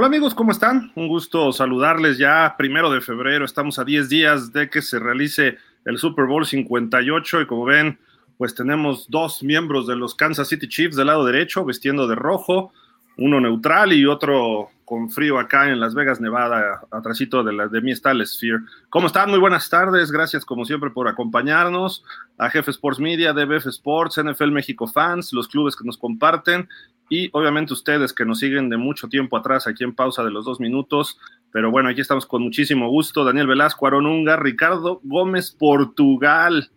Hola amigos, ¿cómo están? Un gusto saludarles ya primero de febrero. Estamos a 10 días de que se realice el Super Bowl 58 y como ven, pues tenemos dos miembros de los Kansas City Chiefs del lado derecho vestiendo de rojo, uno neutral y otro con frío acá en Las Vegas, Nevada, atrásito de, de mi está Sphere. ¿Cómo están? Muy buenas tardes. Gracias como siempre por acompañarnos. A Jefe Sports Media, DBF Sports, NFL México Fans, los clubes que nos comparten y obviamente ustedes que nos siguen de mucho tiempo atrás aquí en pausa de los dos minutos. Pero bueno, aquí estamos con muchísimo gusto. Daniel Velasco, Aaron Unga, Ricardo Gómez, Portugal.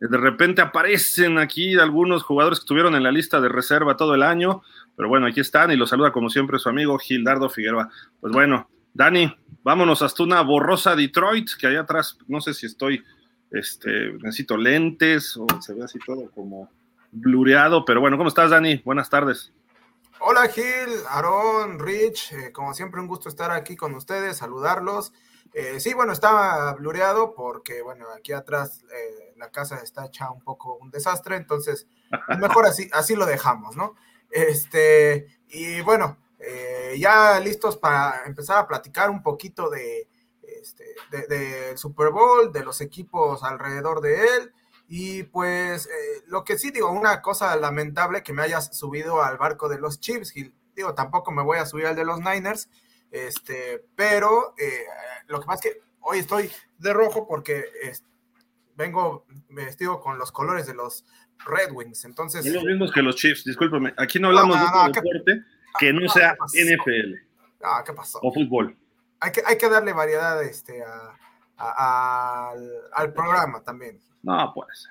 De repente aparecen aquí algunos jugadores que estuvieron en la lista de reserva todo el año. Pero bueno, aquí están y los saluda como siempre su amigo Gildardo Figueroa. Pues bueno, Dani, vámonos hasta una borrosa Detroit, que allá atrás, no sé si estoy, este, necesito lentes o se ve así todo como blureado, pero bueno, ¿cómo estás, Dani? Buenas tardes. Hola Gil, Aaron, Rich, eh, como siempre un gusto estar aquí con ustedes, saludarlos. Eh, sí, bueno, estaba blureado porque, bueno, aquí atrás eh, la casa está hecha un poco un desastre, entonces mejor así, así lo dejamos, ¿no? Este, y bueno, ya listos para empezar a platicar un poquito de, este, Super Bowl, de los equipos alrededor de él. Y pues eh, lo que sí digo, una cosa lamentable que me hayas subido al barco de los Chiefs, digo, tampoco me voy a subir al de los Niners, este, pero eh, lo que pasa es que hoy estoy de rojo porque vengo vestido con los colores de los Red Wings, entonces... Son los mismos que los Chiefs, discúlpame, aquí no hablamos de un deporte que no sea NFL. Ah, ¿qué pasó? O fútbol. Hay que, hay que darle variedad este, al programa también. No, pues.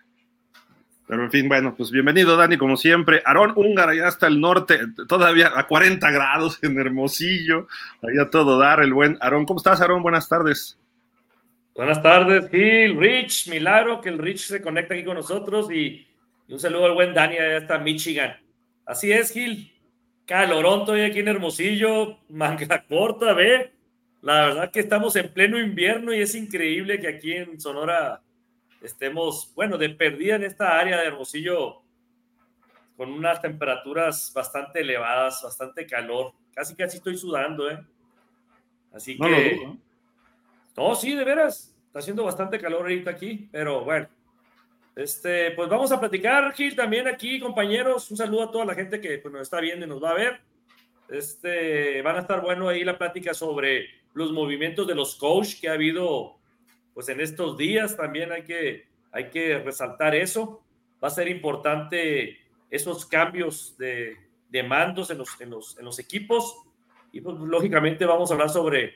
Pero en fin, bueno, pues bienvenido, Dani, como siempre. Aarón Húngara, ya hasta el norte, todavía a 40 grados en Hermosillo. Allá todo dar, el buen Aarón. ¿Cómo estás, Aarón? Buenas tardes. Buenas tardes, Gil, Rich, milagro que el Rich se conecta aquí con nosotros y, un saludo al buen Dani allá hasta Michigan. Así es, Gil. Calorón todavía aquí en Hermosillo, manga corta, ve. La verdad que estamos en pleno invierno y es increíble que aquí en Sonora estemos, bueno, de perdida en esta área de Hermosillo con unas temperaturas bastante elevadas, bastante calor. Casi casi estoy sudando, ¿eh? Así que... No, sí, de veras. Está haciendo bastante calor ahorita aquí, pero bueno. Este, pues vamos a platicar, Gil, también aquí, compañeros. Un saludo a toda la gente que pues, nos está viendo y nos va a ver. Este, van a estar bueno ahí la plática sobre los movimientos de los coach que ha habido pues en estos días también hay que, hay que resaltar eso. Va a ser importante esos cambios de, de mandos en los, en, los, en los equipos y pues lógicamente vamos a hablar sobre,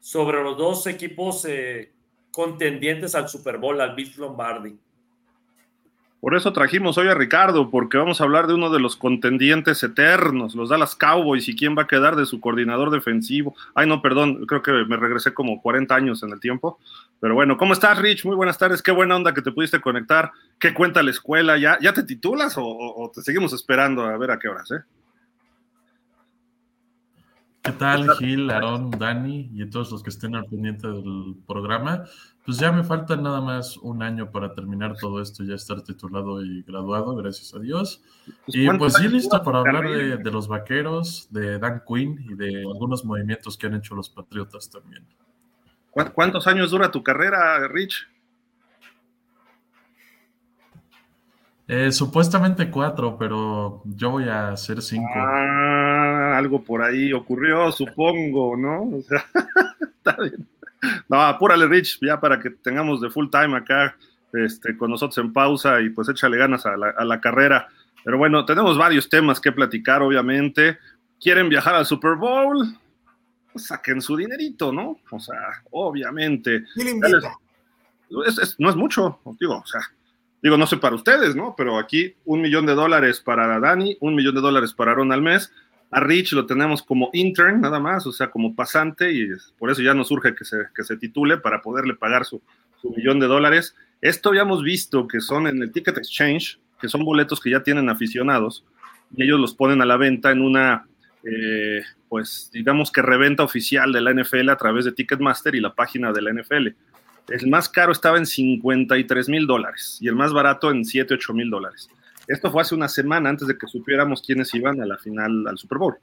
sobre los dos equipos eh, contendientes al Super Bowl, al Bill Lombardi. Por eso trajimos hoy a Ricardo, porque vamos a hablar de uno de los contendientes eternos, los Dallas Cowboys, y quién va a quedar de su coordinador defensivo. Ay, no, perdón, creo que me regresé como 40 años en el tiempo. Pero bueno, ¿cómo estás, Rich? Muy buenas tardes, qué buena onda que te pudiste conectar. ¿Qué cuenta la escuela? ¿Ya, ya te titulas o, te seguimos esperando a ver a qué horas, eh? ¿Qué tal, Gil, Aarón, Dani y todos los que estén al pendiente del programa? Pues ya me falta nada más un año para terminar todo esto, ya estar titulado y graduado, gracias a Dios. Pues, y pues sí, listo para hablar de, los vaqueros, de Dan Quinn y de algunos movimientos que han hecho los Patriotas también. ¿Cuántos años dura tu carrera, Rich? Eh, supuestamente cuatro, pero yo voy a hacer cinco. Ah, algo por ahí ocurrió, supongo, ¿no? O sea, está bien. No, apúrale, Rich, ya para que tengamos de full time acá este, con nosotros en pausa y pues échale ganas a la, carrera. Pero bueno, tenemos varios temas que platicar, obviamente. ¿Quieren viajar al Super Bowl? Pues saquen su dinerito, ¿no? O sea, obviamente. no es mucho, digo, o sea, digo, no sé para ustedes, ¿no? Pero aquí un millón de dólares para Dani, un millón de dólares para Aaron al mes a Rich lo tenemos como intern nada más, o sea, como pasante, y por eso ya nos urge que se, que se titule para poderle pagar su, millón de dólares. Esto habíamos visto que son en el Ticket Exchange, que son boletos que ya tienen aficionados, y ellos los ponen a la venta en una, eh, pues digamos que reventa oficial de la NFL a través de Ticketmaster y la página de la NFL. El más caro estaba en 53 mil dólares y el más barato en 7, 8 mil dólares. Esto fue hace una semana antes de que supiéramos quiénes iban a la final al Super Bowl.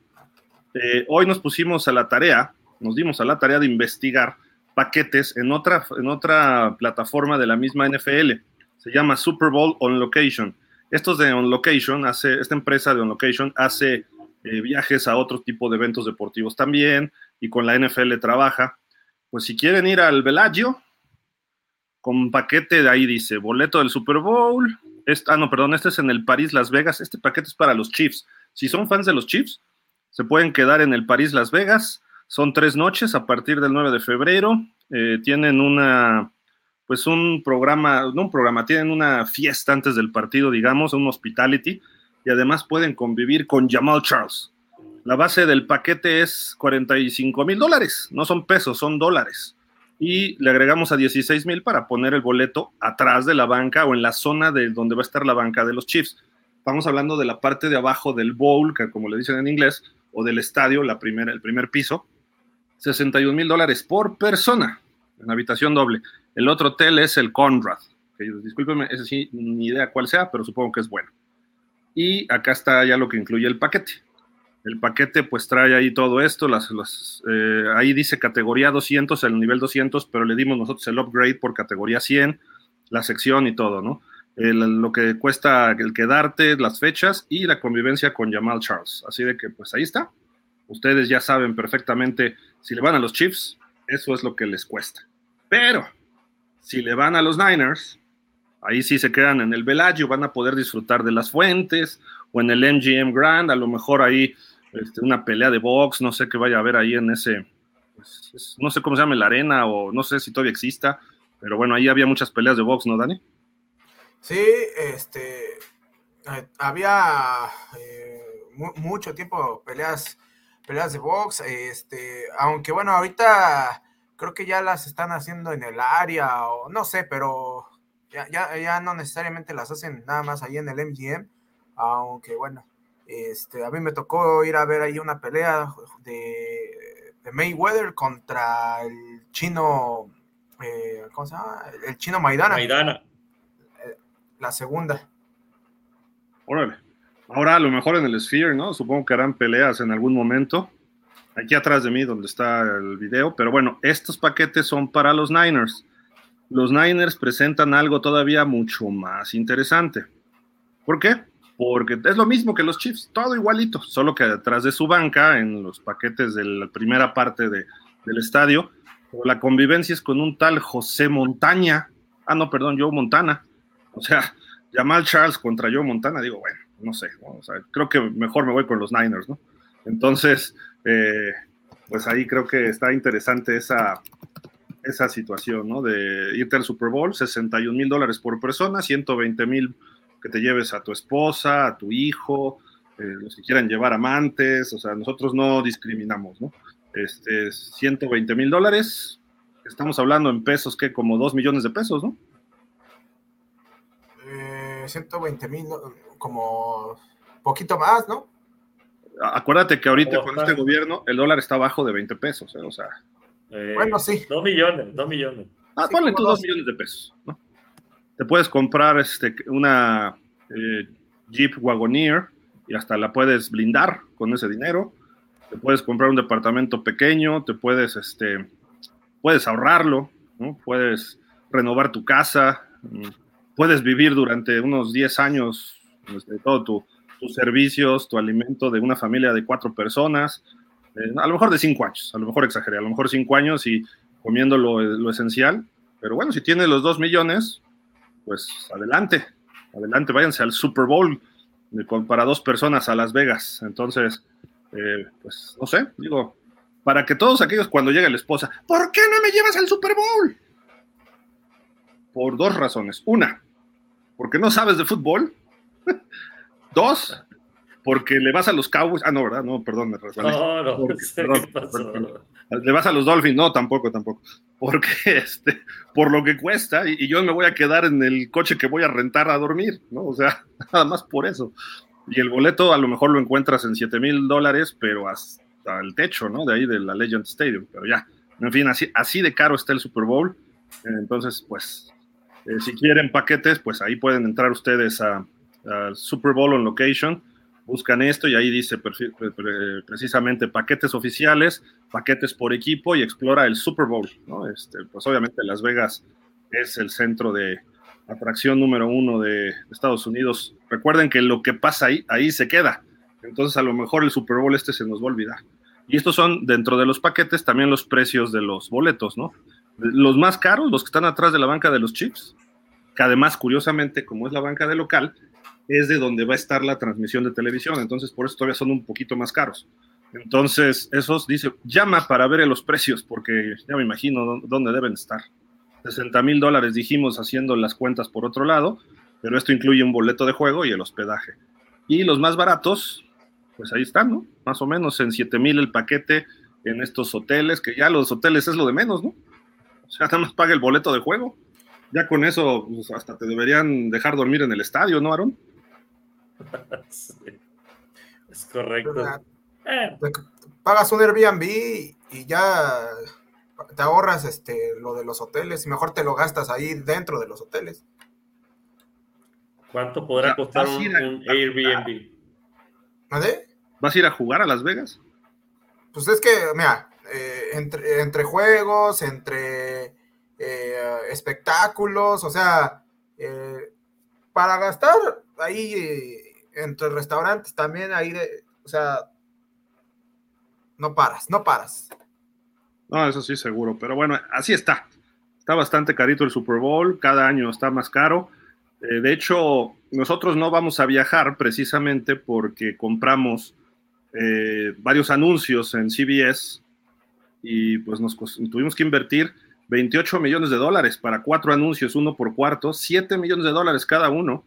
eh, hoy nos pusimos a la tarea, nos dimos a la tarea de investigar paquetes en otra, en otra plataforma de la misma NFL. Se llama Super Bowl On Location. Estos de On Location, hace, esta empresa de On Location hace eh, viajes a otro tipo de eventos deportivos también y con la NFL trabaja. Pues si quieren ir al Bellagio, con paquete de ahí dice boleto del Super Bowl. Ah, no, perdón, este es en el París Las Vegas. Este paquete es para los Chiefs. Si son fans de los Chiefs, se pueden quedar en el París Las Vegas. Son tres noches a partir del 9 de febrero. Eh, tienen una, pues un programa, no un programa, tienen una fiesta antes del partido, digamos, un hospitality, y además pueden convivir con Jamal Charles. La base del paquete es 45 mil dólares, no son pesos, son dólares. Y le agregamos a 16 mil para poner el boleto atrás de la banca o en la zona de donde va a estar la banca de los Chiefs. Estamos hablando de la parte de abajo del bowl, que como le dicen en inglés, o del estadio, la primera, el primer piso. 61 mil dólares por persona en habitación doble. El otro hotel es el Conrad. Que, discúlpeme, ese sí, ni idea cuál sea, pero supongo que es bueno. Y acá está ya lo que incluye el paquete. El paquete pues trae ahí todo esto, las, eh, ahí dice categoría 200, el nivel 200, pero le dimos nosotros el upgrade por categoría 100, la sección y todo, ¿no? lo que cuesta el quedarte, las fechas y la convivencia con Jamal Charles. Así de que pues ahí está. Ustedes ya saben perfectamente, si le van a los Chiefs, eso es lo que les cuesta. Pero si le van a los Niners, ahí sí se quedan en el Bellagio, van a poder disfrutar de las fuentes o en el MGM Grand, a lo mejor ahí este, una pelea de box, no sé qué vaya a haber ahí en ese, pues, no sé cómo se llama la arena o no sé si todavía exista, pero bueno, ahí había muchas peleas de box, ¿no, Dani? Sí, este, eh, había eh, mucho tiempo peleas, peleas de box, este, aunque bueno, ahorita creo que ya las están haciendo en el área o no sé, pero ya, ya, ya no necesariamente las hacen nada más ahí en el MGM, aunque bueno, este, a mí me tocó ir a ver ahí una pelea de, de Mayweather contra el chino, eh, ¿cómo se llama? El chino Maidana. Maidana la segunda. Órale. Ahora a lo mejor en el Sphere, ¿no? Supongo que harán peleas en algún momento. Aquí atrás de mí, donde está el video. Pero bueno, estos paquetes son para los Niners. Los Niners presentan algo todavía mucho más interesante. ¿Por qué? Porque es lo mismo que los Chiefs, todo igualito, solo que detrás de su banca, en los paquetes de la primera parte de, del estadio, la convivencia es con un tal José Montaña. Ah, no, perdón, Joe Montana. O sea, Jamal Charles contra Joe Montana, digo, bueno, no sé, creo que mejor me voy con los Niners, ¿no? Entonces, eh, pues ahí creo que está interesante esa, esa situación, ¿no? De irte al Super Bowl, 61 mil dólares por persona, 120 mil que te lleves a tu esposa, a tu hijo, eh, los que quieran llevar amantes, o sea, nosotros no discriminamos, ¿no? Este, 120 mil dólares, estamos hablando en pesos que como 2 millones de pesos, ¿no? 120 mil, como poquito más, ¿no? Acuérdate que ahorita con este gobierno el dólar está abajo de 20 pesos, ¿eh? o sea. Eh, bueno, sí. Dos millones, dos millones. Ah, ponle tú dos millones de pesos, ¿no? Te puedes comprar este, una eh, Jeep Wagoneer y hasta la puedes blindar con ese dinero. Te puedes comprar un departamento pequeño, te puedes, este, puedes ahorrarlo, ¿no? Puedes renovar tu casa, puedes vivir durante unos 10 años este, todo tus servicios, tu alimento de una familia de cuatro personas, eh, a lo mejor de cinco años, a lo mejor exageré, a lo mejor cinco años y comiendo lo, esencial, pero bueno, si tiene los dos millones, pues adelante, adelante, váyanse al Super Bowl para dos personas a Las Vegas. Entonces, eh, pues no sé, digo, para que todos aquellos cuando llegue la esposa, ¿por qué no me llevas al Super Bowl? Por dos razones. Una, porque no sabes de fútbol. Dos, porque le vas a los Cowboys. Ah, no, ¿verdad? No, perdón, me resbalé. No, no, Le vas a los Dolphins. No, tampoco, tampoco. Porque, este, por lo que cuesta, y, yo me voy a quedar en el coche que voy a rentar a dormir, ¿no? O sea, nada más por eso. Y el boleto a lo mejor lo encuentras en 7 mil dólares, pero hasta el techo, ¿no? De ahí de la Legend Stadium. Pero ya, en fin, así, así de caro está el Super Bowl. Entonces, pues, eh, si quieren paquetes, pues ahí pueden entrar ustedes a, Super Bowl on Location buscan esto y ahí dice precisamente paquetes oficiales, paquetes por equipo y explora el Super Bowl, ¿no? Este, pues obviamente Las Vegas es el centro de atracción número uno de Estados Unidos. Recuerden que lo que pasa ahí, se queda. Entonces a lo mejor el Super Bowl este se nos va a olvidar. Y estos son dentro de los paquetes también los precios de los boletos, ¿no? Los más caros, los que están atrás de la banca de los chips, que además curiosamente como es la banca de local, es de donde va a estar la transmisión de televisión, entonces por eso todavía son un poquito más caros. Entonces, esos dice, llama para ver los precios, porque ya me imagino dónde deben estar. 60 mil dólares dijimos haciendo las cuentas por otro lado, pero esto incluye un boleto de juego y el hospedaje. Y los más baratos, pues ahí están, ¿no? Más o menos en 7 mil el paquete en estos hoteles, que ya los hoteles es lo de menos, ¿no? O sea, nada más paga el boleto de juego. Ya con eso, pues hasta te deberían dejar dormir en el estadio, ¿no, Aaron? Es correcto. Eh. Pagas un Airbnb y ya te ahorras este, lo de los hoteles y mejor te lo gastas ahí dentro de los hoteles. ¿Cuánto podrá costar un, Airbnb? ¿Vas a ir a jugar a Las Vegas? Pues es que, mira, eh, entre, entre, juegos, entre eh, espectáculos, o sea, para gastar ahí entre restaurantes también ahí de, o sea, no paras, no paras. No, eso sí, seguro, pero bueno, así está. Está bastante carito el Super Bowl, cada año está más caro. Eh, de hecho, nosotros no vamos a viajar precisamente porque compramos eh, varios anuncios en CBS y pues nos tuvimos que invertir 28 millones de dólares para cuatro anuncios, uno por cuarto, 7 millones de dólares cada uno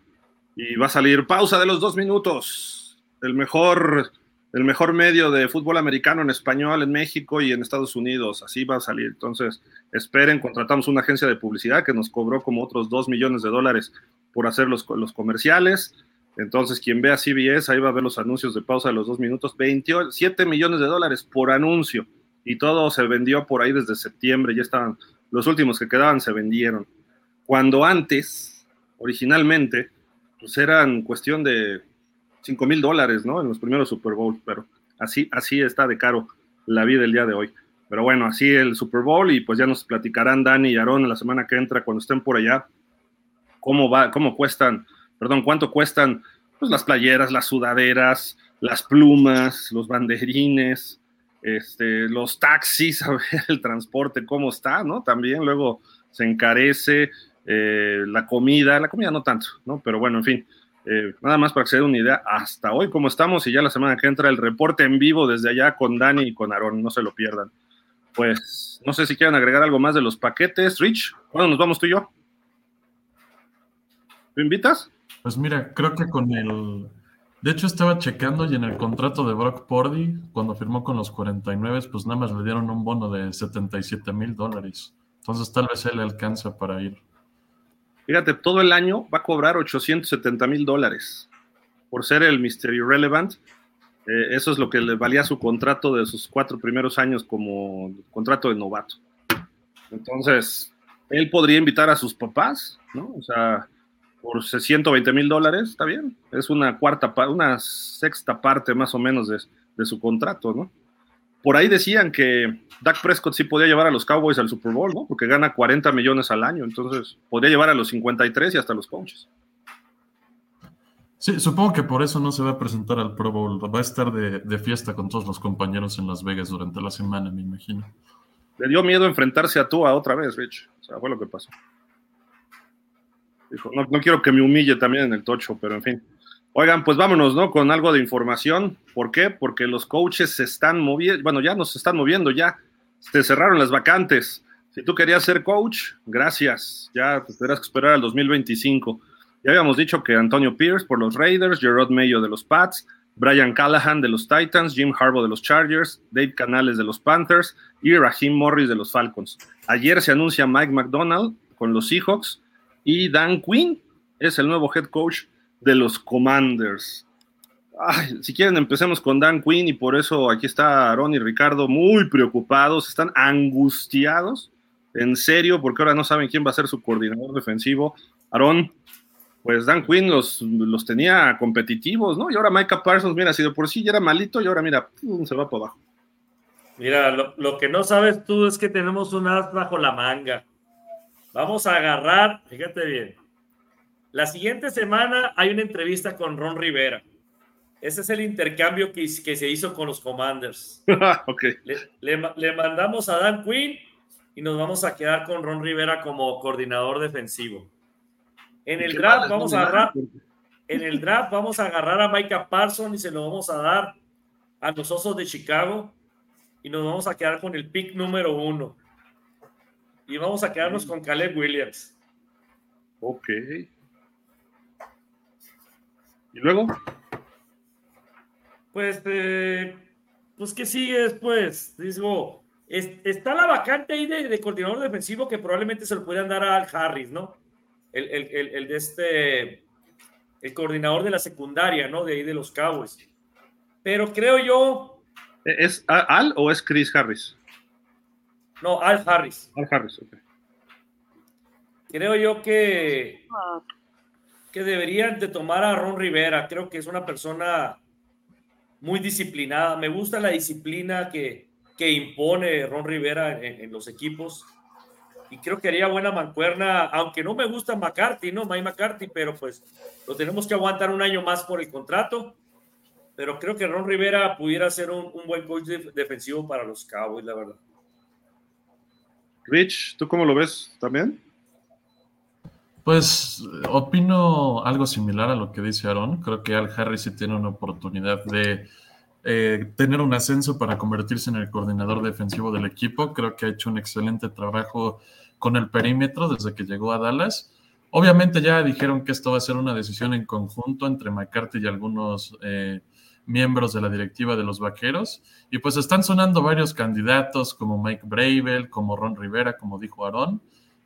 y va a salir pausa de los dos minutos. El mejor, el mejor medio de fútbol americano en español en México y en Estados Unidos. Así va a salir. Entonces, esperen, contratamos una agencia de publicidad que nos cobró como otros dos millones de dólares por hacer los, los comerciales. Entonces, quien vea CBS, ahí va a ver los anuncios de pausa de los dos minutos. 27 millones de dólares por anuncio. Y todo se vendió por ahí desde septiembre. Ya estaban, los últimos que quedaban se vendieron. Cuando antes, originalmente, pues eran cuestión de 5 mil dólares, ¿no? En los primeros Super Bowl, pero así, así está de caro la vida el día de hoy. Pero bueno, así el Super Bowl y pues ya nos platicarán Dani y Aaron la semana que entra cuando estén por allá cómo va, cómo cuestan, perdón, cuánto cuestan pues las playeras, las sudaderas, las plumas, los banderines, este, los taxis, a ver el transporte cómo está, ¿no? También luego se encarece, eh, la comida, la comida no tanto, ¿no? Pero bueno, en fin, eh, nada más para que se den una idea, hasta hoy cómo estamos y ya la semana que entra el reporte en vivo desde allá con Dani y con Aarón, no se lo pierdan. Pues no sé si quieren agregar algo más de los paquetes. Rich, ¿cuándo nos vamos tú y yo? ¿Me invitas? Pues mira, creo que con el... De hecho, estaba checando y en el contrato de Brock Purdy, cuando firmó con los 49, pues nada más le dieron un bono de 77 mil dólares. Entonces tal vez él alcanza para ir. Fíjate, todo el año va a cobrar 870 mil dólares por ser el Mr. Irrelevant. Eh, eso es lo que le valía su contrato de sus cuatro primeros años como contrato de novato. Entonces, él podría invitar a sus papás, ¿no? O sea, por 120 mil dólares, está bien. Es una cuarta, una sexta parte más o menos de, de su contrato, ¿no? Por ahí decían que Dak Prescott sí podía llevar a los Cowboys al Super Bowl, ¿no? Porque gana 40 millones al año, entonces podría llevar a los 53 y hasta los coaches. Sí, supongo que por eso no se va a presentar al Pro Bowl. Va a estar de, fiesta con todos los compañeros en Las Vegas durante la semana, me imagino. Le dio miedo enfrentarse a Tua otra vez, Rich. O sea, fue lo que pasó. Dijo, no, no quiero que me humille también en el tocho, pero en fin. Oigan, pues vámonos, ¿no? Con algo de información. ¿Por qué? Porque los coaches se están moviendo, bueno, ya nos están moviendo, ya se cerraron las vacantes. Si tú querías ser coach, gracias. Ya tendrás que esperar al 2025. Ya habíamos dicho que Antonio Pierce por los Raiders, Gerard Mayo de los Pats, Brian Callahan de los Titans, Jim Harbaugh de los Chargers, Dave Canales de los Panthers y Raheem Morris de los Falcons. Ayer se anuncia Mike McDonald con los Seahawks y Dan Quinn es el nuevo head coach de los Commanders. si quieren, empecemos con Dan Quinn y por eso aquí está Aaron y Ricardo muy preocupados, están angustiados, en serio, porque ahora no saben quién va a ser su coordinador defensivo. Aaron. pues Dan Quinn los, los tenía competitivos, ¿no? Y ahora Micah Parsons, mira, si de por sí ya era malito, y ahora mira, se va por abajo. Mira, lo, que no sabes tú es que tenemos un as bajo la manga. Vamos a agarrar, fíjate bien. La siguiente semana hay una entrevista con Ron Rivera. Ese es el intercambio que, que se hizo con los Commanders. okay. le, le mandamos a Dan Quinn y nos vamos a quedar con Ron Rivera como coordinador defensivo. En el draft vamos a agarrar, en el draft vamos a agarrar a Micah Parsons y se lo vamos a dar a los Osos de Chicago y nos vamos a quedar con el pick número uno. Y vamos a quedarnos con Caleb Williams. Ok. ¿Y luego? Pues, eh, pues, ¿qué sigue después? Digo, está la vacante ahí de, de, coordinador defensivo que probablemente se lo pudieran dar a Al Harris, ¿no? el, de este, el coordinador de la secundaria, ¿no? De ahí de los Cowboys. Pero creo yo. ¿Es Al o es Chris Harris? No, Al Harris. Al Harris, ok. Creo yo que, que deberían de tomar a Ron Rivera. Creo que es una persona muy disciplinada. Me gusta la disciplina que, que impone Ron Rivera en los equipos y creo que haría buena mancuerna, aunque no me gusta McCarthy, ¿no? Mike McCarthy, pero pues lo tenemos que aguantar un año más por el contrato. Pero creo que Ron Rivera pudiera ser un, buen coach defensivo para los Cowboys, la verdad. Rich, ¿tú cómo lo ves también? Pues opino algo similar a lo que dice Aaron. Creo que Al Harris sí tiene una oportunidad de eh, tener un ascenso para convertirse en el coordinador defensivo del equipo. Creo que ha hecho un excelente trabajo con el perímetro desde que llegó a Dallas. Obviamente ya dijeron que esto va a ser una decisión en conjunto entre McCarthy y algunos eh, miembros de la directiva de los Vaqueros. Y pues están sonando varios candidatos como Mike Bravel, como Ron Rivera, como dijo Aaron.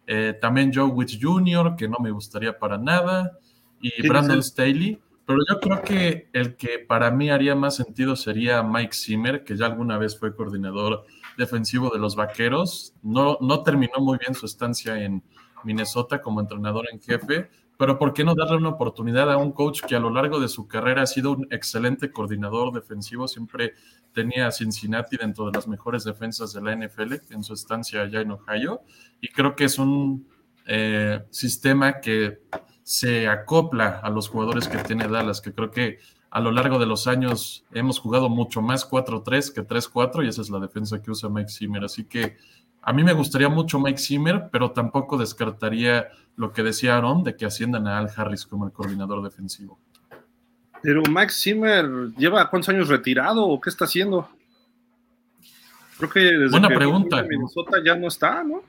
Eh, también Joe Witch Jr., que no me gustaría para nada. Y Brandon Staley. Pero yo creo que el que para mí haría más sentido sería Mike Zimmer, que ya alguna vez fue coordinador defensivo de los Vaqueros. No, no terminó muy bien su estancia en Minnesota como entrenador en jefe, pero ¿por qué no darle una oportunidad a un coach que a lo largo de su carrera ha sido un excelente coordinador defensivo? Siempre tenía a Cincinnati dentro de las mejores defensas de la NFL en su estancia allá en Ohio. Y creo que es un eh, sistema que se acopla a los jugadores que tiene Dallas, que creo que a lo largo de los años hemos jugado mucho más 4-3 que 3-4 y esa es la defensa que usa Mike Zimmer. Así que a mí me gustaría mucho Mike Zimmer, pero tampoco descartaría lo que decía Aaron de que asciendan a Al Harris como el coordinador defensivo. Pero Mike Zimmer lleva cuántos años retirado o qué está haciendo? Creo que desde Buena pregunta. Minnesota ya no está, ¿no?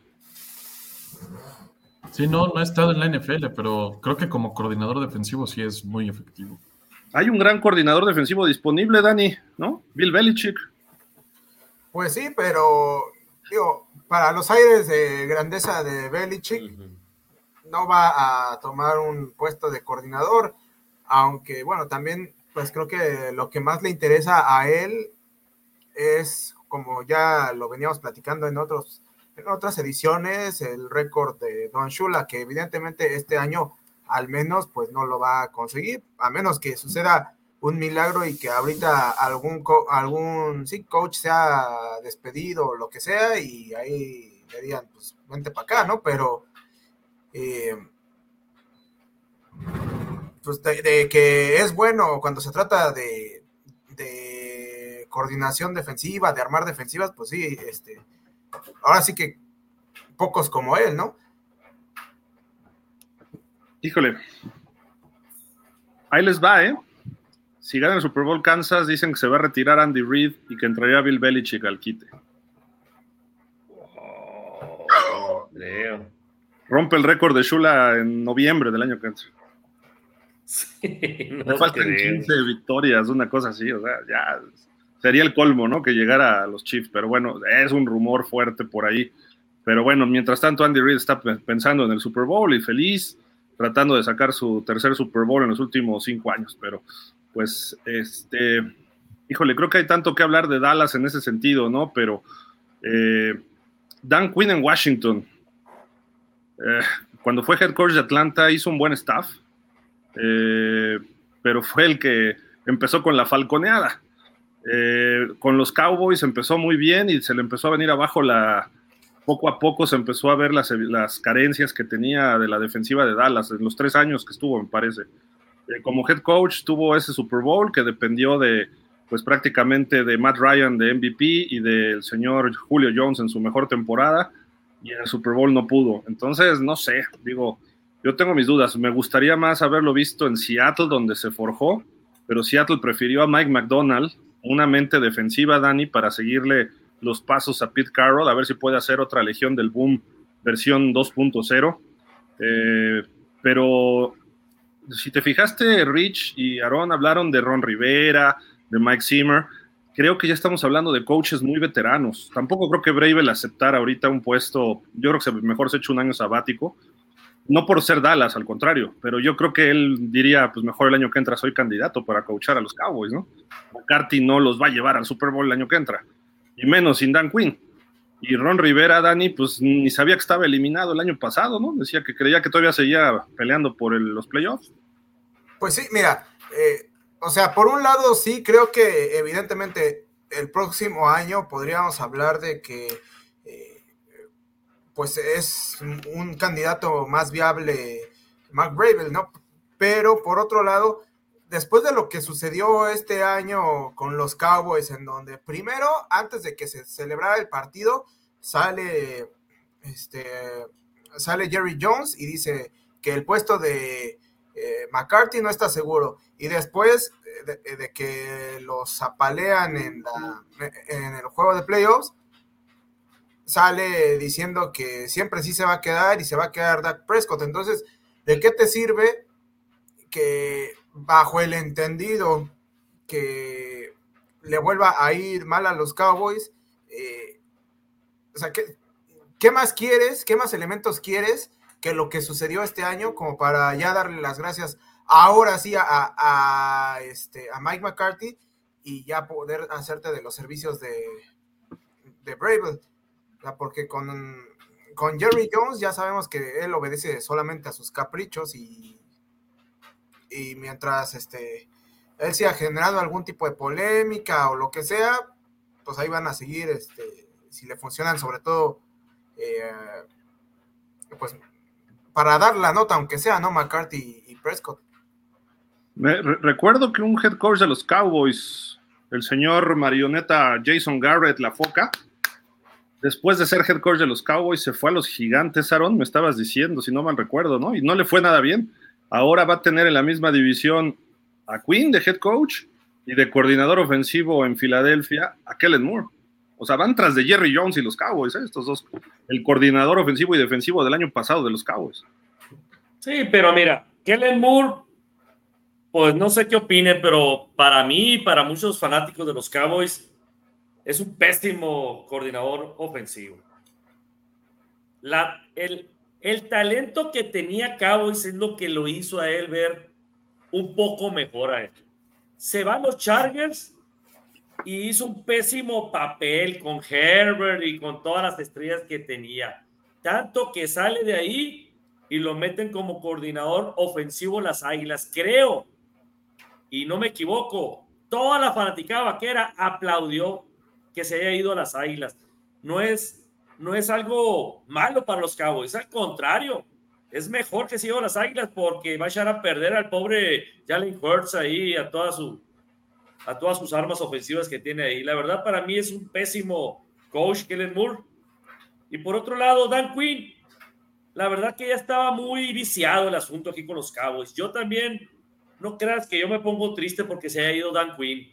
Sí, no, no ha estado en la NFL, pero creo que como coordinador defensivo sí es muy efectivo. Hay un gran coordinador defensivo disponible, Dani, ¿no? Bill Belichick. Pues sí, pero digo, para los aires de grandeza de Belichick, no va a tomar un puesto de coordinador, aunque bueno, también pues creo que lo que más le interesa a él es, como ya lo veníamos platicando en otros en otras ediciones, el récord de Don Shula, que evidentemente este año al menos pues no lo va a conseguir, a menos que suceda un milagro y que ahorita algún, algún sí, coach sea despedido o lo que sea y ahí le digan, pues vente para acá, ¿no? Pero eh, pues de, que es bueno cuando se trata de, de coordinación defensiva, de armar defensivas, pues sí, este, ahora sí que pocos como él, ¿no? Híjole. Ahí les va, ¿eh? Si ganan el Super Bowl Kansas, dicen que se va a retirar Andy Reid y que entraría Bill Belichick al quite. Rompe el récord de Shula en noviembre del año que entra. Sí, no faltan 15 victorias, una cosa así, o sea, ya sería el colmo, ¿no? Que llegara a los Chiefs, pero bueno, es un rumor fuerte por ahí. Pero bueno, mientras tanto, Andy Reid está pensando en el Super Bowl y feliz tratando de sacar su tercer Super Bowl en los últimos cinco años, pero pues, este, híjole, creo que hay tanto que hablar de Dallas en ese sentido, ¿no? Pero eh, Dan Quinn en Washington, eh, cuando fue head coach de Atlanta, hizo un buen staff, eh, pero fue el que empezó con la falconeada. Eh, con los Cowboys empezó muy bien y se le empezó a venir abajo la... Poco a poco se empezó a ver las, las carencias que tenía de la defensiva de Dallas en los tres años que estuvo, me parece. Eh, como head coach tuvo ese Super Bowl que dependió de, pues prácticamente de Matt Ryan de MVP y del señor Julio Jones en su mejor temporada y en el Super Bowl no pudo. Entonces, no sé, digo, yo tengo mis dudas. Me gustaría más haberlo visto en Seattle donde se forjó, pero Seattle prefirió a Mike McDonald una mente defensiva, Dani, para seguirle los pasos a Pete Carroll, a ver si puede hacer otra Legión del Boom versión 2.0. Eh, pero si te fijaste, Rich y Aaron hablaron de Ron Rivera, de Mike Zimmer. Creo que ya estamos hablando de coaches muy veteranos. Tampoco creo que Bravel aceptara ahorita un puesto. Yo creo que mejor se eche un año sabático. No por ser Dallas, al contrario, pero yo creo que él diría, pues mejor el año que entra soy candidato para coachar a los Cowboys, ¿no? McCarthy no los va a llevar al Super Bowl el año que entra, y menos sin Dan Quinn. Y Ron Rivera, Dani, pues ni sabía que estaba eliminado el año pasado, ¿no? Decía que creía que todavía seguía peleando por los playoffs. Pues sí, mira, eh, o sea, por un lado sí, creo que evidentemente el próximo año podríamos hablar de que pues es un candidato más viable Mark Bravel, ¿no? Pero por otro lado, después de lo que sucedió este año con los Cowboys, en donde primero, antes de que se celebrara el partido, sale, este, sale Jerry Jones y dice que el puesto de eh, McCarthy no está seguro. Y después de, que los apalean en, en el juego de playoffs, sale diciendo que siempre sí se va a quedar y se va a quedar Dak Prescott. Entonces, ¿de qué te sirve que bajo el entendido que le vuelva a ir mal a los Cowboys? Eh, o sea, ¿qué, ¿qué, más quieres? ¿Qué más elementos quieres que lo que sucedió este año como para ya darle las gracias ahora sí a, a este, a Mike McCarthy y ya poder hacerte de los servicios de, de Brave? porque con, con Jerry Jones ya sabemos que él obedece solamente a sus caprichos y, y mientras este, él siga generando algún tipo de polémica o lo que sea, pues ahí van a seguir, este, si le funcionan sobre todo, eh, pues para dar la nota, aunque sea, ¿no? McCarthy y Prescott. recuerdo que un head coach de los Cowboys, el señor marioneta Jason Garrett, la foca, después de ser head coach de los Cowboys, se fue a los gigantes, Aaron, me estabas diciendo, si no mal recuerdo, ¿no? Y no le fue nada bien. Ahora va a tener en la misma división a Quinn de head coach y de coordinador ofensivo en Filadelfia a Kellen Moore. O sea, van tras de Jerry Jones y los Cowboys, ¿eh? estos dos, el coordinador ofensivo y defensivo del año pasado de los Cowboys. Sí, pero mira, Kellen Moore, pues no sé qué opine, pero para mí, para muchos fanáticos de los Cowboys, es un pésimo coordinador ofensivo. La, el, el talento que tenía Cowboys es lo que lo hizo a él ver un poco mejor a él. Se van los Chargers y hizo un pésimo papel con Herbert y con todas las estrellas que tenía. Tanto que sale de ahí y lo meten como coordinador ofensivo las Águilas. Creo, y no me equivoco, toda la fanaticada vaquera aplaudió que se haya ido a las Águilas. No es, no es algo malo para los Cowboys, al contrario, es mejor que a las Águilas porque va a echar a perder al pobre Jalen Hurts ahí, a, toda su, a todas sus armas ofensivas que tiene ahí. La verdad, para mí es un pésimo coach, Kellen Moore. Y por otro lado, Dan Quinn, la verdad que ya estaba muy viciado el asunto aquí con los Cowboys. Yo también, no creas que yo me pongo triste porque se haya ido Dan Quinn.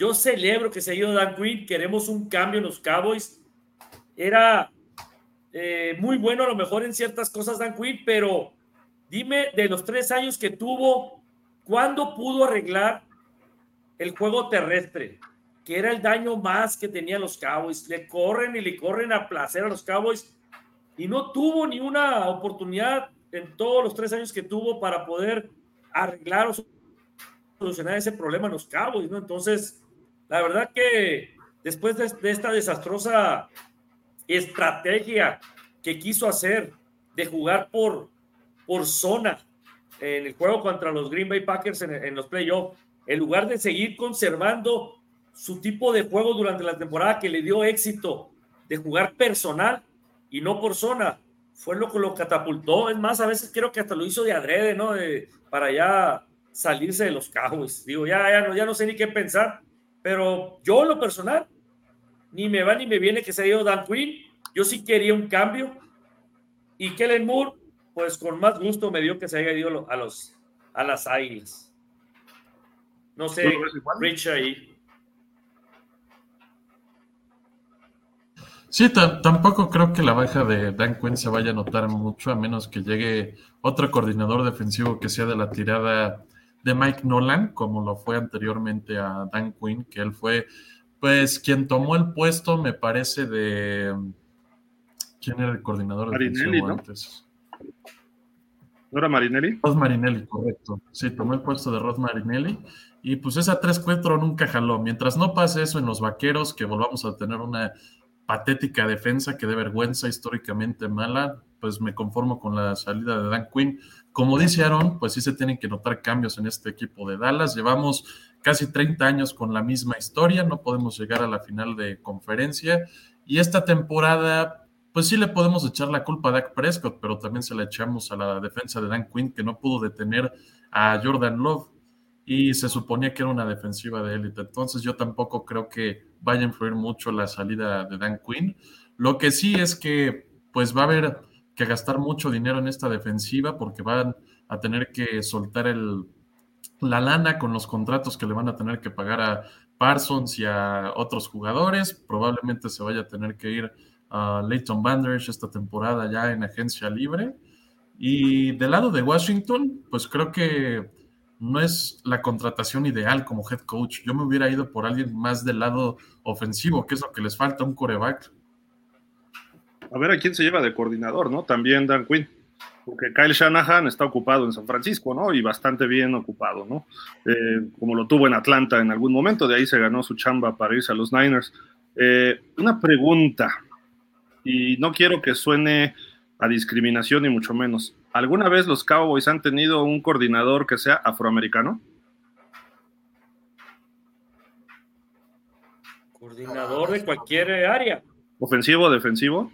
Yo celebro que se ha ido Dan Quinn, queremos un cambio en los Cowboys. Era eh, muy bueno a lo mejor en ciertas cosas Dan Quinn, pero dime de los tres años que tuvo, ¿cuándo pudo arreglar el juego terrestre? Que era el daño más que tenían los Cowboys. Le corren y le corren a placer a los Cowboys y no tuvo ni una oportunidad en todos los tres años que tuvo para poder arreglar o solucionar ese problema en los Cowboys, ¿no? Entonces, la verdad que después de, esta desastrosa estrategia que quiso hacer de jugar por, por zona, en el juego contra los Green Bay Packers en, en los playoffs, en lugar de seguir conservando su tipo de juego durante la temporada que le dio éxito de jugar personal y no por zona, fue lo que lo catapultó. Es más, a veces creo que hasta lo hizo de adrede, ¿no? De, para ya salirse de los Cowboys. Digo, ya, ya, no, ya no sé ni qué pensar, pero yo lo personal, ni me va ni me viene que se haya ido Dan Quinn. Yo sí quería un cambio. Y Kellen Moore, pues con más gusto me dio que se haya ido a, los, a las Águilas. No sé, Rich ahí. Sí, tampoco creo que la baja de Dan Quinn se vaya a notar mucho, a menos que llegue otro coordinador defensivo que sea de la tirada de Mike Nolan, como lo fue anteriormente a Dan Quinn, que él fue, pues, quien tomó el puesto, me parece, de. ¿Quién era el coordinador defensivo ¿no? antes? ¿No era Marinelli? Rod Marinelli, correcto. Sí, tomó el puesto de Rod Marinelli. Y pues esa 3-4 nunca jaló. Mientras no pase eso en los vaqueros, que volvamos a tener una patética defensa que de vergüenza históricamente mala, pues me conformo con la salida de Dan Quinn. Como dice Aaron, pues sí se tienen que notar cambios en este equipo de Dallas. Llevamos casi 30 años con la misma historia, no podemos llegar a la final de conferencia. Y esta temporada, pues sí le podemos echar la culpa a Dak Prescott, pero también se la echamos a la defensa de Dan Quinn, que no pudo detener a Jordan Love y se suponía que era una defensiva de élite. Entonces yo tampoco creo que vaya a influir mucho la salida de Dan Quinn. Lo que sí es que pues va a haber que gastar mucho dinero en esta defensiva porque van a tener que soltar el, la lana con los contratos que le van a tener que pagar a Parsons y a otros jugadores. Probablemente se vaya a tener que ir a Leighton Banders esta temporada ya en agencia libre. Y del lado de Washington, pues creo que no es la contratación ideal como head coach. Yo me hubiera ido por alguien más del lado ofensivo, que es lo que les falta, un coreback. A ver a quién se lleva de coordinador, ¿no? También Dan Quinn. Porque Kyle Shanahan está ocupado en San Francisco, ¿no? Y bastante bien ocupado, ¿no? Eh, como lo tuvo en Atlanta en algún momento, de ahí se ganó su chamba para irse a los Niners. Eh, una pregunta, y no quiero que suene a discriminación ni mucho menos. ¿Alguna vez los Cowboys han tenido un coordinador que sea afroamericano? Coordinador de cualquier área. ¿Ofensivo, defensivo?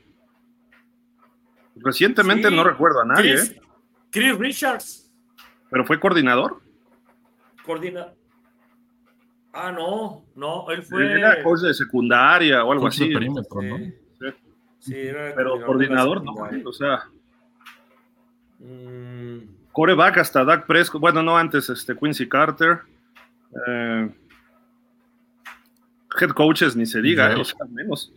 Recientemente no recuerdo a nadie. Chris, ¿eh? Chris Richards. ¿Pero fue coordinador? Coordina. Ah, no, no, él fue. Era coach de secundaria o algo Coach de así. perímetro, ¿no? Sí, era Pero coordinador, no, o sea, Mm, coreback hasta Dak Prescott, bueno, no antes, este Quincy Carter. eh, head coaches ni se diga, eh, o sea, menos.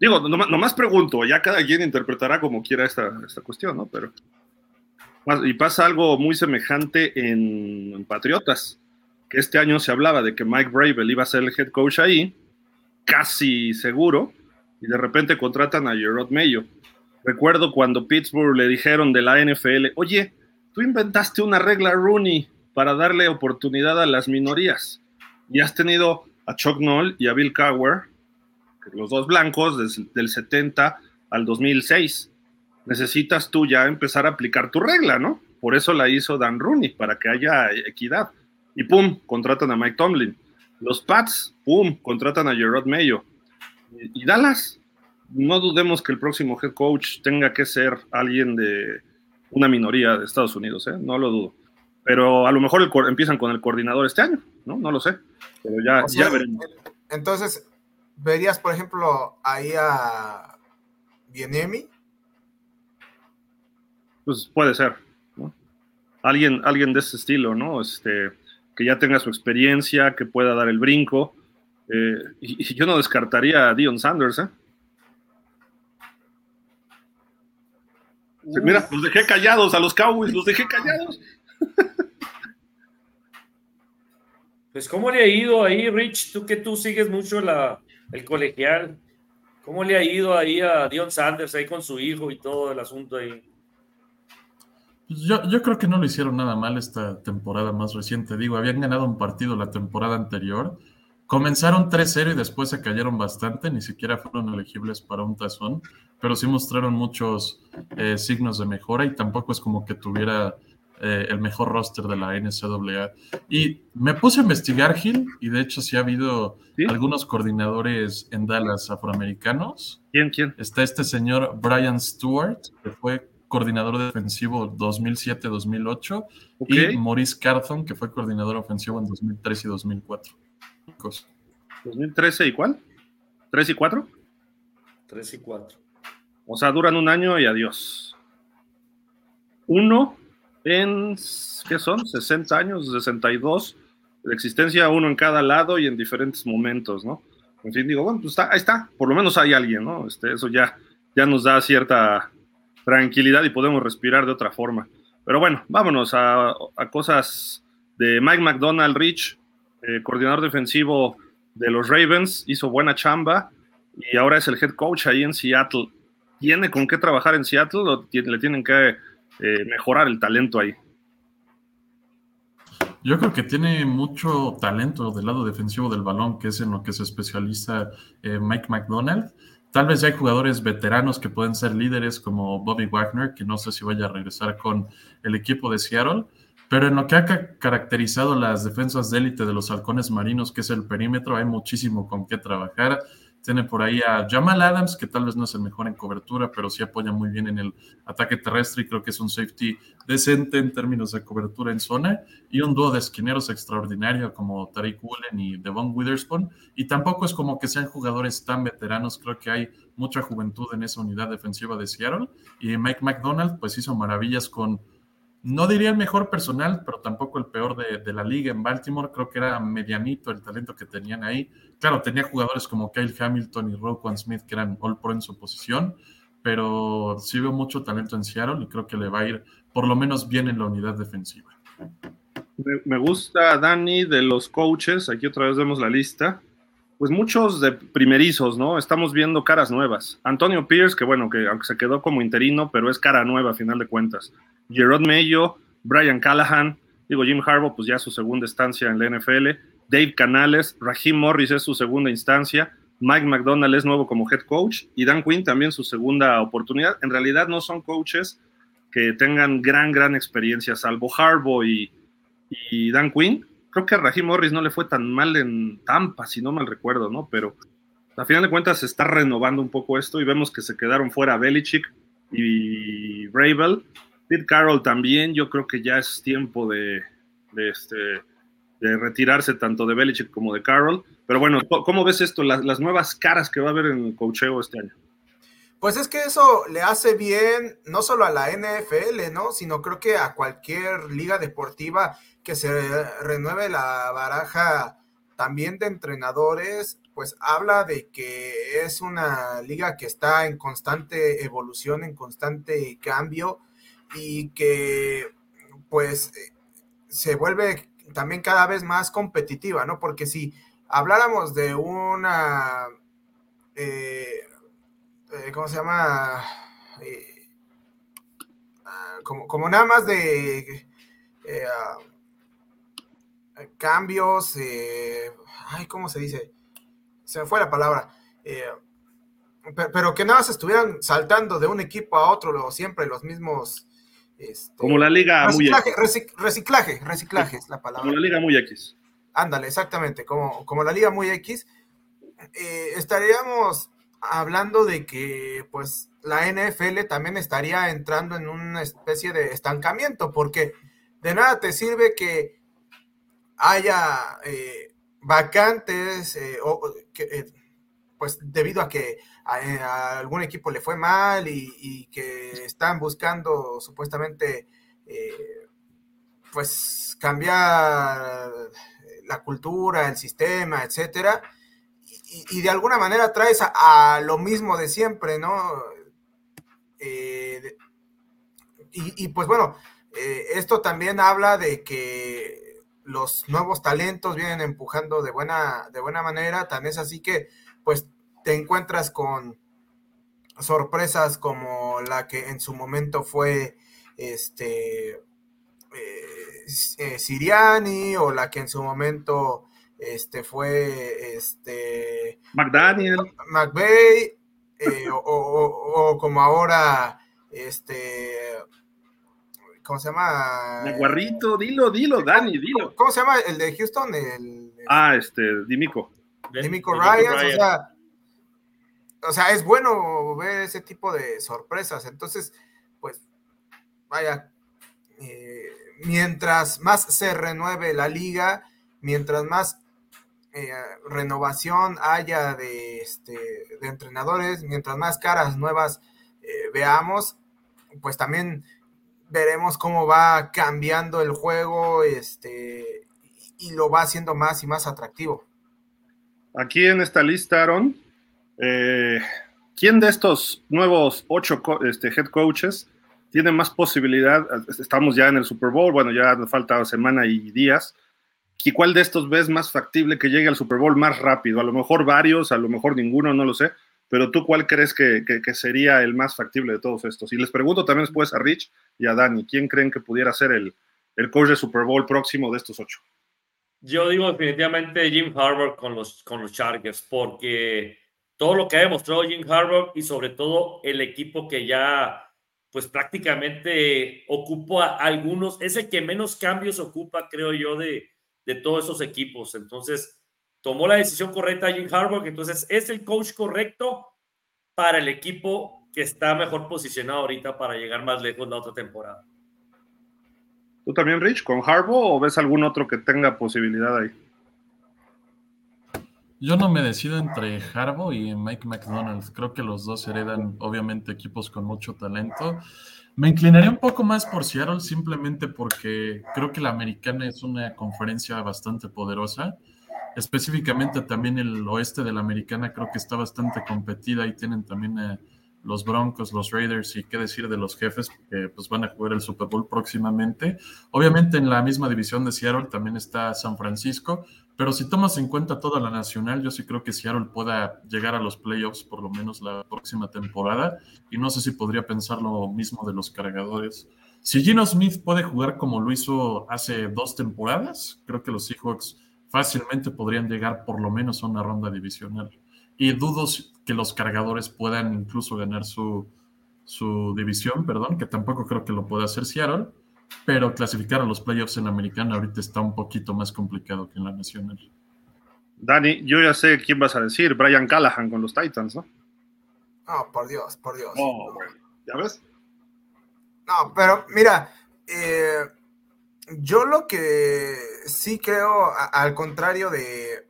Digo, nomás, pregunto, ya cada quien interpretará como quiera esta, esta cuestión, ¿no? Pero. Y pasa algo muy semejante en, en Patriotas, que este año se hablaba de que Mike Bravel iba a ser el head coach ahí, casi seguro, y de repente contratan a Gerard Mayo. Recuerdo cuando Pittsburgh le dijeron de la NFL, oye, tú inventaste una regla Rooney para darle oportunidad a las minorías. Y has tenido a Chuck Noll y a Bill Cowher, los dos blancos desde del 70 al 2006. Necesitas tú ya empezar a aplicar tu regla, ¿no? Por eso la hizo Dan Rooney, para que haya equidad. Y pum, contratan a Mike Tomlin. Los Pats, pum, contratan a Gerard Mayo. Y, Dallas, no dudemos que el próximo head coach tenga que ser alguien de una minoría de Estados Unidos, ¿eh? no lo dudo. Pero a lo mejor el empiezan con el coordinador este año, ¿no? No lo sé. Pero ya, O sea, ya veremos. Entonces, verías, por ejemplo, ahí a Bienemi. Pues puede ser, ¿no? Alguien, alguien de ese estilo, ¿no? Este, que ya tenga su experiencia, que pueda dar el brinco. Eh, y, y yo no descartaría a Dion Sanders, ¿eh? Mira, los dejé callados a los Cowboys, los dejé callados. Pues, ¿cómo le ha ido ahí, Rich? Tú que tú sigues mucho la, el colegial. ¿Cómo le ha ido ahí a Dion Sanders ahí con su hijo y todo el asunto ahí? Pues yo, creo que no lo hicieron nada mal esta temporada más reciente. Digo, habían ganado un partido la temporada anterior, Comenzaron 3-0 y después se cayeron bastante, ni siquiera fueron elegibles para un tazón, pero sí mostraron muchos eh, signos de mejora y tampoco es como que tuviera eh, el mejor roster de la NCAA. Y me puse a investigar, Gil, y de hecho sí ha habido algunos coordinadores en Dallas afroamericanos. ¿Quién, quién? Está este señor Brian Stewart, que fue coordinador defensivo 2007-2008, y Maurice Carthon, que fue coordinador ofensivo en 2003 y 2004. ¿2013 y cuál? ¿3 y 4? 3 y 4. O sea, duran un año y adiós. Uno en, ¿qué son? 60 años, 62 de existencia, uno en cada lado y en diferentes momentos, ¿no? En fin, digo, bueno, pues está, ahí está, por lo menos hay alguien, ¿no? Este, eso ya, ya nos da cierta tranquilidad y podemos respirar de otra forma. Pero bueno, vámonos a, a cosas de Mike McDonald Rich, eh, coordinador defensivo de los Ravens, hizo buena chamba y ahora es el head coach ahí en Seattle. ¿Tiene con qué trabajar en Seattle o le tienen que eh, mejorar el talento ahí? Yo creo que tiene mucho talento del lado defensivo del balón, que es en lo que se especializa eh, Mike McDonald. Tal vez ya hay jugadores veteranos que pueden ser líderes como Bobby Wagner, que no sé si vaya a regresar con el equipo de Seattle, pero en lo que ha caracterizado las defensas de élite de los halcones marinos, que es el perímetro, hay muchísimo con qué trabajar. Tiene por ahí a Jamal Adams, que tal vez no es el mejor en cobertura, pero sí apoya muy bien en el ataque terrestre y creo que es un safety decente en términos de cobertura en zona. Y un dúo de esquineros extraordinario como Tariq Woolen y Devon Witherspoon. Y tampoco es como que sean jugadores tan veteranos, creo que hay mucha juventud en esa unidad defensiva de Seattle. Y Mike McDonald pues hizo maravillas con no diría el mejor personal, pero tampoco el peor de, la liga en Baltimore. Creo que era medianito el talento que tenían ahí. Claro, tenía jugadores como Kyle Hamilton y Roquan Smith que eran all pro en su posición, pero sí veo mucho talento en Seattle y creo que le va a ir por lo menos bien en la unidad defensiva. Me gusta, Dani, de los coaches. Aquí otra vez vemos la lista. Pues muchos de primerizos, ¿no? Estamos viendo caras nuevas. Antonio Pierce, que bueno, que aunque se quedó como interino, pero es cara nueva a final de cuentas. Gerard Mayo, Brian Callahan, digo Jim Harbaugh, pues ya su segunda estancia en la NFL, Dave Canales, Raheem Morris es su segunda instancia, Mike McDonald es nuevo como head coach y Dan Quinn también su segunda oportunidad. En realidad no son coaches que tengan gran, gran experiencia, salvo Harbaugh y, y Dan Quinn. Creo que a Raheem Morris no le fue tan mal en Tampa, si no mal recuerdo, ¿no? Pero a final de cuentas se está renovando un poco esto y vemos que se quedaron fuera Belichick y Bravel Pete Carroll también, yo creo que ya es tiempo de, este, de retirarse tanto de Belichick como de Carroll. Pero bueno, ¿cómo ves esto, las, nuevas caras que va a haber en el cocheo este año? Pues es que eso le hace bien no solo a la NFL, ¿no? Sino creo que a cualquier liga deportiva que se renueve la baraja también de entrenadores, pues habla de que es una liga que está en constante evolución, en constante cambio y que pues se vuelve también cada vez más competitiva, ¿no? Porque si habláramos de una, eh, eh, ¿cómo se llama? Eh, ah, como, nada más de ah, cambios, ay, ¿cómo se dice? Se me fue la palabra. pero que nada más estuvieran saltando de un equipo a otro, siempre los mismos este, como la liga reciclaje, muy reciclaje, reciclaje es la palabra. Como la liga muy X. Ándale, exactamente, como, como la liga muy X. Eh, estaríamos hablando de que pues la NFL también estaría entrando en una especie de estancamiento, porque de nada te sirve que haya eh, vacantes eh, o, que, pues debido a que eh, a, algún equipo le fue mal y, que están buscando supuestamente eh, pues cambiar la cultura, el sistema, etcétera, y, de alguna manera traes a, lo mismo de siempre, ¿no? Eh, y, pues bueno, esto también habla de que los nuevos talentos vienen empujando de buena, de buena manera, tan es así que pues te encuentras con sorpresas como la que en su momento fue este eh, eh, Siriani o la que en su momento este fue este McDaniel, McVeigh, eh, o, como ahora, este, ¿cómo se llama? Guarrito, dilo, dilo, Dani, dilo. ¿Cómo se llama el de Houston? El, ah, este, Dimico. Dimico Ryan, o sea, o sea, es bueno ver ese tipo de sorpresas. Entonces, pues, vaya, eh, mientras más se renueve la liga, mientras más eh, renovación haya de, este, de entrenadores, mientras más caras nuevas eh, veamos, pues también veremos cómo va cambiando el juego este, y lo va haciendo más y más atractivo. Aquí en esta lista, Aaron, eh, ¿quién de estos nuevos ocho este, head coaches tiene más posibilidad? Estamos ya en el Super Bowl, bueno, ya falta semana y días. ¿Y cuál de estos ves más factible que llegue al Super Bowl más rápido? A lo mejor varios, a lo mejor ninguno, no lo sé. Pero tú, ¿cuál crees que, sería el más factible de todos estos? Y les pregunto también después a Rich y a Dani, ¿quién creen que pudiera ser el, el coach de Super Bowl próximo de estos ocho? Yo digo definitivamente Jim Harbaugh con los, con los Chargers, porque todo lo que ha demostrado Jim Harbaugh y sobre todo el equipo que ya pues prácticamente ocupa algunos, es el que menos cambios ocupa, creo yo, de, de todos esos equipos. Entonces, tomó la decisión correcta Jim Harbaugh, entonces es el coach correcto para el equipo que está mejor posicionado ahorita para llegar más lejos la otra temporada. ¿Tú también, Rich, con Harbaugh o ves algún otro que tenga posibilidad ahí? Yo no me decido entre Harbaugh y Mike McDonald. Creo que los dos heredan, obviamente, equipos con mucho talento. Me inclinaría un poco más por Seattle simplemente porque creo que la americana es una conferencia bastante poderosa. Específicamente también el oeste de la americana creo que está bastante competida y tienen también eh, los Broncos, los Raiders y qué decir de los jefes, que pues van a jugar el Super Bowl próximamente. Obviamente en la misma división de Seattle también está San Francisco, pero si tomas en cuenta toda la nacional, yo sí creo que Seattle pueda llegar a los playoffs por lo menos la próxima temporada y no sé si podría pensar lo mismo de los cargadores. Si Gino Smith puede jugar como lo hizo hace dos temporadas, creo que los Seahawks fácilmente podrían llegar por lo menos a una ronda divisional y dudo que los cargadores puedan incluso ganar su, su división, perdón, que tampoco creo que lo pueda hacer Seattle, pero clasificar a los playoffs en la americana ahorita está un poquito más complicado que en la nacional. Dani, yo ya sé quién vas a decir, Brian Callahan con los Titans, ¿no? No, por Dios, por Dios. ¿Ya ves? No, pero mira, eh, yo lo que sí creo, al contrario de,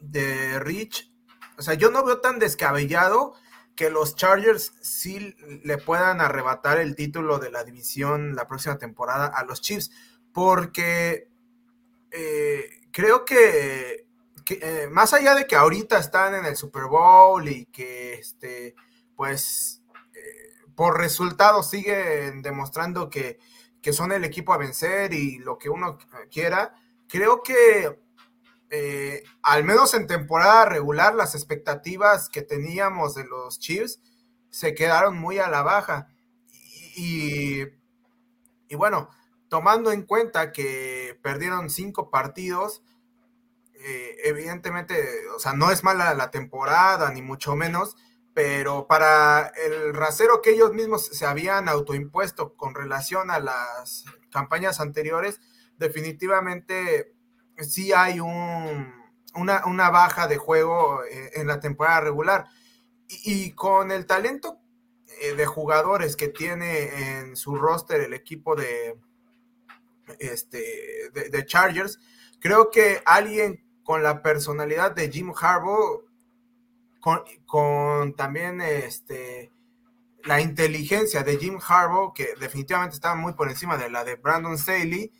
de Rich, o sea, yo no veo tan descabellado que los Chargers sí le puedan arrebatar el título de la división la próxima temporada a los Chiefs, porque eh, creo que, eh, más allá de que ahorita están en el Super Bowl y que, este, pues, eh, por resultados siguen demostrando que, que son el equipo a vencer y lo que uno quiera, creo que eh, al menos en temporada regular, las expectativas que teníamos de los Chiefs se quedaron muy a la baja. Y, bueno, tomando en cuenta que perdieron cinco partidos, eh, evidentemente, o sea, no es mala la temporada, ni mucho menos, pero para el rasero que ellos mismos se habían autoimpuesto con relación a las campañas anteriores, definitivamente sí hay un, una, baja de juego eh, en la temporada regular. Y, con el talento eh, de jugadores que tiene en su roster el equipo de, este, de, Chargers, creo que alguien con la personalidad de Jim Harbaugh, con, también este, la inteligencia de Jim Harbaugh, que definitivamente está muy por encima de la de Brandon Staley,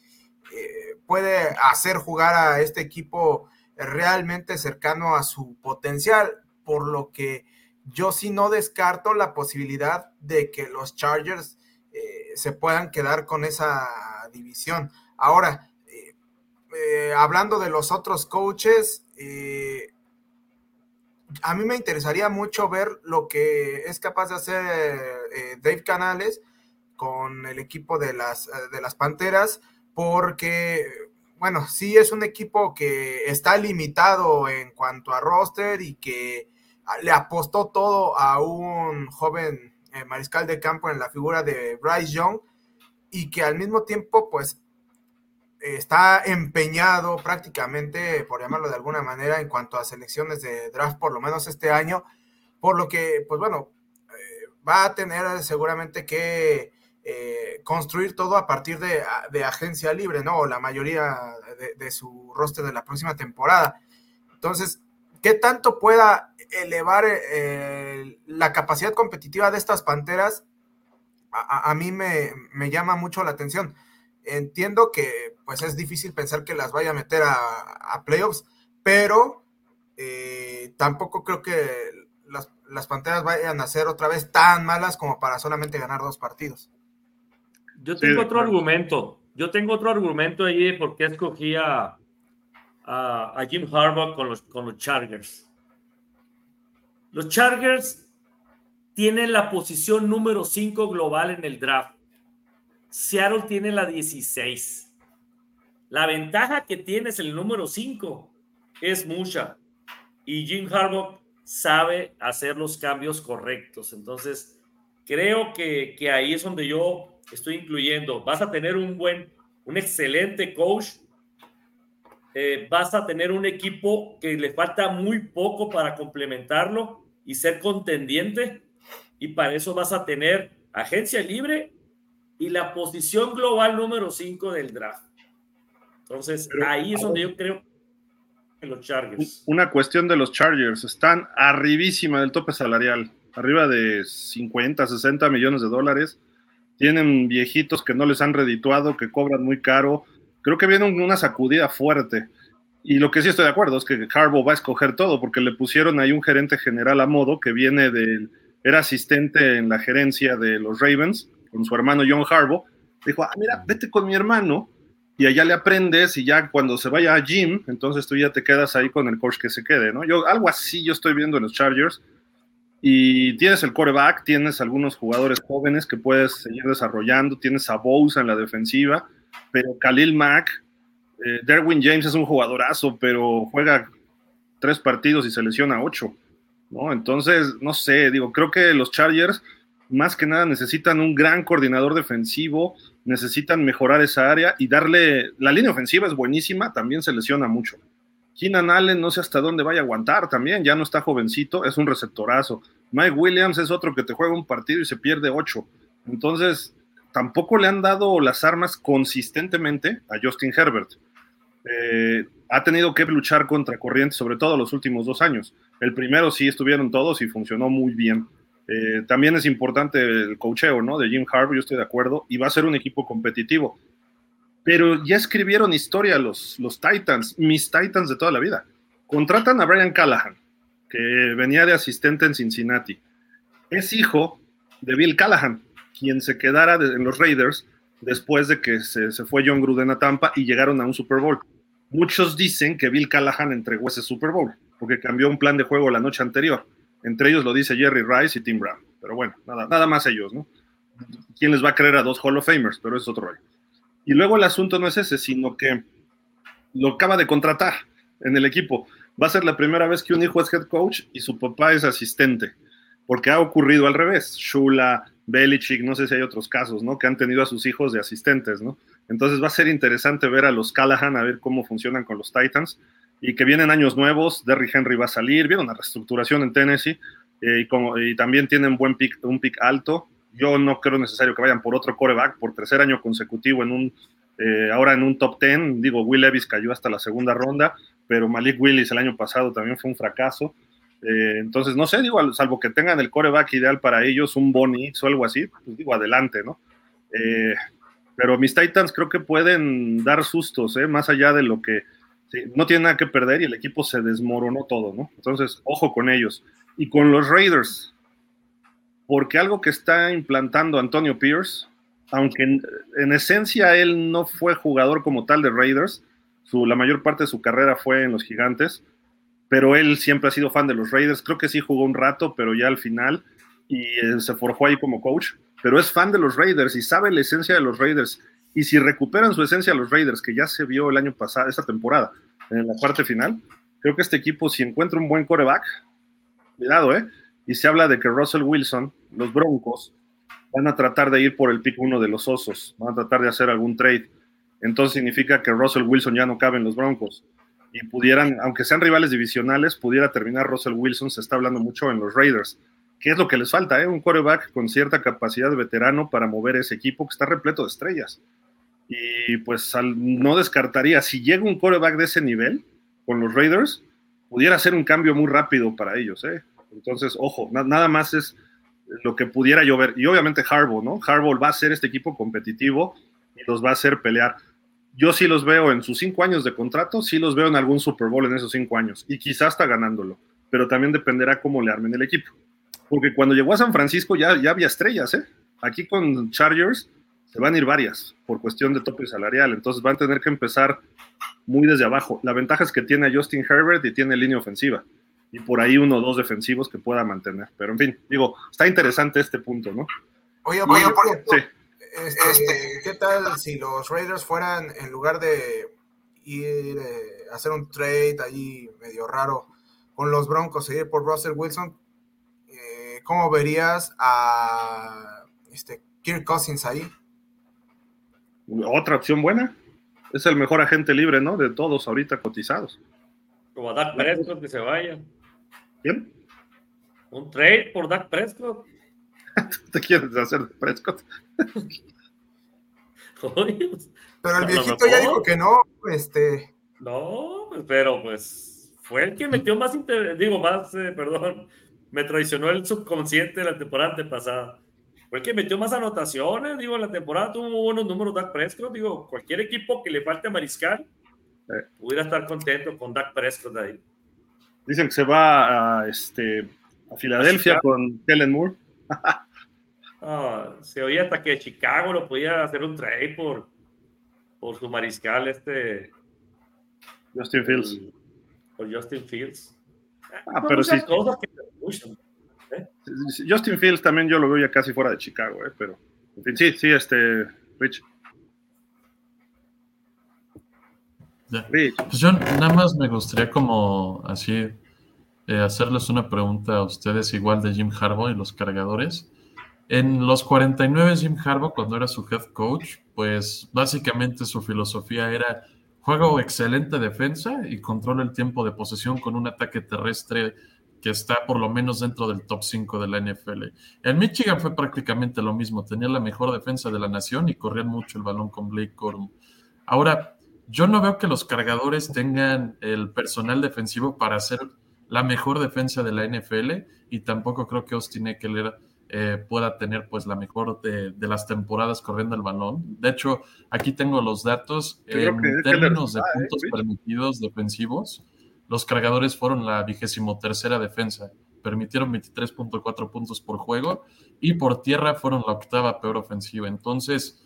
eh, puede hacer jugar a este equipo realmente cercano a su potencial, por lo que yo sí no descarto la posibilidad de que los Chargers eh, se puedan quedar con esa división. Ahora, eh, hablando de los otros coaches, a mí me interesaría mucho ver lo que es capaz de hacer Dave Canales con el equipo de las, de las Panteras porque bueno, sí es un equipo que está limitado en cuanto a roster y que le apostó todo a un joven eh, mariscal de campo en la figura de Bryce Young y que al mismo tiempo pues está empeñado prácticamente, por llamarlo de alguna manera, en cuanto a selecciones de draft, por lo menos este año, por lo que, pues bueno, eh, va a tener seguramente que eh, construir todo a partir de, agencia libre, ¿no? O la mayoría de, su roster de la próxima temporada. Entonces, ¿qué tanto pueda elevar eh, la capacidad competitiva de estas panteras? A, mí me, llama mucho la atención. Entiendo que pues es difícil pensar que las vaya a meter a, playoffs, pero eh, tampoco creo que las, las Panteras vayan a ser otra vez tan malas como para solamente ganar dos partidos. Yo tengo otro argumento. Yo tengo otro argumento ahí por qué escogí a, a, Jim Harbaugh con los, con los Chargers. Los Chargers tienen la posición número 5 global en el draft. Seattle tiene la 16. La ventaja que tienes el número 5 es mucha. Y Jim Harbaugh sabe hacer los cambios correctos. Entonces, creo que, que ahí es donde yo estoy incluyendo. Vas a tener un buen, un excelente coach. Eh, vas a tener un equipo que le falta muy poco para complementarlo y ser contendiente. Y para eso vas a tener agencia libre y la posición global número 5 del draft. Entonces, ahí es donde yo creo que los Chargers. Una cuestión de los Chargers. Están arribísima del tope salarial. Arriba de 50, 60 millones de dólares tienen viejitos que no les han redituado, que cobran muy caro. Creo que viene una sacudida fuerte. Y lo que sí estoy de acuerdo es que Harbaugh va a escoger todo, porque le pusieron ahí un gerente general a modo que viene del, era asistente en la gerencia de los Ravens, con su hermano John Harbaugh. Dijo, ah, mira, vete con mi hermano y allá le aprendes y ya cuando se vaya a Jim, entonces tú ya te quedas ahí con el coach que se quede, ¿no? Yo, algo así yo estoy viendo en los Chargers y tienes el quarterback, tienes algunos jugadores jóvenes que puedes seguir desarrollando, tienes a Bosa en la defensiva, pero Khalil Mack, eh, Derwin James es un jugadorazo, pero juega tres partidos y se lesiona ocho, ¿no? Entonces, no sé, digo, creo que los Chargers más que nada necesitan un gran coordinador defensivo, necesitan mejorar esa área y darle, la línea ofensiva es buenísima, también se lesiona mucho. Keenan Allen no sé hasta dónde vaya a aguantar también, ya no está jovencito, es un receptorazo. Mike Williams es otro que te juega un partido y se pierde ocho. Entonces, tampoco le han dado las armas consistentemente a Justin Herbert. Eh, ha tenido que luchar contra corriente, sobre todo los últimos dos años. El primero sí estuvieron todos y funcionó muy bien. Eh, también es importante el cocheo, ¿no? De Jim Harbaugh, yo estoy de acuerdo, y va a ser un equipo competitivo pero ya escribieron historia los, los Titans, mis Titans de toda la vida. Contratan a Brian Callahan, que venía de asistente en Cincinnati. Es hijo de Bill Callahan, quien se quedara en los Raiders después de que se, fue John Gruden a Tampa y llegaron a un Super Bowl. Muchos dicen que Bill Callahan entregó ese Super Bowl porque cambió un plan de juego la noche anterior. Entre ellos lo dice Jerry Rice y Tim Brown. Pero bueno, nada, más ellos, ¿no? ¿Quién les va a creer a dos Hall of Famers? Pero es otro rollo. Y luego el asunto no es ese, sino que lo acaba de contratar en el equipo. Va a ser la primera vez que un hijo es head coach y su papá es asistente, porque ha ocurrido al revés. Shula, Belichick, no sé si hay otros casos, ¿no? Que han tenido a sus hijos de asistentes, ¿no? Entonces va a ser interesante ver a los Callahan, a ver cómo funcionan con los Titans y que vienen años nuevos. Derry Henry va a salir, viene una reestructuración en Tennessee eh, y, también tienen buen pick, un pick alto yo no creo necesario que vayan por otro coreback por tercer año consecutivo en un, eh, ahora en un top ten. Digo, Will Levis cayó hasta la segunda ronda, pero Malik Willis el año pasado también fue un fracaso. Eh, entonces, no sé, digo, salvo que tengan el coreback ideal para ellos, un Bonnie o algo así, pues digo, adelante, ¿no? Pero mis Titans creo que pueden dar sustos, más allá de lo que no tienen nada que perder y el equipo se desmoronó todo, ¿no? Entonces, ojo con ellos. Y con los Raiders, porque algo que está implantando Antonio Pierce, aunque en, esencia él no fue jugador como tal de Raiders, su, la mayor parte de su carrera fue en los Gigantes, pero él siempre ha sido fan de los Raiders, creo que sí jugó un rato, pero ya al final, y eh, se forjó ahí como coach, pero es fan de los Raiders y sabe la esencia de los Raiders Y si recuperan su esencia los Raiders, que ya se vio el año pasado, esta temporada, en la parte final, creo que este equipo, si encuentra un buen coreback, cuidado, ¿eh? Y se habla de que Russell Wilson, los Broncos, van a tratar de ir por el pick uno de los Osos, van a tratar de hacer algún trade. Entonces significa que Russell Wilson ya no cabe en los Broncos. Y pudieran, aunque sean rivales divisionales, pudiera terminar Russell Wilson, se está hablando mucho en los Raiders. ¿Qué es lo que les falta? Eh? Un quarterback con cierta capacidad de veterano para mover ese equipo que está repleto de estrellas. Y pues no descartaría, si llega un quarterback de ese nivel con los Raiders, pudiera ser un cambio muy rápido para ellos. ¿eh? Entonces, ojo, nada más es lo que pudiera llover. Y obviamente Harbaugh, ¿no? Harbaugh va a ser este equipo competitivo y los va a hacer pelear. Yo sí los veo en sus cinco años de contrato, sí los veo en algún Super Bowl en esos cinco años y quizás está ganándolo, pero también dependerá cómo le armen el equipo. Porque cuando llegó a San Francisco ya, ya había estrellas, ¿eh? Aquí con Chargers se van a ir varias por cuestión de tope salarial, entonces van a tener que empezar muy desde abajo. La ventaja es que tiene a Justin Herbert y tiene línea ofensiva y por ahí uno o dos defensivos que pueda mantener. Pero en fin, digo, está interesante este punto, ¿no? Oye, oye, por sí. este, ¿qué tal si los Raiders fueran, en lugar de ir eh, a hacer un trade ahí medio raro con los Broncos e ir por Russell Wilson, ¿cómo verías a este, Kirk Cousins ahí? Otra opción buena. Es el mejor agente libre, ¿no? De todos ahorita cotizados. Como a Dak Prescott que se vaya. ¿Quién? Un trade por Dak Prescott. ¿Te quieres hacer de Prescott? pero el viejito ya dijo que no, este. No, pues, pero pues fue el que metió más, digo, más, eh, perdón, me traicionó el subconsciente de la temporada pasada. Fue el que metió más anotaciones, digo, en la temporada tuvo buenos números Dak Prescott, digo, cualquier equipo que le falte a Mariscal eh. pudiera estar contento con Dak Prescott ahí. Dicen que se va a, este, a Filadelfia con Kellen Moore. Ah, se oía hasta que Chicago lo podía hacer un trade por, por su mariscal, este. Justin Fields. Por Justin Fields. Ah, pero sí. ¿Eh? Justin Fields también yo lo veo ya casi fuera de Chicago, ¿eh? pero en fin, sí, sí, este, Rich. Pues yo nada más me gustaría como así eh, hacerles una pregunta a ustedes igual de Jim Harbaugh y los cargadores. En los 49 Jim Harbaugh cuando era su head coach, pues básicamente su filosofía era Juego excelente defensa y controla el tiempo de posesión con un ataque terrestre que está por lo menos dentro del top 5 de la NFL. En Michigan fue prácticamente lo mismo, tenía la mejor defensa de la nación y corrían mucho el balón con Blake Corum. Ahora, yo no veo que los cargadores tengan el personal defensivo para hacer la mejor defensa de la NFL y tampoco creo que Austin Eckler eh, pueda tener pues la mejor de, las temporadas corriendo el balón. De hecho, aquí tengo los datos. en términos de ¿eh? puntos permitidos defensivos, los cargadores fueron la vigésimo tercera defensa. Permitieron 23.4 puntos por juego y por tierra fueron la octava peor ofensiva. Entonces,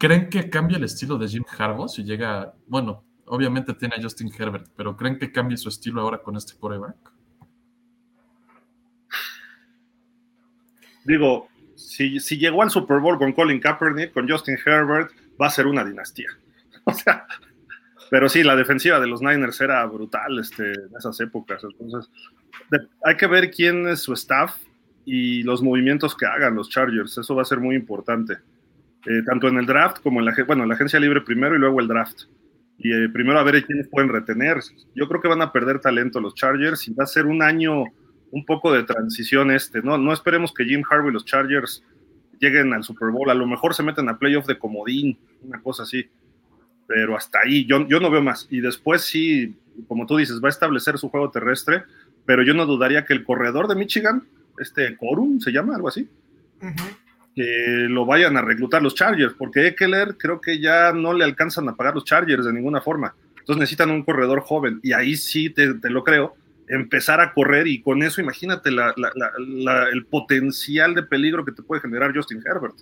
¿creen que cambie el estilo de Jim Harbaugh si llega, bueno, obviamente tiene a Justin Herbert, pero ¿creen que cambie su estilo ahora con este coreback? digo, si, si, llegó al Super Bowl con Colin Kaepernick, con Justin Herbert, va a ser una dinastía. O sea, pero sí, la defensiva de los Niners era brutal este, en esas épocas. Entonces, hay que ver quién es su staff y los movimientos que hagan los Chargers. Eso va a ser muy importante. Eh, tanto en el draft como en la, bueno, la agencia libre primero y luego el draft. Y eh, primero a ver quiénes pueden retener. Yo creo que van a perder talento los Chargers y va a ser un año un poco de transición este, ¿no? No esperemos que Jim Harvey y los Chargers lleguen al Super Bowl, a lo mejor se meten a playoff de comodín, una cosa así, pero hasta ahí yo, yo no veo más. Y después sí, como tú dices, va a establecer su juego terrestre, pero yo no dudaría que el corredor de Michigan, este Corum, se llama, algo así, que lo vayan a reclutar los Chargers, porque Eckler creo que ya no le alcanzan a pagar los Chargers de ninguna forma. Entonces necesitan un corredor joven, y ahí sí te, te lo creo, empezar a correr y con eso imagínate el potencial de peligro que te puede generar Justin Herbert.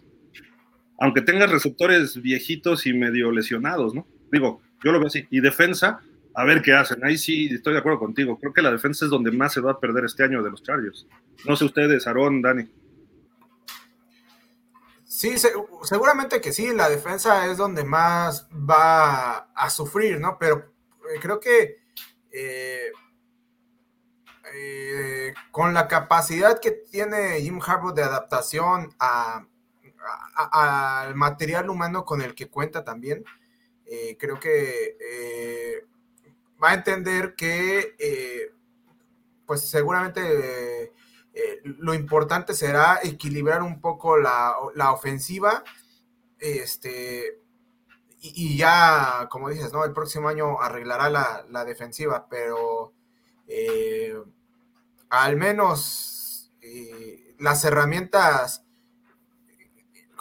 Aunque tengas receptores viejitos y medio lesionados, ¿no? Digo, yo lo veo así. Y defensa, a ver qué hacen. Ahí sí estoy de acuerdo contigo. Creo que la defensa es donde más se va a perder este año de los Chargers. No sé ustedes, Aarón, Dani. Sí, seguramente que sí, la defensa es donde más va a sufrir, ¿no? Pero eh, creo que eh, eh, con la capacidad que tiene Jim Harbaugh de adaptación al material humano con el que cuenta también, creo que va a entender que pues seguramente eh, lo importante será equilibrar un poco la, ofensiva. Este, y, ya, como dices, ¿no? El próximo año arreglará la, defensiva, pero eh, al menos eh, las herramientas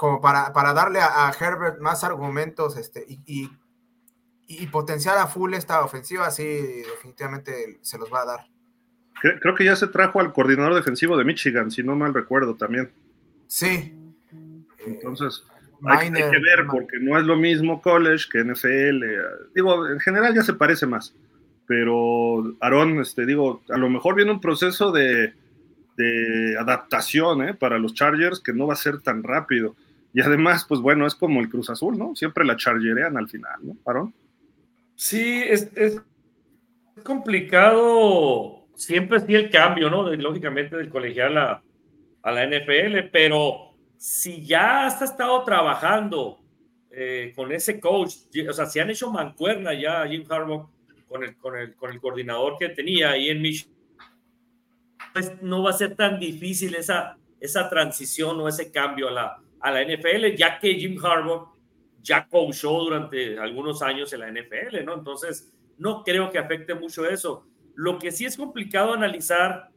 como para, darle a, Herbert más argumentos este, y, y, potenciar a full esta ofensiva, sí, definitivamente se los va a dar. Creo que ya se trajo al coordinador defensivo de Michigan, si no mal recuerdo también. Sí. Entonces, hay, que ver porque no es lo mismo college que NFL. Digo, en general ya se parece más. Pero, Aarón, este, digo, a lo mejor viene un proceso de, adaptación ¿eh? para los Chargers que no va a ser tan rápido. Y además, pues bueno, es como el Cruz Azul, ¿no? Siempre la chargerean al final, ¿no, Aarón? Sí, es, es complicado siempre sí el cambio, ¿no? lógicamente del colegial a, a, la NFL, pero si ya has estado trabajando eh, con ese coach, o sea, si han hecho mancuerna ya Jim Harbaugh con el, con el, con el coordinador que tenía ahí en Michigan, pues no va a ser tan difícil esa, esa transición o ese cambio a la, a la NFL, ya que Jim Harbaugh ya coachó durante algunos años en la NFL, ¿no? Entonces, no creo que afecte mucho eso. Lo que sí es complicado analizar,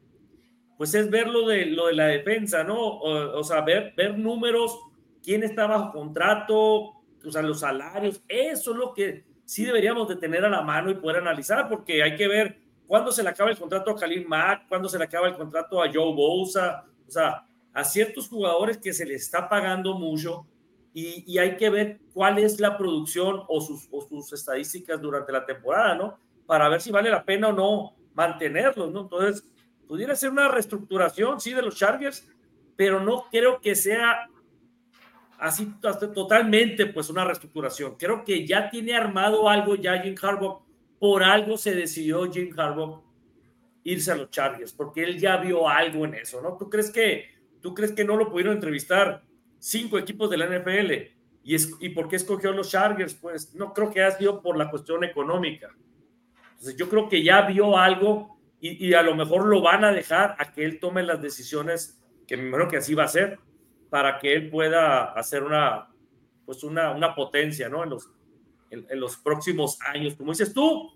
pues es ver lo de, lo de la defensa, ¿no? O, sea, ver, números, quién está bajo contrato, o sea, los salarios, eso es lo que sí deberíamos de tener a la mano y poder analizar, porque hay que ver cuándo se le acaba el contrato a Khalil Mack, cuándo se le acaba el contrato a Joe Bosa, o sea, a ciertos jugadores que se les está pagando mucho y, hay que ver cuál es la producción o sus, estadísticas durante la temporada, ¿no? para ver si vale la pena o no mantenerlos, ¿no? Entonces, pudiera ser una reestructuración, sí, de los Chargers, pero no creo que sea así totalmente, pues, una reestructuración. Creo que ya tiene armado algo ya Jim Harbaugh, por algo se decidió Jim Harbaugh irse a los Chargers, porque él ya vio algo en eso, ¿no? ¿Tú crees que, tú crees que no lo pudieron entrevistar cinco equipos de la NFL? ¿Y, es, ¿Y por qué escogió los Chargers? Pues no creo que haya sido por la cuestión económica entonces yo creo que ya vio algo y, a lo mejor lo van a dejar a que él tome las decisiones, que me imagino que así va a ser, para que él pueda hacer una, pues una, una potencia, ¿no? En los, en, los próximos años. Como dices tú,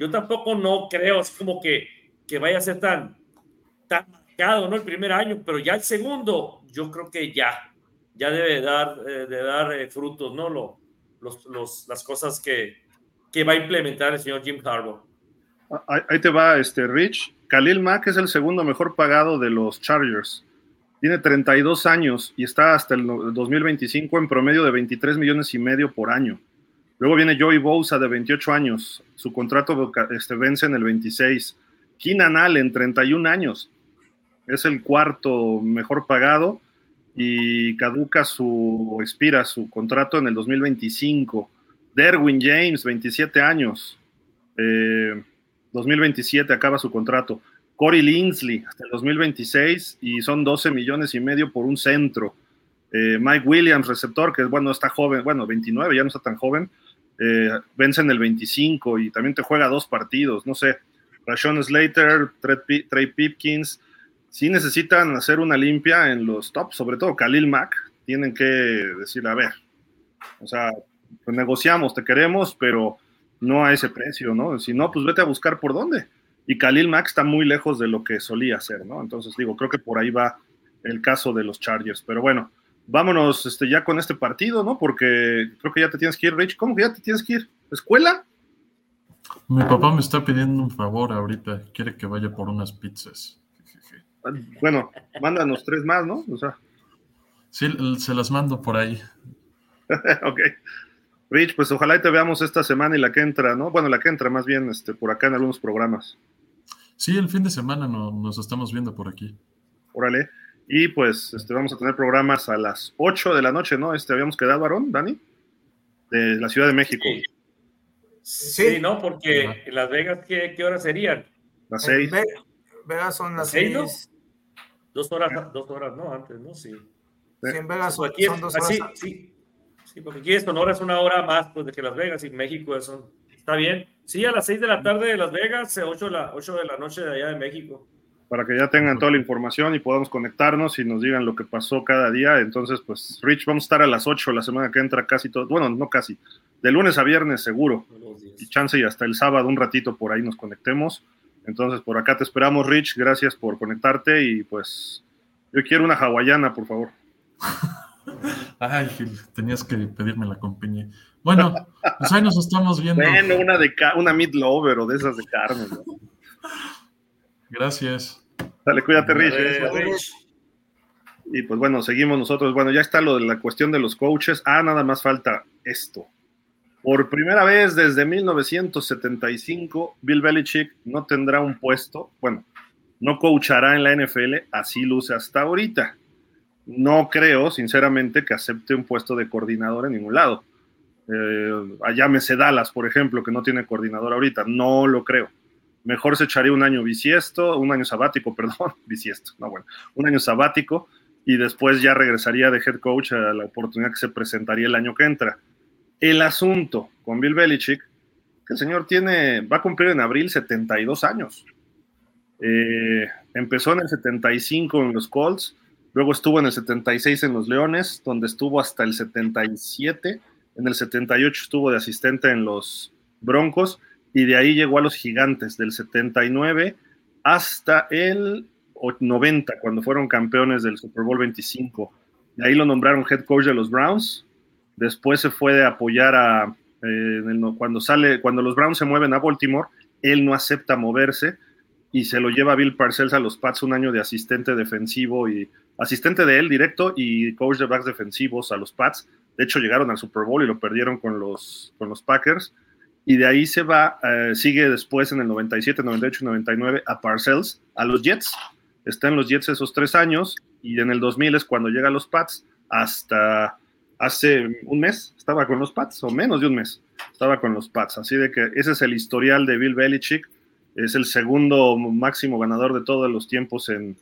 yo tampoco no creo así como que, que vaya a ser tan, tan marcado, ¿no? El primer año, pero ya el segundo, yo creo que ya, ya debe dar, eh, de dar eh, frutos, ¿no? Lo, los, los, las cosas que, que va a implementar el señor Jim Harbaugh. Ahí te va, este Rich. Khalil Mack es el segundo mejor pagado de los Chargers. Tiene 32 años y está hasta el 2025 en promedio de 23 millones y medio por año. Luego viene Joey Bosa de 28 años. Su contrato este, vence en el 26. Keenan Allen, 31 años. Es el cuarto mejor pagado y caduca su, expira su contrato en el 2025. Derwin James, 27 años. 2027 eh, acaba su contrato. Corey Linsley, hasta el 2026, y son 12 millones y medio por un centro. Eh, Mike Williams, receptor, que bueno, está joven, bueno, 29, ya no está tan joven, eh, vence en el 25 y también te juega dos partidos, no sé. Rashon Slater, Trey Pipkins, si necesitan hacer una limpia en los tops, sobre todo Khalil Mack, tienen que decir, a ver, o sea, pues negociamos, te queremos, pero no a ese precio, ¿no? Si no, pues vete a buscar por dónde. Y Khalil Max está muy lejos de lo que solía ser, ¿no? Entonces digo, creo que por ahí va el caso de los Chargers. Pero bueno, vámonos este, ya con este partido, ¿no? Porque creo que ya te tienes que ir, Rich. ¿Cómo que ya te tienes que ir? ¿Escuela? Mi papá me está pidiendo un favor ahorita. Quiere que vaya por unas pizzas. Bueno, mándanos tres más, ¿no? O sea. Sí, se las mando por ahí. ok. Rich, pues ojalá y te veamos esta semana y la que entra, ¿no? Bueno, la que entra más bien este, por acá en algunos programas. Sí, el fin de semana no, nos estamos viendo por aquí. Órale. Y pues este, vamos a tener programas a las 8 de la noche, ¿no? Este habíamos quedado, Aaron, Dani, de la Ciudad de México. Sí, ¿no? Porque en Las Vegas, ¿qué, qué horas serían? Las 6. Vegas son las 6. Dos horas, dos horas, ¿no? Antes, ¿no? Sí. Sí, en Vegas son, aquí es, son dos así, horas. sí, sí, porque aquí es Sonora es una hora más pues, de que Las Vegas y México eso está bien. Sí, a las 6 de la tarde de Las Vegas, 8 de la, 8 de la noche de allá de México. Para que ya tengan toda la información y podamos conectarnos y nos digan lo que pasó cada día. Entonces, pues, Rich, vamos a estar a las 8 la semana que entra casi todo. Bueno, no casi. De lunes a viernes seguro. Y chance y hasta el sábado un ratito por ahí nos conectemos. Entonces, por acá te esperamos, Rich. Gracias por conectarte y pues yo quiero una hawaiana, por favor. Ay, Gil, tenías que pedirme la compañía. Bueno, pues ahí nos estamos viendo. Bueno, una de una meat lover o de esas de carne. ¿no? Gracias. Dale, cuídate, Rich. Rich. Y pues bueno, seguimos nosotros. Bueno, ya está lo de la cuestión de los coaches. Ah, nada más falta esto. Por primera vez desde 1975, Bill Belichick no tendrá un puesto, bueno, no coachará en la NFL, así luce hasta ahorita. No creo, sinceramente, que acepte un puesto de coordinador en ningún lado. Eh, llámese Dallas, por ejemplo, que no tiene coordinador ahorita. No lo creo. Mejor se echaría un año bisiesto, un año sabático, perdón, bisiesto, no bueno, un año sabático y después ya regresaría de head coach a la oportunidad que se presentaría el año que entra. El asunto con Bill Belichick, que el señor tiene, va a cumplir en abril 72 años. Eh, empezó en el 75 en los Colts, luego estuvo en el 76 en los Leones, donde estuvo hasta el 77, en el 78 estuvo de asistente en los Broncos y de ahí llegó a los Gigantes del 79 hasta el 90, cuando fueron campeones del Super Bowl 25. De ahí lo nombraron head coach de los Browns. Después se fue de apoyar a eh, cuando sale, cuando los Browns se mueven a Baltimore, él no acepta moverse y se lo lleva Bill Parcells a los Pats un año de asistente defensivo y asistente de él directo y coach de backs defensivos a los Pats. De hecho, llegaron al Super Bowl y lo perdieron con los, con los Packers. Y de ahí se va, eh, sigue después en el 97, 98 y 99 a Parcells, a los Jets. Está en los Jets esos tres años y en el 2000 es cuando llega a los Pats. Hasta hace un mes estaba con los Pats, o menos de un mes estaba con los Pats. Así de que ese es el historial de Bill Belichick. Es el segundo máximo ganador de todos los tiempos en,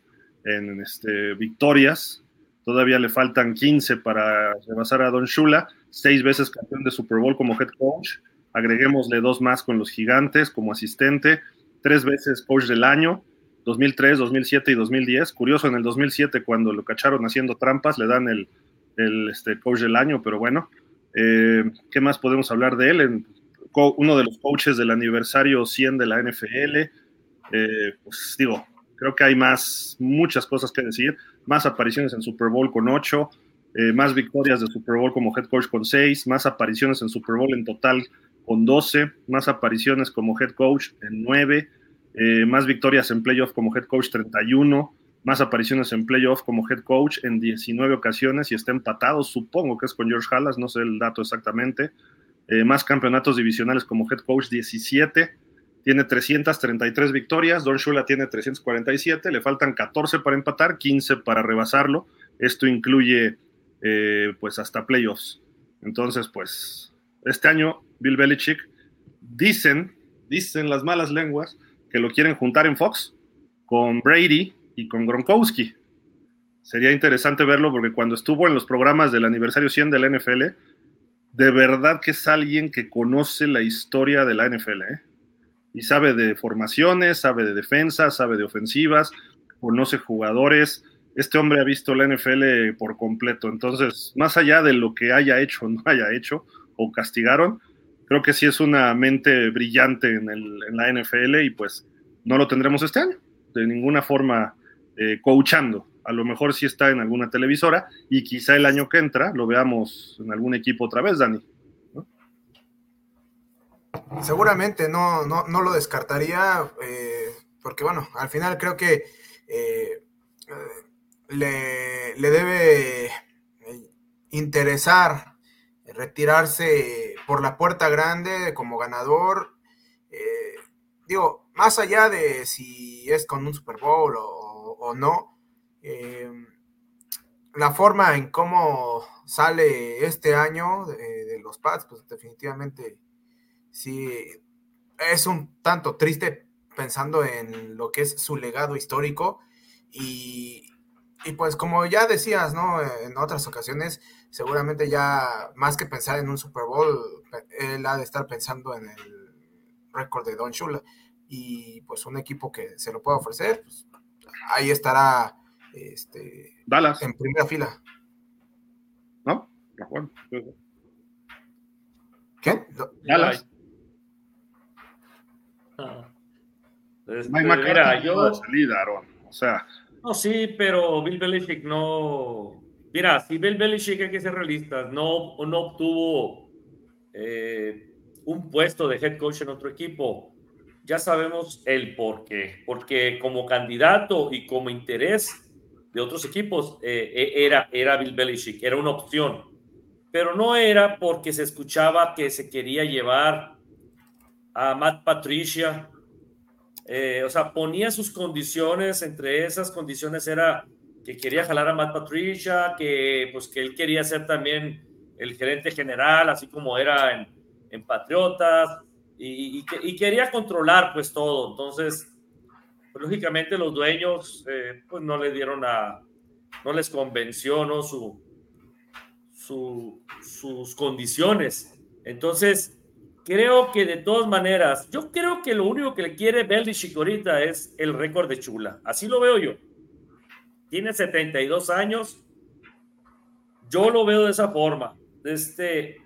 en este, victorias. Todavía le faltan 15 para rebasar a Don Shula, seis veces campeón de Super Bowl como head coach. Agreguémosle dos más con los gigantes como asistente, tres veces coach del año, 2003, 2007 y 2010. Curioso, en el 2007 cuando lo cacharon haciendo trampas le dan el, el este, coach del año, pero bueno. Eh, ¿Qué más podemos hablar de él? En, uno de los coaches del aniversario 100 de la NFL. Eh, pues digo, creo que hay más, muchas cosas que decir. Más apariciones en Super Bowl con 8, eh, más victorias de Super Bowl como head coach con 6, más apariciones en Super Bowl en total con 12, más apariciones como head coach en 9, eh, más victorias en playoff como head coach 31, más apariciones en playoff como head coach en 19 ocasiones y está empatado, supongo que es con George Halas, no sé el dato exactamente, eh, más campeonatos divisionales como head coach 17, tiene 333 victorias, Don Shula tiene 347, le faltan 14 para empatar, 15 para rebasarlo, esto incluye eh, pues hasta playoffs. Entonces, pues este año Bill Belichick dicen, dicen las malas lenguas que lo quieren juntar en Fox con Brady y con Gronkowski. Sería interesante verlo porque cuando estuvo en los programas del aniversario 100 de la NFL, de verdad que es alguien que conoce la historia de la NFL, ¿eh? Y sabe de formaciones, sabe de defensa, sabe de ofensivas, conoce jugadores. Este hombre ha visto la NFL por completo. Entonces, más allá de lo que haya hecho o no haya hecho o castigaron, creo que sí es una mente brillante en la NFL y pues no lo tendremos este año. De ninguna forma eh, coachando. A lo mejor sí está en alguna televisora y quizá el año que entra lo veamos en algún equipo otra vez, Dani. Seguramente no, no, no lo descartaría, eh, porque bueno, al final creo que eh, le, le, debe interesar retirarse por la puerta grande como ganador. Digo, más allá de si es con un Super Bowl o, o no, la forma en cómo sale este año de, los Pats, pues definitivamente sí es un tanto triste pensando en lo que es su legado histórico y, y, pues como ya decías, ¿no? En otras ocasiones, seguramente ya más que pensar en un Super Bowl, él ha de estar pensando en el récord de Don Shula y pues un equipo que se lo pueda ofrecer, pues ahí estará este, Dallas. En primera fila. ¿No? ¿Qué? Dallas. Ah. Este, mira, yo... salida, Aaron. O sea... No, sí, pero Bill Belichick no... Mira, si Bill Belichick hay que ser realistas, no, no obtuvo eh, un puesto de head coach en otro equipo, ya sabemos el por qué. Porque como candidato y como interés de otros equipos, eh, eh, era, era Bill Belichick, era una opción, pero no era porque se escuchaba que se quería llevar a Matt Patricia, eh, o sea, ponía sus condiciones, entre esas condiciones era que quería jalar a Matt Patricia, que pues que él quería ser también el gerente general, así como era en, en Patriotas, y, y, quería controlar pues todo, entonces pues, lógicamente los dueños eh, pues no le dieron a, no les convenció ¿no? Su, sus condiciones. Entonces, creo que de todas maneras, yo creo que lo único que le quiere Belichick ahorita es el récord de Chula. Así lo veo yo. Tiene 72 años. Yo lo veo de esa forma. Este,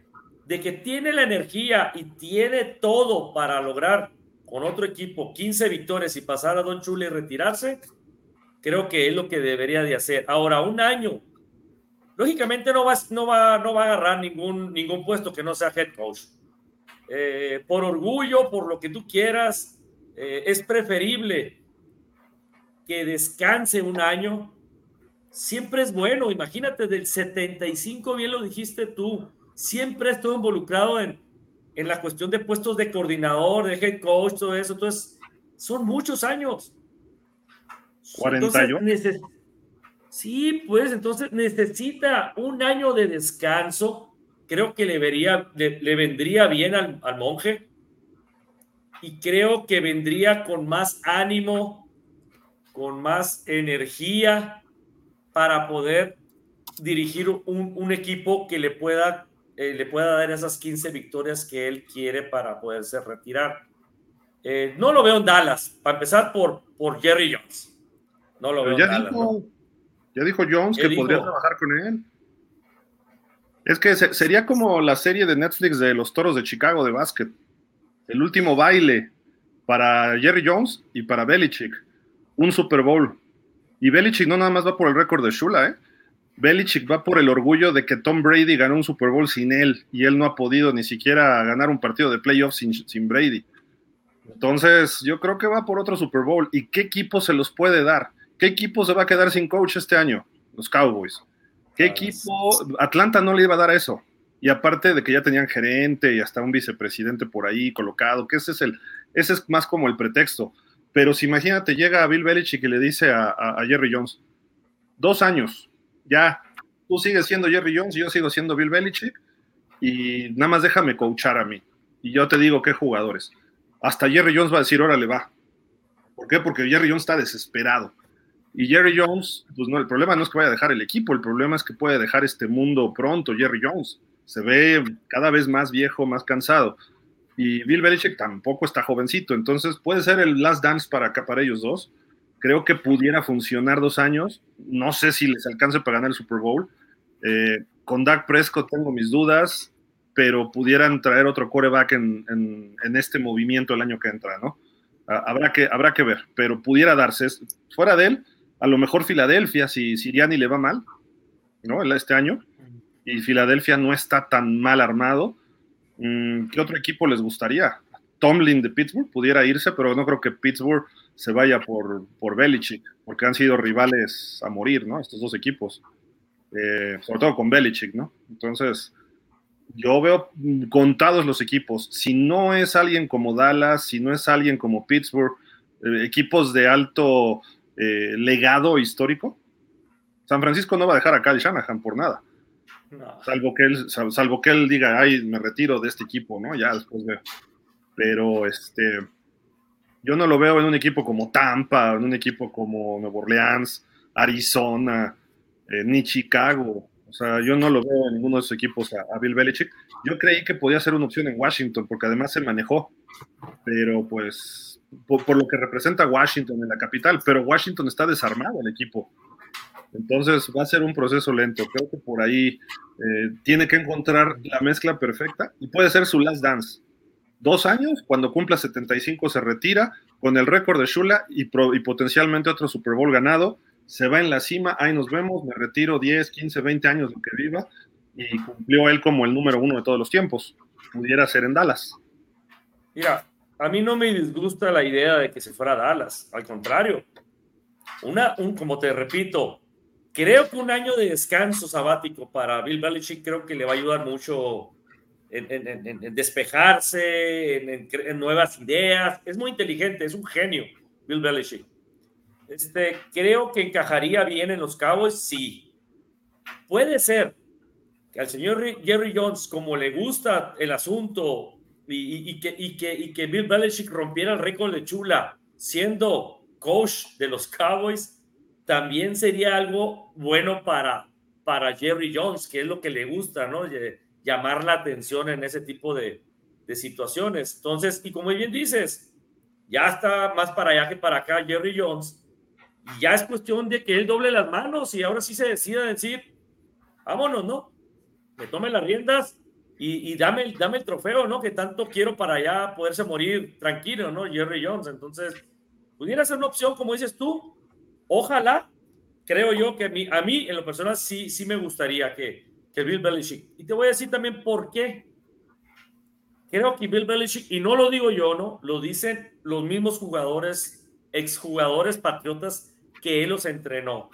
de que tiene la energía y tiene todo para lograr con otro equipo 15 victorias y pasar a Don Chula y retirarse, creo que es lo que debería de hacer. Ahora, un año, lógicamente no va, no va, no va a agarrar ningún, ningún puesto que no sea head coach. Eh, por orgullo, por lo que tú quieras, eh, es preferible que descanse un año. Siempre es bueno, imagínate, del 75, bien lo dijiste tú, siempre estuvo involucrado en, en la cuestión de puestos de coordinador, de head coach, todo eso. Entonces, son muchos años. 41. sí, pues entonces necesita un año de descanso. Creo que le, vería, le, vendría bien al, al, monje. Y creo que vendría con más ánimo, con más energía para poder dirigir un, un equipo que le pueda eh, le pueda dar esas 15 victorias que él quiere para poderse retirar. Eh, no lo veo en Dallas, para empezar por, por Jerry Jones. No lo veo en Dallas. Ya dijo Jones que podría trabajar con él. Es que sería como la serie de Netflix de los Toros de Chicago de básquet. El último baile para Jerry Jones y para Belichick. Un Super Bowl. Y Belichick no nada más va por el récord de Shula, ¿eh? Belichick va por el orgullo de que Tom Brady ganó un Super Bowl sin él y él no ha podido ni siquiera ganar un partido de playoffs sin, sin Brady. Entonces, yo creo que va por otro Super Bowl. ¿Y qué equipo se los puede dar? ¿Qué equipo se va a quedar sin coach este año? Los Cowboys. ¿Qué ah, equipo? Atlanta no le iba a dar eso. Y aparte de que ya tenían gerente y hasta un vicepresidente por ahí colocado, que ese es el, ese es más como el pretexto. Pero si imagínate, llega a Bill Belichick y le dice a, a Jerry Jones, dos años, ya, tú sigues siendo Jerry Jones y yo sigo siendo Bill Belichick y nada más déjame coachar a mí. Y yo te digo qué jugadores. Hasta Jerry Jones va a decir, órale, va. ¿Por qué? Porque Jerry Jones está desesperado. Y Jerry Jones, pues no, el problema no es que vaya a dejar el equipo, el problema es que puede dejar este mundo pronto, Jerry Jones. Se ve cada vez más viejo, más cansado. Y Bill Belichick tampoco está jovencito, entonces puede ser el last dance para acá, para ellos dos Creo que pudiera funcionar dos años. No sé si les alcance para ganar el Super Bowl. Eh, con Dak Prescott tengo mis dudas, pero pudieran traer otro quarterback en, este movimiento el año que entra, ¿no? habrá, que, habrá que ver, pero pudiera darse. Fuera de él, a lo mejor Filadelfia, si Siriani le va mal, ¿no? Este año, y Filadelfia no está tan mal armado, mm, ¿qué otro equipo les gustaría? Tomlin de Pittsburgh pudiera irse, pero no creo que Pittsburgh se vaya por, por Belichick, porque han sido rivales a morir, ¿no? Estos dos equipos, eh, sobre todo con Belichick, ¿no? Entonces, yo veo contados los equipos. Si no es alguien como Dallas, si no es alguien como Pittsburgh, eh, equipos de alto eh, legado histórico, San Francisco no va a dejar a Kyle Shanahan por nada. Salvo, que él, salvo que él diga, ay, me retiro de este equipo, ¿no? Ya después veo. Pero este, yo no lo veo en un equipo como Tampa, en un equipo como Nueva Orleans, Arizona, eh, ni Chicago. O sea, yo no lo veo en ninguno de esos equipos a, Bill Belichick. Yo creí que podía ser una opción en Washington, porque además se manejó. Pero pues, por, lo que representa Washington en la capital, pero Washington está desarmado el equipo. Entonces va a ser un proceso lento. Creo que por ahí eh, tiene que encontrar la mezcla perfecta y puede ser su last dance. Dos años, cuando cumpla 75 se retira con el récord de Shula y, potencialmente otro Super Bowl ganado. Se va en la cima, ahí nos vemos, me retiro 10, 15, 20 años lo que viva y cumplió él como el número uno de todos los tiempos. Pudiera ser en Dallas. Mira, a mí no me disgusta la idea de que se fuera a Dallas, al contrario. Una, un, como te repito, Creo que un año de descanso sabático para Bill Belichick creo que le va a ayudar mucho en, despejarse, en, nuevas ideas. Es muy inteligente, es un genio, Bill Belichick. Este, creo que encajaría bien en los Cowboys, sí. Puede ser que al señor Jerry Jones, como le gusta el asunto y, que, y, que, y que Bill Belichick rompiera el récord de Chula siendo coach de los Cowboys, también sería algo bueno para, para Jerry Jones, que es lo que le gusta, ¿no? Llamar la atención en ese tipo de, situaciones. Entonces, y como bien dices, ya está más para allá que para acá Jerry Jones. Y ya es cuestión de que él doble las manos y ahora sí se decida decir, vámonos, ¿no? Me tome las riendas y, y, dame, dame el trofeo, ¿no? Que tanto quiero para allá poderse morir tranquilo, ¿no? Jerry Jones. Entonces, pudiera ser una opción, como dices tú, Ojalá, creo yo que a mí, a mí en lo personal sí, sí me gustaría que, que Bill Belichick. Y te voy a decir también por qué. Creo que Bill Belichick, y no lo digo yo, ¿no? Lo dicen los mismos jugadores, exjugadores patriotas que él los entrenó.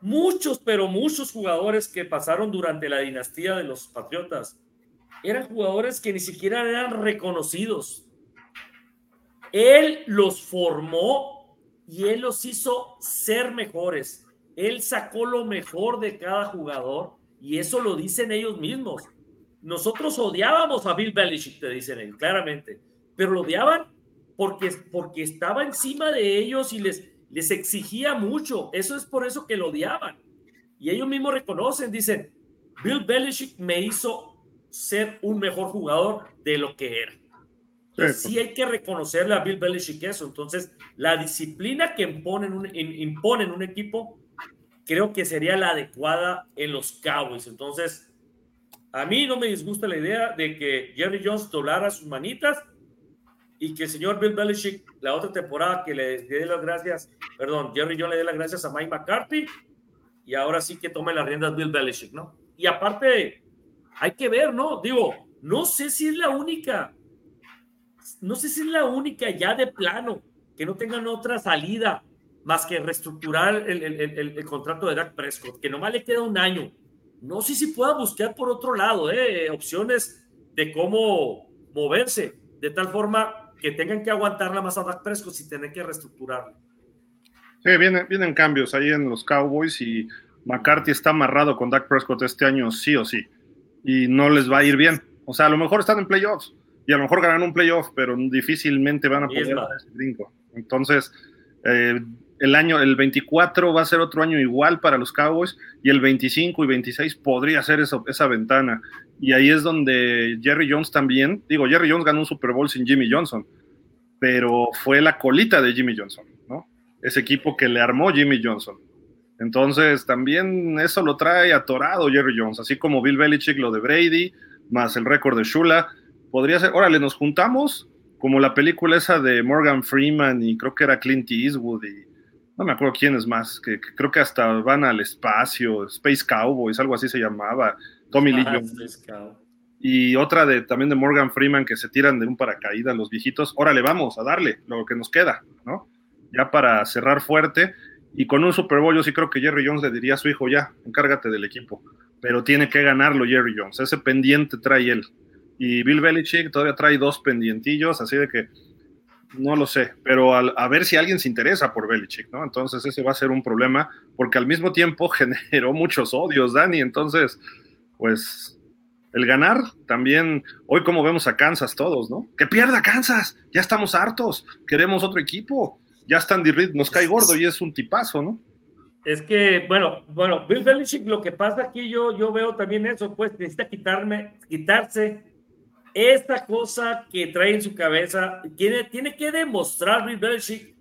Muchos, pero muchos jugadores que pasaron durante la dinastía de los patriotas eran jugadores que ni siquiera eran reconocidos. Él los formó y él los hizo ser mejores. Él sacó lo mejor de cada jugador y eso lo dicen ellos mismos. Nosotros odiábamos a Bill Belichick, te dicen ellos, claramente, pero lo odiaban porque, porque estaba encima de ellos y les, les exigía mucho. Eso es por eso que lo odiaban. Y ellos mismos reconocen, dicen, Bill Belichick me hizo ser un mejor jugador de lo que era sí hay que reconocerle a Bill Belichick eso. Entonces, la disciplina que impone un, impone en un equipo, creo que sería la adecuada en los Cowboys. Entonces, a mí no me disgusta la idea de que Jerry Jones doblara sus manitas y que el señor Bill Belichick, la otra temporada, que le, dé las gracias, perdón, Jerry Jones le dé las gracias a Mike McCarthy y ahora sí que tome las riendas Bill Belichick, ¿no? Y aparte, hay que ver, ¿no? Digo, no sé si es la única no sé si es la única ya de plano, que no tengan otra salida más que reestructurar el, contrato de Dak Prescott, que nomás le queda un año. No sé si pueda buscar por otro lado eh, opciones de cómo moverse, de tal forma que tengan que aguantarla más a Dak Prescott si tienen que reestructurarla. Sí, vienen, vienen cambios ahí en los Cowboys y McCarthy está amarrado con Dak Prescott este año sí o sí, y no les va a ir bien. O sea, a lo mejor están en playoffs, y a lo mejor ganan un playoff, pero difícilmente van a poder dar ese brinco. Entonces, eh, el año, el 24 va a ser otro año igual para los Cowboys y el 25 y 26 podría ser esa, ventana. Y ahí es donde Jerry Jones también, digo, Jerry Jones ganó un Super Bowl sin Jimmy Johnson, pero fue la colita de Jimmy Johnson, ¿no? Ese equipo que le armó Jimmy Johnson. Entonces, también eso lo trae atorado Jerry Jones, así como Bill Belichick lo de Brady, más el récord de Shula podría ser, órale, nos juntamos, como la película esa de Morgan Freeman y creo que era Clint Eastwood y no me acuerdo quién es más, que, creo que hasta van al espacio, Space Cowboys, algo así se llamaba, Tommy Lee Jones. Y otra de también de Morgan Freeman que se tiran de un paracaídas los viejitos, órale, vamos a darle lo que nos queda, ¿no? Ya para cerrar fuerte. Y con un Super Bowl yo sí creo que Jerry Jones le diría a su hijo, ya, encárgate del equipo. Pero tiene que ganarlo Jerry Jones. Ese pendiente trae él. Y Bill Belichick todavía trae dos pendientillos, así de que No lo sé, pero a ver si alguien se interesa por Belichick, ¿no? Entonces ese va a ser un problema, porque al mismo tiempo generó muchos odios, Dani. Entonces, pues el ganar también, hoy como vemos a Kansas todos, ¿no? Que pierda Kansas, ya estamos hartos, queremos otro equipo, ya Standy Reed nos cae gordo y es un tipazo, ¿no? Es que, bueno, bueno, Bill Belichick, lo que pasa aquí, yo, yo veo también eso, pues necesita quitarme, quitarse esta cosa que trae en su cabeza. Tiene, tiene que demostrar Bill Belichick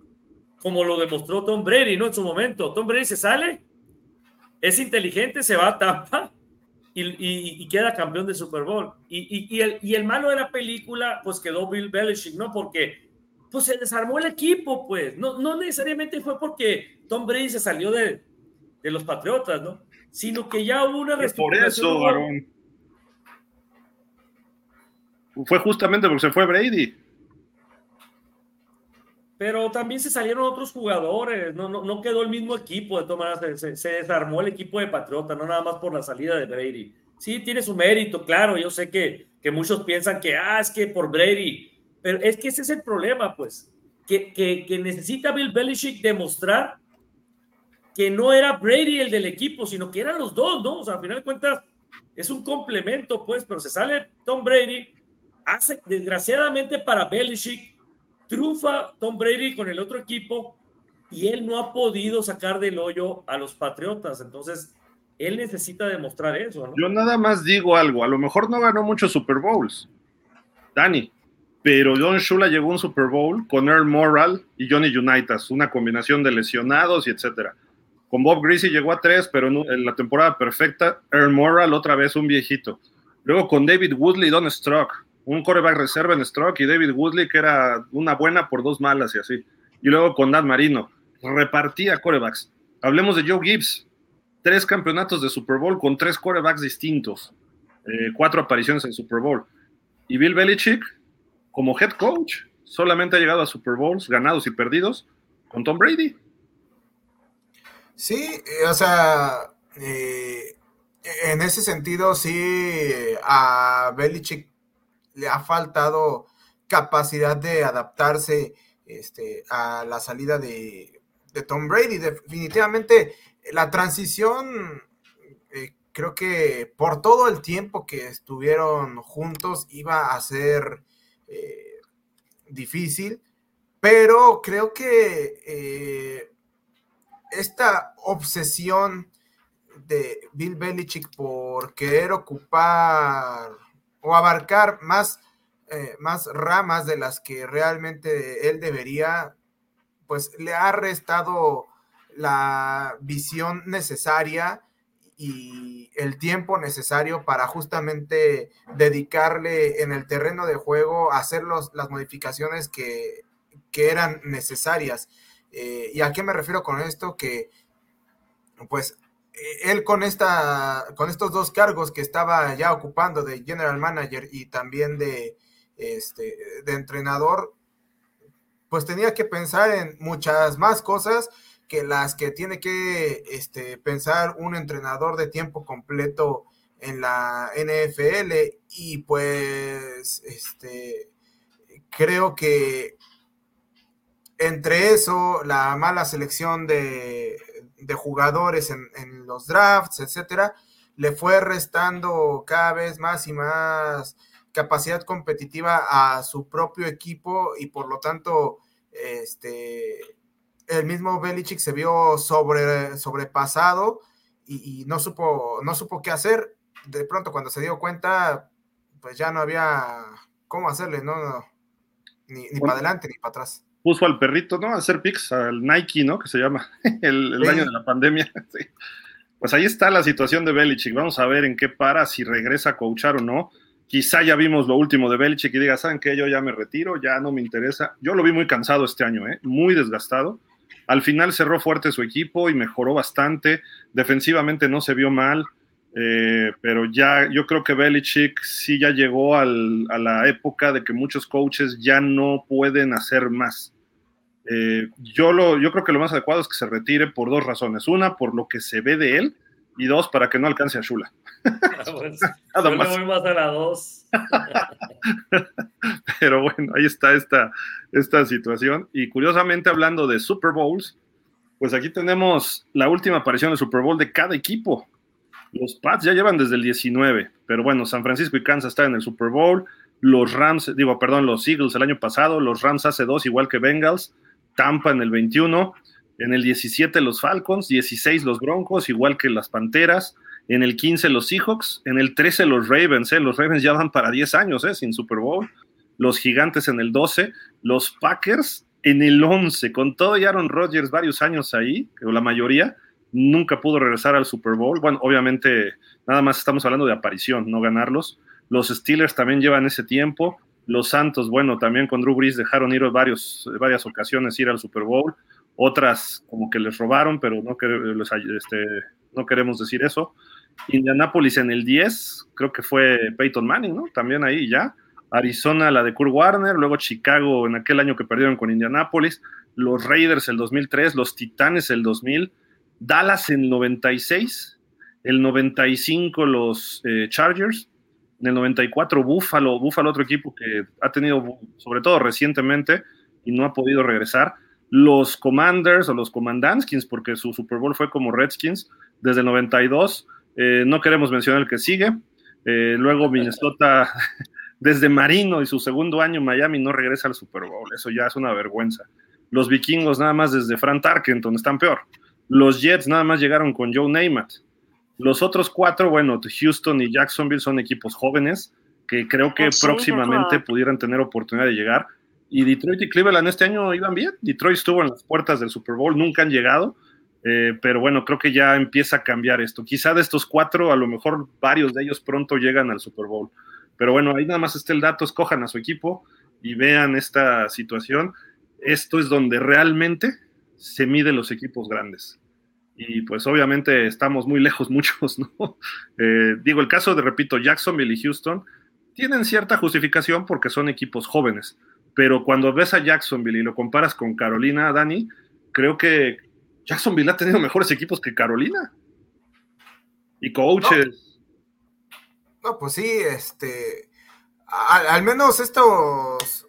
como lo demostró Tom Brady, ¿no? En su momento. Tom Brady se sale, es inteligente, se va a Tampa y, y, queda campeón de Super Bowl. Y, y, el, y el malo de la película, pues quedó Bill Belichick, ¿no? Porque pues se desarmó el equipo, pues. No, no necesariamente fue porque Tom Brady se salió de, de los Patriotas, ¿no? Sino que ya hubo una reestructuración. Por eso, Fue justamente porque se fue Brady. Pero también se salieron otros jugadores, no, no, no quedó el mismo equipo, de todas maneras, se, se, desarmó el equipo de Patriota, no nada más por la salida de Brady. Sí, tiene su mérito, claro, yo sé que, que muchos piensan que, ah, es que por Brady, pero es que ese es el problema, pues, que, que, que necesita Bill Belichick demostrar que no era Brady el del equipo, sino que eran los dos, ¿no? O sea, al final de cuentas, es un complemento, pues, pero se sale Tom Brady, hace, desgraciadamente para Belichick, trufa Tom Brady con el otro equipo y él no ha podido sacar del hoyo a los Patriotas. Entonces, él necesita demostrar eso. Yo nada más digo algo, a lo mejor no ganó muchos Super Bowls, Dani, pero John Shula llegó a un Super Bowl con Earl Morral y Johnny Unitas, una combinación de lesionados y etcétera. Con Bob Greasy llegó a tres, pero en la temporada perfecta, Earl Morral otra vez un viejito. Luego con David Woodley y Don Strock, un coreback reserva en Stroke y David Woodley, que era una buena por dos malas y así. Y luego con Dan Marino, repartía corebacks. Hablemos de Joe Gibbs, tres campeonatos de Super Bowl con tres corebacks distintos, eh, cuatro apariciones en Super Bowl. Y Bill Belichick, como head coach, solamente ha llegado a Super Bowls ganados y perdidos con Tom Brady. Sí, eh, o sea, eh, en ese sentido, sí, a Belichick le ha faltado capacidad de adaptarse este, a la salida de, Tom Brady. Definitivamente la transición, eh, creo que por todo el tiempo que estuvieron juntos iba a ser eh, difícil, pero creo que eh, esta obsesión de Bill Belichick por querer ocupar o abarcar más, eh, más ramas de las que realmente él debería, pues le ha restado la visión necesaria y el tiempo necesario para justamente dedicarle en el terreno de juego a hacer las modificaciones que, eran necesarias. Eh, ¿Y a qué me refiero con esto? Que pues él con, esta, con estos dos cargos que estaba ya ocupando de general manager y también de, este, de entrenador, pues tenía que pensar en muchas más cosas que las que tiene que este, pensar un entrenador de tiempo completo en la NFL y pues este, creo que entre eso, la mala selección de, de jugadores en, los drafts, etcétera, le fue restando cada vez más y más capacidad competitiva a su propio equipo y por lo tanto este el mismo Belichick se vio sobre, sobrepasado y, no supo no supo qué hacer. De pronto cuando se dio cuenta pues ya no había cómo hacerle no, ni, para adelante ni para atrás puso al perrito, ¿no? A hacer pics al Nike, ¿no? Que se llama el, año de la pandemia. Pues ahí está la situación de Belichick. Vamos a ver en qué para, si regresa a coachar o no. Quizá ya vimos lo último de Belichick y diga, ¿saben qué? Yo ya me retiro, ya no me interesa. Yo lo vi muy cansado este año, ¿eh? Muy desgastado. Al final cerró fuerte su equipo y mejoró bastante. Defensivamente no se vio mal. Eh, pero ya yo creo que Belichick sí ya llegó a la época de que muchos coaches ya no pueden hacer más. Eh, yo, lo, yo creo que lo más adecuado es que se retire por dos razones. Una, por lo que se ve de él, y dos para que no alcance a Shula. Pues, yo más. voy más a la dos. Pero bueno, ahí está esta, esta situación. Y curiosamente, hablando de Super Bowls, pues aquí tenemos la última aparición del Super Bowl de cada equipo. Los Pats ya llevan desde el 19, pero bueno, San Francisco y Kansas están en el Super Bowl. Los Rams, digo, perdón, los Eagles el año pasado, los Rams hace dos, igual que Bengals. Tampa en el 21, en el 17 los Falcons, 16 los Broncos, igual que las Panteras, en el 15 los Seahawks, en el 13 los Ravens, ¿eh? los Ravens ya van para 10 años ¿eh? sin Super Bowl, los Gigantes en el 12, los Packers en el 11, con todo y Aaron Rodgers varios años ahí, o la mayoría, nunca pudo regresar al Super Bowl. Bueno, obviamente nada más estamos hablando de aparición, no ganarlos. Los Steelers también llevan ese tiempo. Los Santos, bueno, también con Drew Brees dejaron ir varios, varias ocasiones ir al Super Bowl. Otras como que les robaron, pero no, este, no queremos decir eso. Indianapolis en el 10, creo que fue Peyton Manning, ¿no? También ahí ya. Arizona, la de Kurt Warner, luego Chicago en aquel año que perdieron con Indianapolis, los Raiders el 2003, los Titanes el 2000, Dallas en el 96, el 95 los eh, Chargers, en el 94 Buffalo, Buffalo otro equipo que ha tenido, sobre todo recientemente, y no ha podido regresar. Los Commanders o los Commandanskins, porque su Super Bowl fue como Redskins, desde el 92. Eh, no queremos mencionar el que sigue. Eh, luego Minnesota, desde Marino y su segundo año, Miami no regresa al Super Bowl. Eso ya es una vergüenza. Los vikingos nada más desde Frank Tarkenton están peor. Los Jets nada más llegaron con Joe Namath. Los otros cuatro, bueno, Houston y Jacksonville son equipos jóvenes que creo que próximamente pudieran tener oportunidad de llegar. Y Detroit y Cleveland este año iban bien. Detroit estuvo en las puertas del Super Bowl, nunca han llegado. Eh, pero bueno, creo que ya empieza a cambiar esto. Quizá de estos cuatro, a lo mejor varios de ellos pronto llegan al Super Bowl. Pero bueno, ahí nada más está el dato, escojan a su equipo y vean esta situación. Esto es donde realmente se miden los equipos grandes y pues obviamente estamos muy lejos muchos, ¿no? Eh, digo, el caso de, repito, Jacksonville y Houston tienen cierta justificación porque son equipos jóvenes, pero cuando ves a Jacksonville y lo comparas con Carolina, Dani, creo que Jacksonville ha tenido mejores equipos que Carolina. Y coaches. No, pues sí, este, al, menos estos,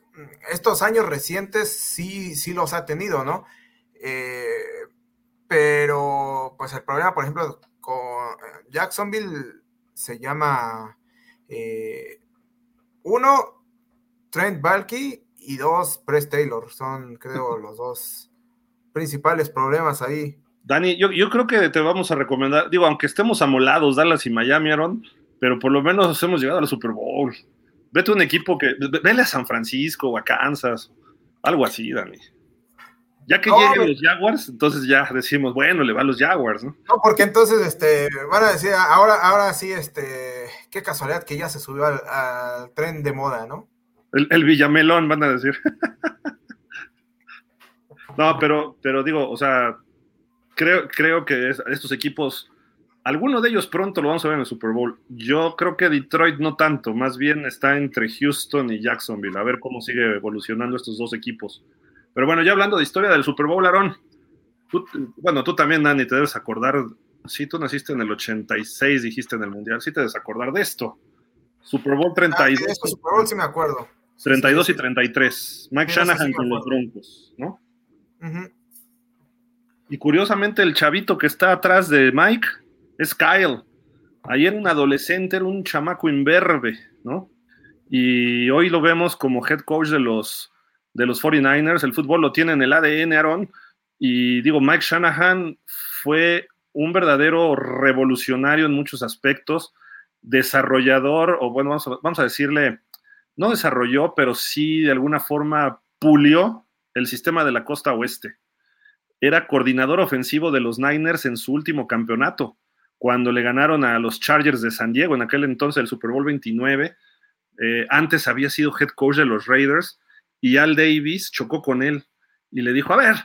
estos años recientes sí, sí los ha tenido, ¿no? Eh, pero, pues el problema, por ejemplo, con eh, Jacksonville se llama eh, uno, Trent Balky y dos, Press Taylor. Son, creo, los dos principales problemas ahí. Dani, yo, yo creo que te vamos a recomendar, digo, aunque estemos amolados, Dallas y Miami, Aaron, pero por lo menos hemos llegado al Super Bowl. Vete a un equipo que, vele a San Francisco o a Kansas, algo así, Dani. Ya que lleguen los Jaguars, entonces ya decimos, bueno, le va a los Jaguars, ¿no? No, porque entonces este, van a decir, ahora, ahora sí, este, qué casualidad que ya se subió al, tren de moda, ¿no? El, Villamelón, van a decir. no, pero, pero digo, o sea, creo, creo que estos equipos, alguno de ellos pronto lo vamos a ver en el Super Bowl. Yo creo que Detroit no tanto, más bien está entre Houston y Jacksonville, a ver cómo sigue evolucionando estos dos equipos. Pero bueno, ya hablando de historia del Super Bowl, Aaron, bueno, tú también, Dani, te debes acordar, si tú naciste en el 86, dijiste en el Mundial, sí te debes acordar de esto. Super Bowl 32. Ah, Super Bowl sí me acuerdo. 32 y 33. Mike Shanahan con los Broncos, ¿no? Y curiosamente el chavito que está atrás de Mike es Kyle. Ayer un adolescente, era un chamaco imberbe, ¿no? Y hoy lo vemos como head coach de los de los 49ers. El fútbol lo tiene en el ADN, Aaron. Y digo, Mike Shanahan fue un verdadero revolucionario en muchos aspectos, desarrollador, o bueno, vamos a, decirle, no desarrolló, pero sí de alguna forma pulió el sistema de la costa oeste. Era coordinador ofensivo de los Niners en su último campeonato, cuando le ganaron a los Chargers de San Diego, en aquel entonces el Super Bowl 29. Eh, antes había sido head coach de los Raiders y Al Davis chocó con él y le dijo, a ver,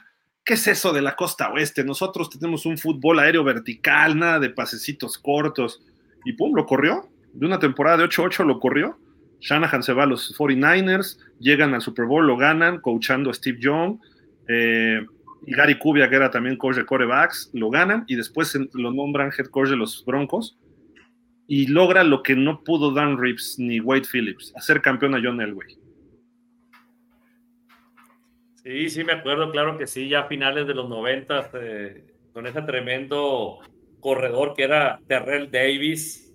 ¿qué es eso de la costa oeste? Nosotros tenemos un fútbol aéreo vertical, nada de pasecitos cortos. Y pum, lo corrió. De una temporada de 8-8 lo corrió. Shanahan se va a los 49ers, llegan al Super Bowl, lo ganan, coachando a Steve Young. Eh, y Gary Kubia, que era también coach de corebacks, lo ganan y después lo nombran head coach de los Broncos y logra lo que no pudo Dan Reeves ni Wade Phillips, hacer campeón a John Elway. Sí, sí, me acuerdo, claro que sí, ya a finales de los 90, eh, con ese tremendo corredor que era Terrell Davis,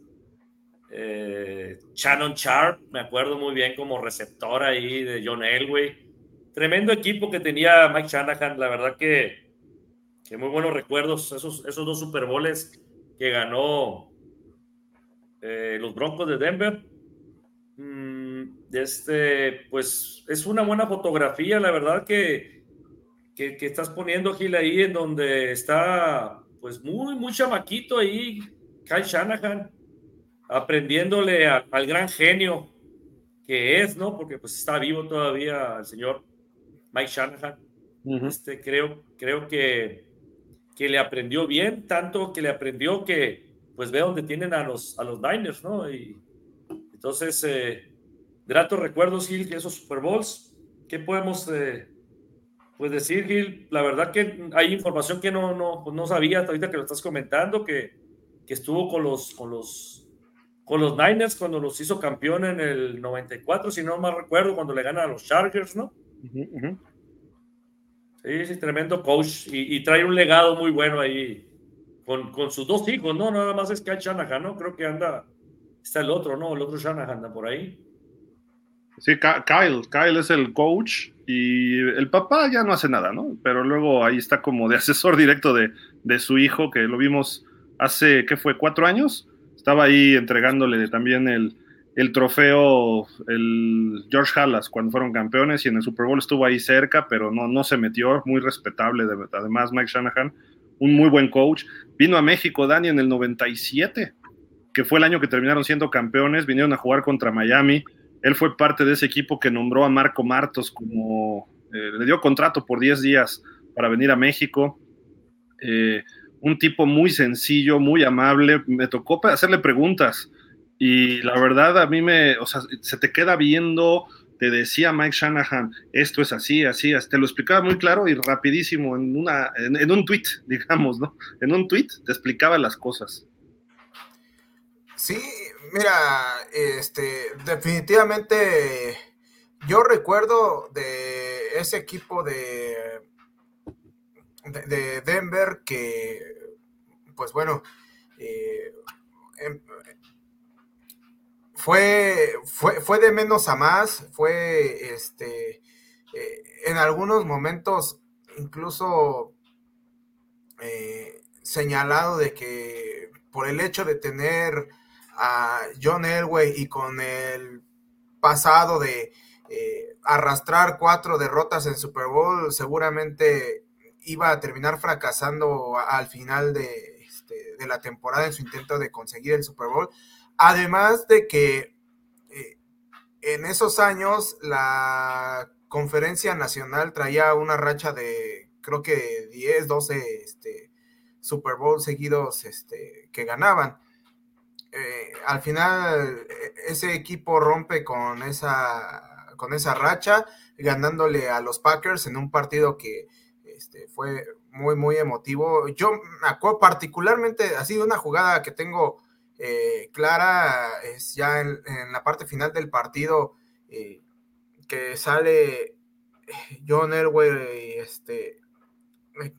eh, Shannon Sharp, me acuerdo muy bien como receptor ahí de John Elway. Tremendo equipo que tenía Mike Shanahan, la verdad que, que muy buenos recuerdos, esos, esos dos Super Bowls que ganó eh, los Broncos de Denver. Mm, este, pues es una buena fotografía, la verdad que, que, estás poniendo Gil ahí en donde está pues muy, muy chamaquito ahí, Kyle Shanahan, aprendiéndole al gran genio que es, ¿no? Porque pues está vivo todavía el señor Mike Shanahan. este, creo, creo que, que le aprendió bien, tanto que le aprendió que pues ve dónde tienen a los, a los Niners, ¿no? Y entonces, eh, gratos recuerdos, Gil, que esos Super Bowls, ¿qué podemos eh, pues decir, Gil? La verdad que hay información que no, no, pues no sabía ahorita que lo estás comentando, que, que estuvo con los, con los con los Niners cuando los hizo campeón en el 94, si no mal recuerdo, cuando le ganan a los Chargers, ¿no? Sí, sí, tremendo coach y, y, trae un legado muy bueno ahí con, sus dos hijos, ¿no? Nada más es que hay Shanahan, ¿no? Creo que anda, está el otro, ¿no? El otro Shanahan anda por ahí. Sí, Kyle, Kyle es el coach y el papá ya no hace nada, ¿no? Pero luego ahí está como de asesor directo de, de su hijo, que lo vimos hace, ¿qué fue? ¿Cuatro años? Estaba ahí entregándole también el, el trofeo, el George Hallas, cuando fueron campeones y en el Super Bowl estuvo ahí cerca, pero no, no se metió, muy respetable, además Mike Shanahan un muy buen coach. Vino a México, Dani, en el 97, que fue el año que terminaron siendo campeones, vinieron a jugar contra Miami. Él fue parte de ese equipo que nombró a Marco Martos como, eh, le dio contrato por 10 días para venir a México. Eh, un tipo muy sencillo, muy amable. Me tocó hacerle preguntas y la verdad a mí me, o sea, se te queda viendo te decía Mike Shanahan, esto es así, así, te lo explicaba muy claro y rapidísimo en, una, en, un tweet, digamos, ¿no? En un tweet te explicaba las cosas. Sí, mira, este, definitivamente yo recuerdo de ese equipo de, de, Denver que, pues bueno, eh, em, fue, fue, fue de menos a más, fue este, eh, en algunos momentos incluso eh, señalado de que por el hecho de tener a John Elway y con el pasado de eh, arrastrar cuatro derrotas en Super Bowl, seguramente iba a terminar fracasando al final de, este, de la temporada en su intento de conseguir el Super Bowl. Además de que eh, en esos años la conferencia nacional traía una racha de creo que 10, 12 este, Super Bowl seguidos este, que ganaban. Eh, al final e, ese equipo rompe con esa, con esa racha, ganándole a los Packers en un partido que este, fue muy, muy emotivo. Yo me acuerdo particularmente, ha sido una jugada que tengo eh, clara es ya en, la parte final del partido eh, que sale John Elway este,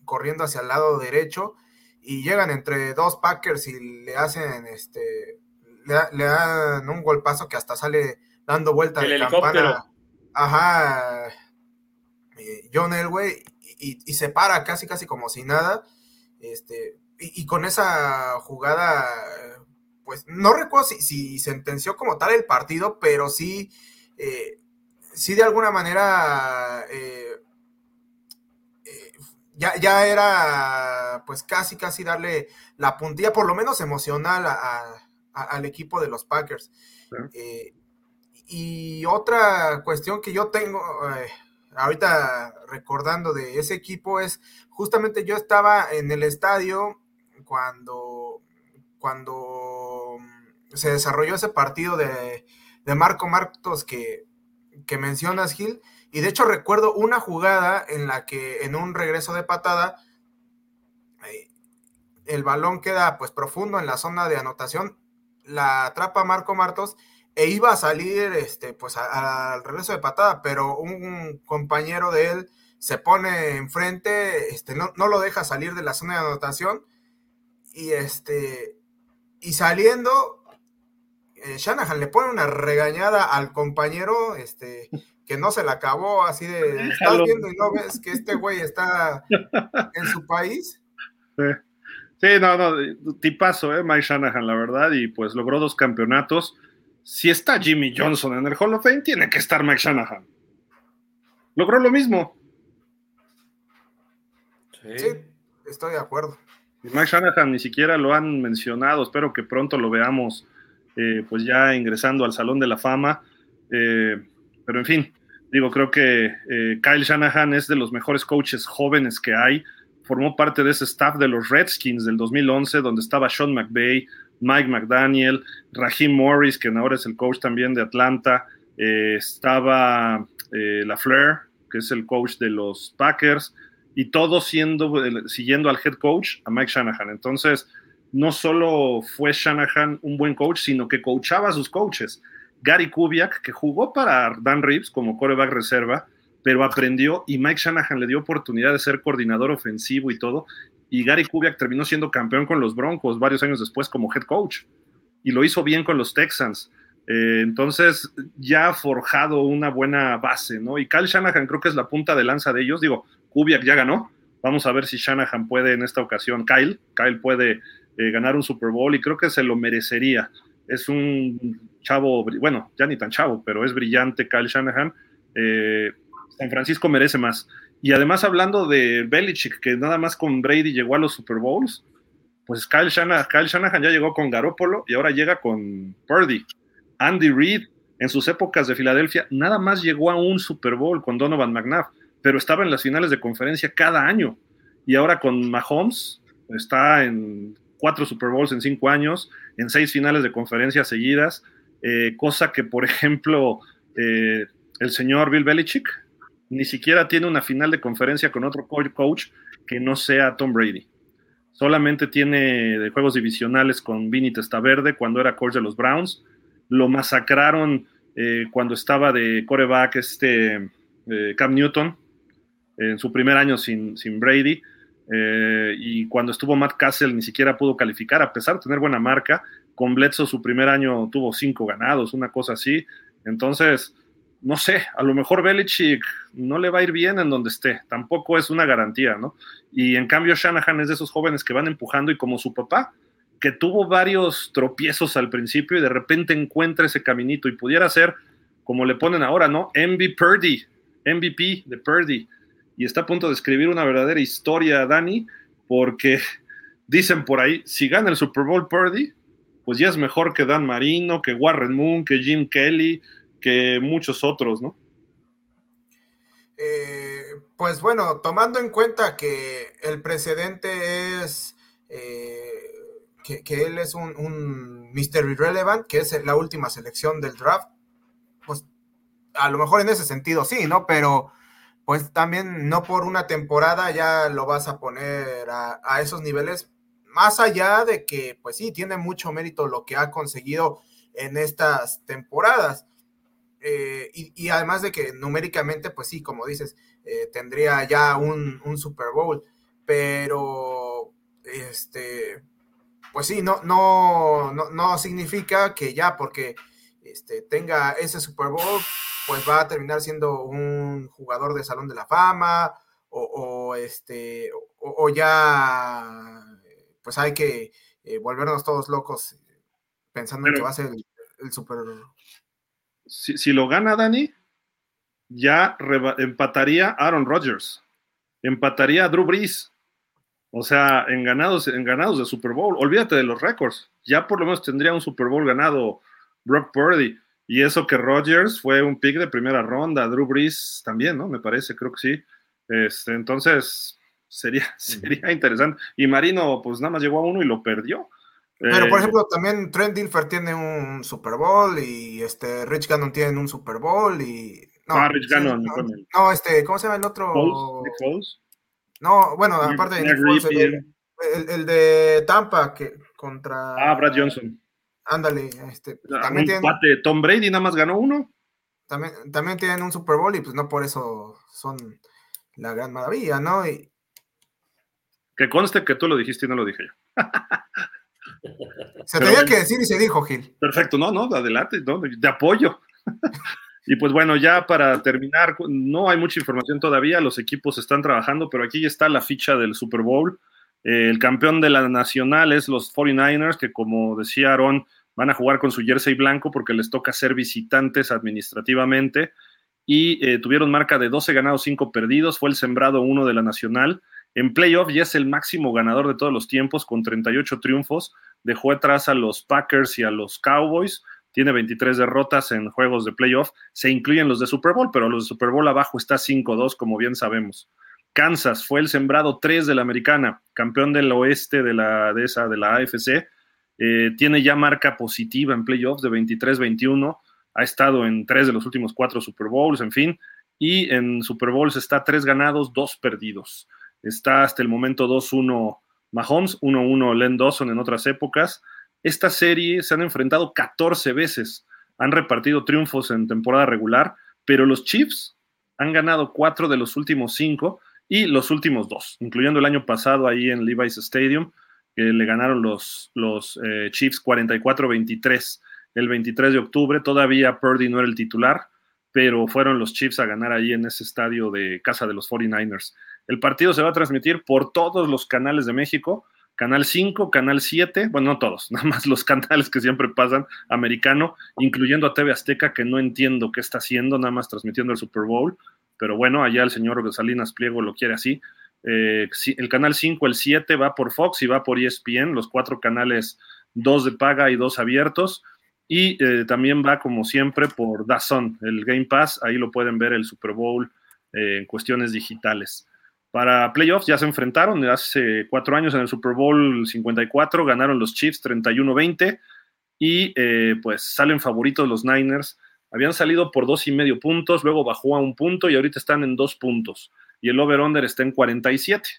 corriendo hacia el lado derecho y llegan entre dos Packers y le hacen este le, dan un golpazo que hasta sale dando vuelta de campana. Ajá. John Elway y, se para casi casi como si nada. Este, y, con esa jugada pues no recuerdo si, sentenció como tal el partido, pero sí, eh, sí de alguna manera eh, eh, ya, era pues casi, casi darle la puntilla, por lo menos emocional al equipo de los Packers. y otra cuestión que yo tengo ahorita recordando de ese equipo es justamente yo estaba en el estadio cuando cuando se desarrolló ese partido de, Marco Martos que, mencionas, Gil, Y de hecho recuerdo una jugada en la que en un regreso de patada, eh, el balón queda pues profundo en la zona de anotación, la atrapa Marco Martos e iba a salir este, pues al regreso de patada, pero un compañero de él se pone enfrente, este, no, no, lo deja salir de la zona de anotación y este y saliendo eh, Shanahan le pone una regañada al compañero este que no se la acabó así de estás viendo y no ves que este güey está en su país sí, no, no, tipazo, eh, Mike Shanahan, la verdad, y pues logró dos campeonatos. Si está Jimmy Johnson en el Hall of Fame, tiene que estar Mike Shanahan. Logró lo mismo. Sí. estoy de acuerdo. Mike Shanahan ni siquiera lo han mencionado, espero que pronto lo veamos eh, pues ya ingresando al Salón de la Fama. Eh, pero en fin, digo, creo que eh, Kyle Shanahan es de los mejores coaches jóvenes que hay. Formó parte de ese staff de los Redskins del 2011, donde estaba Sean McVay, Mike McDaniel, Raheem Morris, que ahora es el coach también de Atlanta. estaba LaFleur, que es el coach de los Packers y todo siendo, siguiendo al head coach, a Mike Shanahan. Entonces, no solo fue Shanahan un buen coach, sino que coachaba a sus coaches. Gary Kubiak, que jugó para Dan Reeves como coreback reserva, pero aprendió y Mike Shanahan le dio oportunidad de ser coordinador ofensivo y todo. Y Gary Kubiak terminó siendo campeón con los Broncos varios años después como head coach. Y lo hizo bien con los Texans. Eh, entonces ya ha forjado una buena base, ¿no? Y Kyle Shanahan creo que es la punta de lanza de ellos. Digo, Kubiak ya ganó. Vamos a ver si Shanahan puede en esta ocasión. Kyle, Kyle puede eh, ganar un Super Bowl y creo que se lo merecería. Es un chavo, bueno, ya ni tan chavo, pero es brillante Kyle Shanahan. Eh, San Francisco merece más. Y además hablando de Belichick, que nada más con Brady llegó a los Super Bowls, pues Kyle Shanahan, Kyle Shanahan ya llegó con Garoppolo y ahora llega con Purdy. Andy Reid, en sus épocas de Filadelfia, nada más llegó a un Super Bowl con Donovan McNabb pero estaba en las finales de conferencia cada año. Y ahora con Mahomes está en cuatro Super Bowls en cinco años, en seis finales de conferencia seguidas, eh, cosa que, por ejemplo, eh, el señor Bill Belichick ni siquiera tiene una final de conferencia con otro coach que no sea Tom Brady. Solamente tiene juegos divisionales con Vinny Testaverde cuando era coach de los Browns. Lo masacraron eh, cuando estaba de coreback este Cam Newton, en su primer año sin, sin Brady. Eh, y cuando estuvo Matt Castle ni siquiera pudo calificar, a pesar de tener buena marca. Con Bledsoe su primer año tuvo cinco ganados, una cosa así. Entonces, no sé, a lo mejor Belichick no le va a ir bien en donde esté, tampoco es una garantía, ¿no? Y en cambio Shanahan es de esos jóvenes que van empujando y como su papá, que tuvo varios tropiezos al principio y de repente encuentra ese caminito y pudiera ser, como le ponen ahora, ¿no? MVP Purdy, MVP de Purdy y está a punto de escribir una verdadera historia, Dani, porque dicen por ahí, si gana el Super Bowl Purdy, pues ya es mejor que Dan Marino, que Warren Moon, que Jim Kelly, que muchos otros, ¿no? Eh, pues bueno, tomando en cuenta que el precedente es eh, que, él es un, un Mr. Irrelevant, que es la última selección del draft, pues a lo mejor en ese sentido sí, ¿no? Pero pues también no por una temporada ya lo vas a poner a, esos niveles, más allá de que, pues sí, tiene mucho mérito lo que ha conseguido en estas temporadas. Eh, y, además de que numéricamente, pues sí, como dices, eh, tendría ya un, Super Bowl, pero este, pues sí, no, no, no, no significa que ya porque este, tenga ese Super Bowl, pues va a terminar siendo un jugador de Salón de la Fama o, este o, ya pues hay que eh, volvernos todos locos pensando en que va a ser el, super si, lo gana Dani ya empataría Aaron Rodgers empataría a Drew Brees o sea, en ganados, en ganados de Super Bowl, olvídate de los récords. Ya por lo menos tendría un Super Bowl ganado Brock Purdy. Y eso que Rodgers fue un pick de primera ronda, Drew Brees también, ¿no? Me parece, creo que sí. Este, entonces, sería, sería interesante. Y Marino, pues nada más llegó a uno y lo perdió. Pero, por eh, ejemplo, también Trent Dilfer tiene un Super Bowl y este Rich Gannon tiene un Super Bowl y No, ah, Rich Gannon. no, no, este, ¿cómo se llama el otro? Foles, No, bueno, aparte de Nick Foles, el, el, el, de Tampa que contra. Ah, Brad Johnson. Ándale, este. También tienen, Tom Brady nada más ganó uno. También, también tienen un Super Bowl y pues no por eso son la gran maravilla, ¿no? Y... Que conste que tú lo dijiste y no lo dije yo. se tenía que decir y se dijo, Gil. Perfecto, no, no, adelante, no, de apoyo. y pues bueno, ya para terminar, no hay mucha información todavía, los equipos están trabajando, pero aquí ya está la ficha del Super Bowl. Eh, el campeón de la nacional es los 49ers, que como decía Aaron, van a jugar con su jersey blanco porque les toca ser visitantes administrativamente. Y eh, tuvieron marca de 12 ganados, 5 perdidos, fue el sembrado uno de la nacional. En playoff ya es el máximo ganador de todos los tiempos con 38 triunfos, dejó atrás a los Packers y a los Cowboys, tiene 23 derrotas en juegos de playoff, se incluyen los de Super Bowl, pero los de Super Bowl abajo está 5-2, como bien sabemos. Kansas fue el sembrado 3 de la americana, campeón del oeste de la, de esa, de la AFC, eh, tiene ya marca positiva en playoffs de 23-21. Ha estado en tres de los últimos cuatro Super Bowls, en fin. Y en Super Bowls está tres ganados, dos perdidos. Está hasta el momento 2-1 Mahomes, 1-1 Len Dawson en otras épocas. Esta serie se han enfrentado 14 veces. Han repartido triunfos en temporada regular, pero los Chiefs han ganado cuatro de los últimos cinco y los últimos dos, incluyendo el año pasado ahí en Levi's Stadium le ganaron los, los eh, Chiefs 44-23 el 23 de octubre. Todavía Purdy no era el titular, pero fueron los Chiefs a ganar ahí en ese estadio de casa de los 49ers. El partido se va a transmitir por todos los canales de México. Canal 5, Canal 7, bueno, no todos, nada más los canales que siempre pasan, americano, incluyendo a TV Azteca, que no entiendo qué está haciendo, nada más transmitiendo el Super Bowl, pero bueno, allá el señor Salinas Pliego lo quiere así. Eh, el canal 5, el 7 va por Fox y va por ESPN, los cuatro canales, dos de paga y dos abiertos. Y eh, también va, como siempre, por DAZN, el Game Pass. Ahí lo pueden ver el Super Bowl eh, en cuestiones digitales. Para playoffs ya se enfrentaron hace cuatro años en el Super Bowl 54, ganaron los Chiefs 31-20 y pues salen favoritos los Niners. Habían salido por dos y medio puntos, luego bajó a un punto y ahorita están en dos puntos y el over-under está en 47.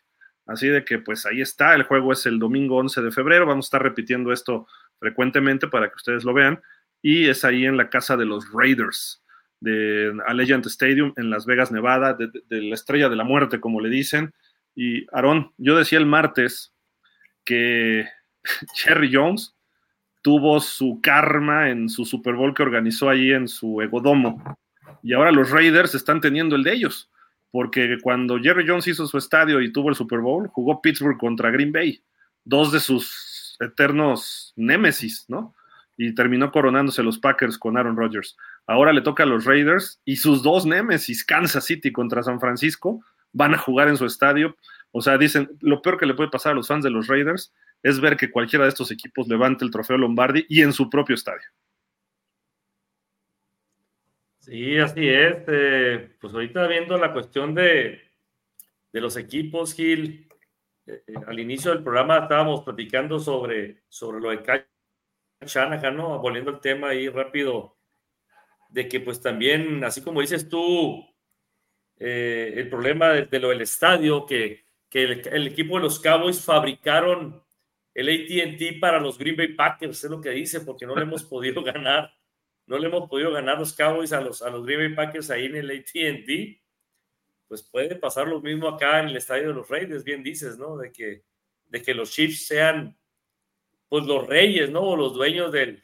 Así de que pues ahí está, el juego es el domingo 11 de febrero, vamos a estar repitiendo esto frecuentemente para que ustedes lo vean, y es ahí en la casa de los Raiders de Allegiant Stadium en Las Vegas, Nevada, de, la estrella de la muerte, como le dicen. Y Aarón, yo decía el martes que Jerry Jones tuvo su karma en su Super Bowl que organizó ahí en su egodomo. Y ahora los Raiders están teniendo el de ellos porque cuando Jerry Jones hizo su estadio y tuvo el Super Bowl, jugó Pittsburgh contra Green Bay, dos de sus eternos némesis, ¿no? Y terminó coronándose los Packers con Aaron Rodgers. Ahora le toca a los Raiders y sus dos némesis, Kansas City contra San Francisco, van a jugar en su estadio. O sea, dicen, lo peor que le puede pasar a los fans de los Raiders es ver que cualquiera de estos equipos levante el trofeo Lombardi y en su propio estadio. Sí, así es. Eh, pues ahorita viendo la cuestión de, de los equipos, Gil, eh, eh, al inicio del programa estábamos platicando sobre, sobre lo de Kyle Shanahan, ¿no? Volviendo al tema ahí rápido, de que pues también, así como dices tú, el problema de, lo del estadio, que, que el, el, equipo de los Cowboys fabricaron el ATT para los Green Bay Packers, es lo que dice, porque no le hemos podido ganar no le hemos podido ganar los Cowboys a los, a los Green Bay Packers ahí en el ATT, pues puede pasar lo mismo acá en el estadio de los Reyes, bien dices, ¿no? De que, de que los Chiefs sean, pues los reyes, ¿no? O los dueños del,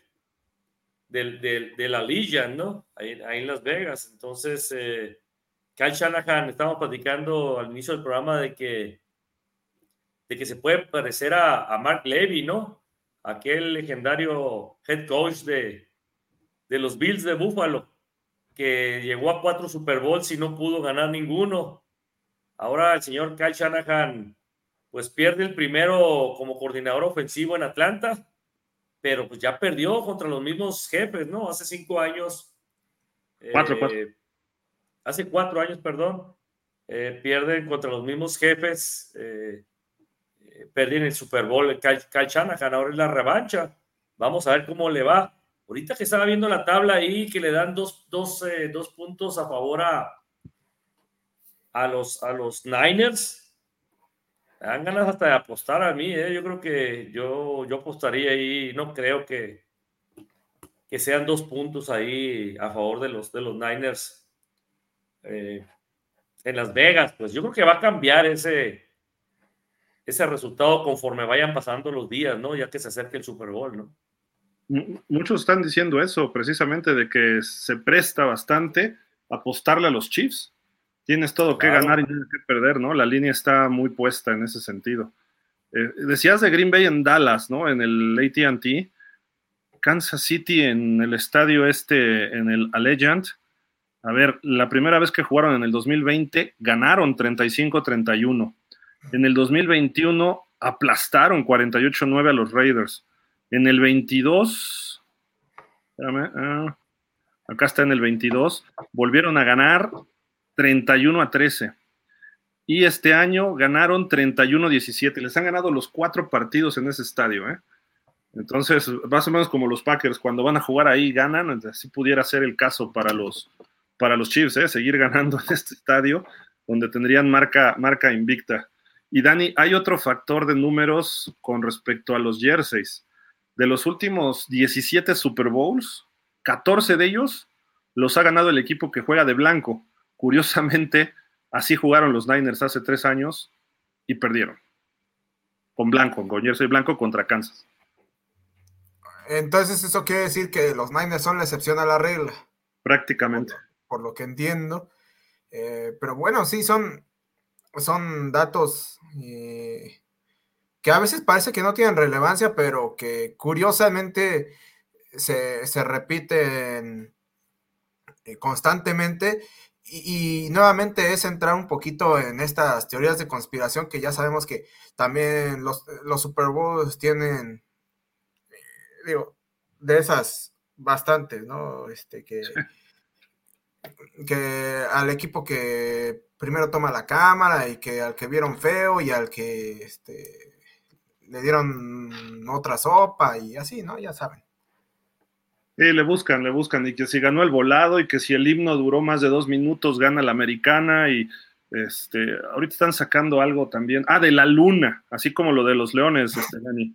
del, de la Legion, ¿no? Ahí, en Las Vegas. Entonces, eh, Shanahan, estamos platicando al inicio del programa de que, de que se puede parecer a, a Mark Levy, ¿no? Aquel legendario head coach de, de los Bills de Buffalo, que llegó a cuatro Super Bowls y no pudo ganar ninguno. Ahora el señor Kyle Shanahan, pues pierde el primero como coordinador ofensivo en Atlanta, pero pues ya perdió contra los mismos jefes, ¿no? Hace cinco años. Cuatro, eh, Hace cuatro años, perdón. Eh, pierden contra los mismos jefes. Eh, eh el Super Bowl. Kyle, Kyle Shanahan ahora es la revancha. Vamos a ver cómo le va ahorita que estaba viendo la tabla ahí, que le dan dos, dos, eh, dos puntos a favor a, a, los, a los Niners, dan ganas hasta de apostar a mí, ¿eh? yo creo que yo, yo apostaría ahí, no creo que, que sean dos puntos ahí a favor de los, de los Niners eh, en Las Vegas, pues yo creo que va a cambiar ese, ese resultado conforme vayan pasando los días, ¿no? Ya que se acerque el Super Bowl, ¿no? Muchos están diciendo eso, precisamente, de que se presta bastante apostarle a los Chiefs. Tienes todo que ganar y nada que perder, ¿no? La línea está muy puesta en ese sentido. Eh, decías de Green Bay en Dallas, ¿no? En el ATT. Kansas City en el estadio este, en el Allegiant. A ver, la primera vez que jugaron en el 2020 ganaron 35-31. En el 2021 aplastaron 48-9 a los Raiders. En el 22, ah, acá está en el 22, volvieron a ganar 31 a 13. Y este año ganaron 31 a 17. Les han ganado los cuatro partidos en ese estadio. ¿eh? Entonces, más o menos como los Packers, cuando van a jugar ahí ganan. Así pudiera ser el caso para los, para los Chiefs, ¿eh? seguir ganando en este estadio, donde tendrían marca, marca invicta. Y Dani, hay otro factor de números con respecto a los jerseys. De los últimos 17 Super Bowls, 14 de ellos los ha ganado el equipo que juega de blanco. Curiosamente, así jugaron los Niners hace tres años y perdieron. Con blanco, con jersey blanco contra Kansas. Entonces, eso quiere decir que los Niners son la excepción a la regla. Prácticamente. Por, lo que entiendo. Eh, pero bueno, sí, son, son datos eh, que a veces parece que no tienen relevancia, pero que curiosamente se, repiten eh, constantemente. Y, nuevamente es entrar un poquito en estas teorías de conspiración que ya sabemos que también los, los Super Bowls tienen, digo, de esas bastantes, ¿no? Este, que, que al equipo que primero toma la cámara y que al que vieron feo y al que este, le dieron otra sopa y así, ¿no? Ya saben. Sí, le buscan, le buscan, y que si ganó el volado y que si el himno duró más de dos minutos, gana la americana y este, ahorita están sacando algo también, ah, de la luna, así como lo de los leones, este, Dani.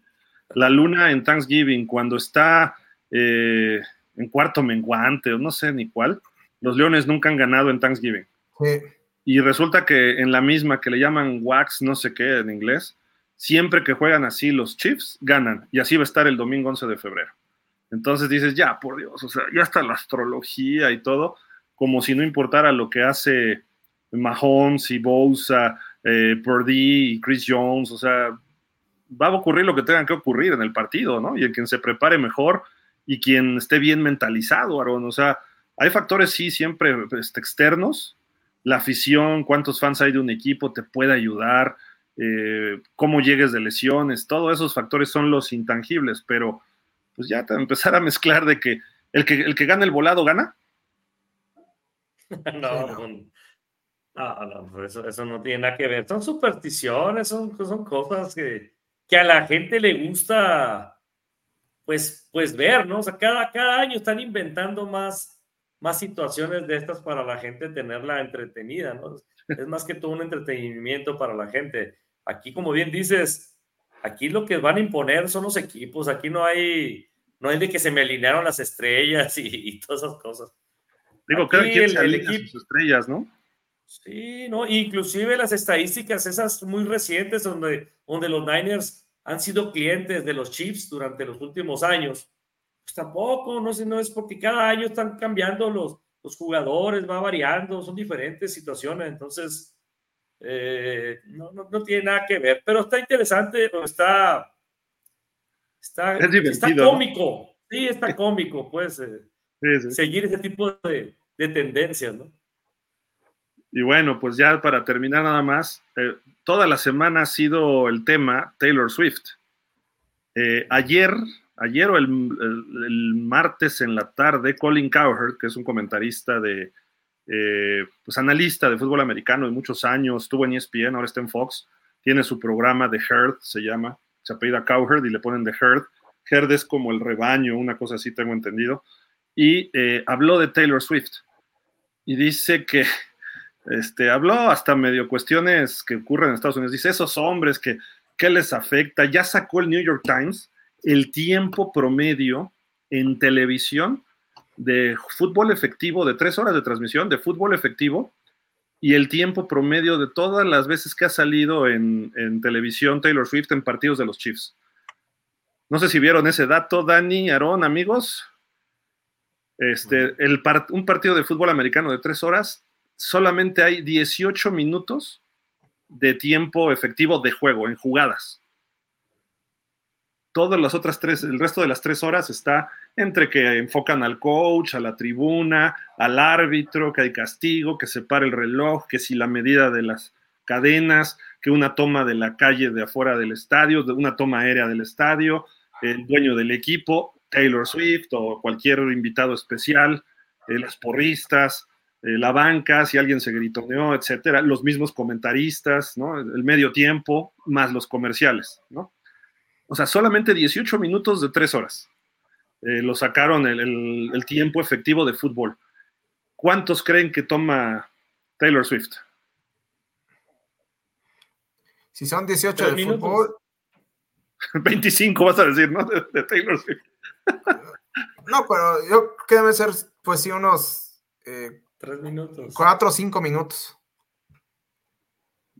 La luna en Thanksgiving, cuando está eh, en cuarto menguante, o no sé ni cuál, los leones nunca han ganado en Thanksgiving. Sí. Y resulta que en la misma que le llaman wax, no sé qué en inglés, siempre que juegan así los Chiefs, ganan. Y así va a estar el domingo 11 de febrero. Entonces dices, ya, por Dios, o sea, ya está la astrología y todo, como si no importara lo que hace Mahomes y Bosa, eh, y Chris Jones, o sea, va a ocurrir lo que tenga que ocurrir en el partido, ¿no? Y el quien se prepare mejor y quien esté bien mentalizado, Aaron, o sea, hay factores, sí, siempre este, externos, la afición, cuántos fans hay de un equipo te puede ayudar, eh, cómo llegues de lesiones, todos esos factores son los intangibles, pero pues ya te empezar a mezclar de que el que, el que gana el volado gana. no, no, pues eso, no tiene nada que ver. Son supersticiones, son, son cosas que, que a la gente le gusta pues, pues ver, ¿no? O sea, cada, cada año están inventando más más situaciones de estas para la gente tenerla entretenida, ¿no? Es más que todo un entretenimiento para la gente. Aquí, como bien dices, aquí lo que van a imponer son los equipos, aquí no hay, no hay de que se me alinearon las estrellas y, todas esas cosas. Digo, creo que el, el equipo, estrellas, ¿no? Sí, no, inclusive las estadísticas esas muy recientes donde, donde los Niners han sido clientes de los Chiefs durante los últimos años pues tampoco, no sé, no es porque cada año están cambiando los, los jugadores, va variando, son diferentes situaciones, entonces eh, no, no, tiene nada que ver, pero está interesante, está, está, está cómico, sí, está cómico, pues, eh, seguir ese tipo de, de, tendencias, ¿no? Y bueno, pues ya para terminar nada más, eh, toda la semana ha sido el tema Taylor Swift. ayer ayer o el, martes en la tarde, Colin Cowherd, que es un comentarista de, eh, pues analista de fútbol americano de muchos años, estuvo en ESPN, ahora está en Fox, tiene su programa de Herd, se llama, se apellida Cowherd y le ponen The Herd, Herd es como el rebaño, una cosa así tengo entendido, y eh, habló de Taylor Swift. Y dice que, este, habló hasta medio cuestiones que ocurren en Estados Unidos. Dice, esos hombres que, ¿qué les afecta? Ya sacó el New York Times el tiempo promedio en televisión de fútbol efectivo, de tres horas de transmisión de fútbol efectivo, y el tiempo promedio de todas las veces que ha salido en, en televisión Taylor Swift en partidos de los Chiefs. No sé si vieron ese dato, Dani, Aarón, amigos. Este, el un partido de fútbol americano de tres horas, solamente hay 18 minutos de tiempo efectivo de juego, en jugadas. Todas las otras tres, el resto de las tres horas está entre que enfocan al coach, a la tribuna, al árbitro, que hay castigo, que se para el reloj, que si la medida de las cadenas, que una toma de la calle de afuera del estadio, una toma aérea del estadio, el dueño del equipo, Taylor Swift o cualquier invitado especial, eh, las porristas, eh, la banca, si alguien se gritoneó, etcétera, los mismos comentaristas, ¿no? El medio tiempo, más los comerciales, ¿no? O sea, solamente 18 minutos de 3 horas. Eh, lo sacaron el, el, tiempo efectivo de fútbol. ¿Cuántos creen que toma Taylor Swift? Si son 18 de minutos. fútbol. 25 vas a decir, ¿no? De, Taylor Swift. no, pero yo creo que debe ser, pues sí, unos. Eh, Tres minutos. Cuatro o cinco minutos.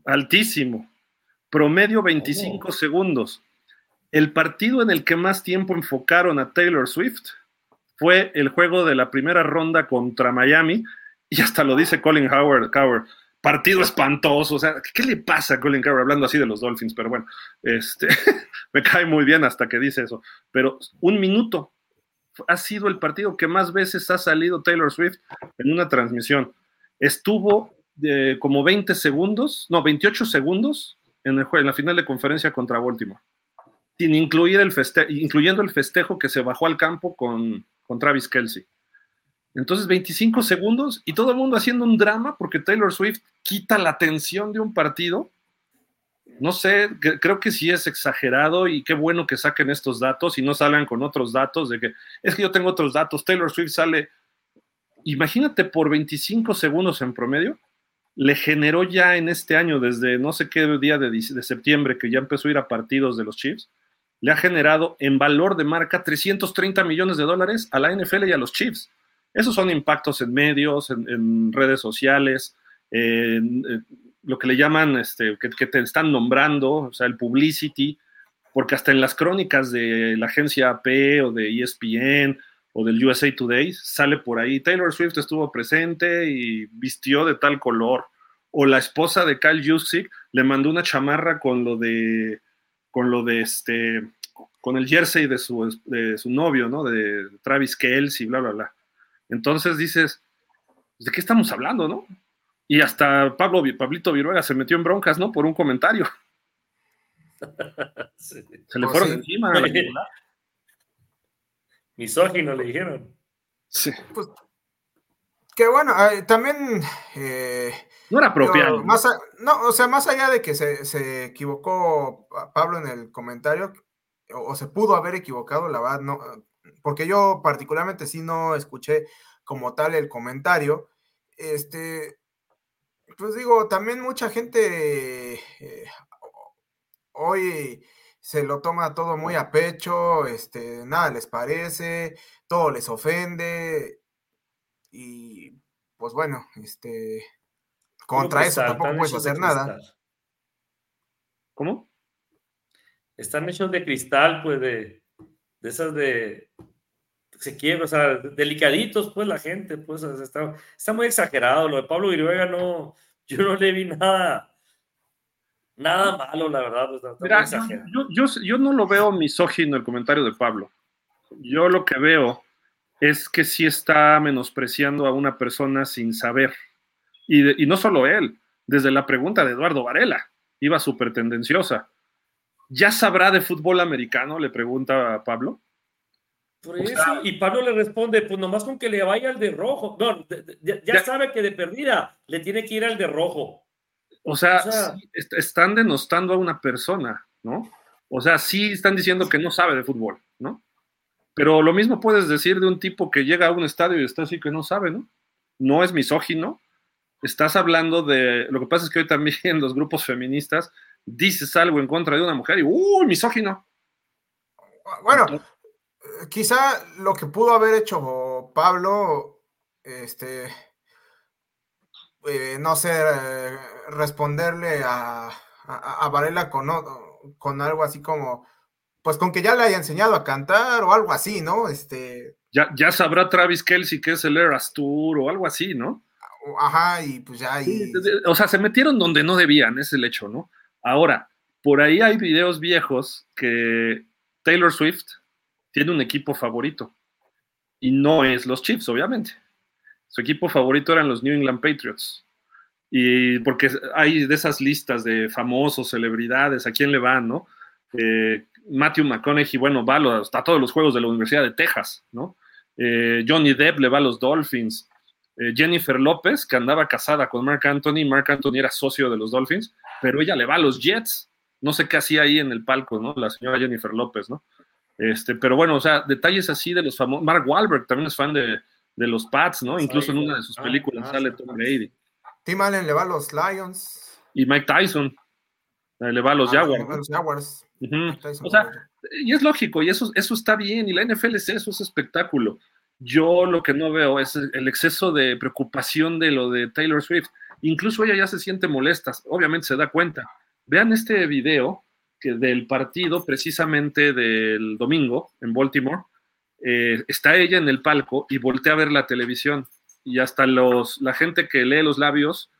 Altísimo. Promedio 25 segundos. El partido en el que más tiempo enfocaron a Taylor Swift fue el juego de la primera ronda contra Miami, y hasta lo dice Colin Howard, Coward, partido espantoso, o sea, ¿qué le pasa a Colin Coward hablando así de los Dolphins? Pero bueno, este, me cae muy bien hasta que dice eso, pero un minuto ha sido el partido que más veces ha salido Taylor Swift en una transmisión. Estuvo de como 20 segundos, no, 28 segundos en, el, en la final de conferencia contra Baltimore sin incluir el incluyendo el festejo que se bajó al campo con, con Travis Kelsey. Entonces, 25 segundos y todo el mundo haciendo un drama porque Taylor Swift quita la atención de un partido. No sé, creo que sí es exagerado y qué bueno que saquen estos datos y no salgan con otros datos de que es que yo tengo otros datos. Taylor Swift sale, imagínate por 25 segundos en promedio, le generó ya en este año, desde no sé qué día de, de septiembre, que ya empezó a ir a partidos de los Chiefs, le ha generado en valor de marca 330 millones de dólares a la NFL y a los Chiefs. Esos son impactos en medios, en, redes sociales, en, lo que le llaman, este, que, te están nombrando, o sea, el publicity, porque hasta en las crónicas de la agencia AP o de ESPN o del USA Today sale por ahí, Taylor Swift estuvo presente y vistió de tal color, o la esposa de Kyle Juszczyk le mandó una chamarra con lo de con lo de este, con el jersey de su, de su novio, ¿no? De Travis Kelsey, bla, bla, bla. Entonces dices, ¿de qué estamos hablando, no? Y hasta Pablo, Pablito Viruega se metió en broncas, ¿no? Por un comentario. Se le fueron encima. Misógino le dijeron. Sí. Pues, que bueno, también eh, no era apropiado. Más no, o sea, más allá de que se, equivocó Pablo en el comentario, o, se pudo haber equivocado, la verdad, no, porque yo particularmente sí no escuché como tal el comentario. Este, pues digo, también mucha gente eh, hoy se lo toma todo muy a pecho, este, nada les parece, todo les ofende, y pues bueno, este contra eso tampoco puedes hacer nada. ¿Cómo? Están hechos de cristal, pues de, de esas de se quiebra, o sea, delicaditos, pues la gente, pues está, está muy exagerado. Lo de Pablo Viruega no, yo no le vi nada, nada malo, la verdad. yo, yo, yo, no lo veo misógino el comentario de Pablo. Yo lo que veo es que sí está menospreciando a una persona sin saber. Y, no solo él, desde la pregunta de Eduardo Varela, iba súper tendenciosa. ¿Ya sabrá de fútbol americano? Le pregunta a Pablo. Por eso, y Pablo le responde, pues nomás con que le vaya al de rojo. No, ya, sabe que de perdida le tiene que ir al de rojo. O sea, están denostando a una persona, ¿no? O sea, sí están diciendo que no sabe de fútbol, ¿no? Pero lo mismo puedes decir de un tipo que llega a un estadio y está así que no sabe, ¿no? No es misógino. Estás hablando de. Lo que pasa es que hoy también en los grupos feministas dices algo en contra de una mujer y ¡uh! misógino. Bueno, quizá lo que pudo haber hecho Pablo, este. Eh, no sé, eh, responderle a, a, Varela con, con algo así como pues con que ya le haya enseñado a cantar o algo así, ¿no? Este. Ya, ya sabrá Travis Kelsey que es el Eras Tour o algo así, ¿no? Ajá, y pues ya. o sea, se metieron donde no debían, es el hecho, ¿no? Ahora, por ahí hay videos viejos que Taylor Swift tiene un equipo favorito. Y no es los Chiefs, obviamente. Su equipo favorito eran los New England Patriots. Y porque hay de esas listas de famosos, celebridades, a quién le van, ¿no? Eh, Matthew McConaughey, bueno, va a, todos los juegos de la Universidad de Texas, ¿no? Eh, Johnny Depp le va a los Dolphins. Eh, Jennifer López, que andaba casada con Mark Anthony, Mark Anthony era socio de los Dolphins, pero ella le va a los Jets. No sé qué hacía ahí en el palco, ¿no? La señora Jennifer López, ¿no? Este, pero bueno, o sea, detalles así de los famosos. Mark Wahlberg también es fan de, los Pats, ¿no? Incluso en una de sus ah, películas ah, sale Tom Brady. Tim Allen le va a los Lions. Y Mike Tyson le va a los ah, Jaguars. O sea, y es lógico, y eso, eso está bien, y la NFL es eso, es espectáculo. Yo lo que no veo es el exceso de preocupación de lo de Taylor Swift. Incluso ella ya se siente molesta, obviamente se da cuenta. Vean este video que del partido precisamente del domingo en Baltimore. Eh, está ella en el palco y voltea a ver la televisión y hasta los, la gente que lee los labios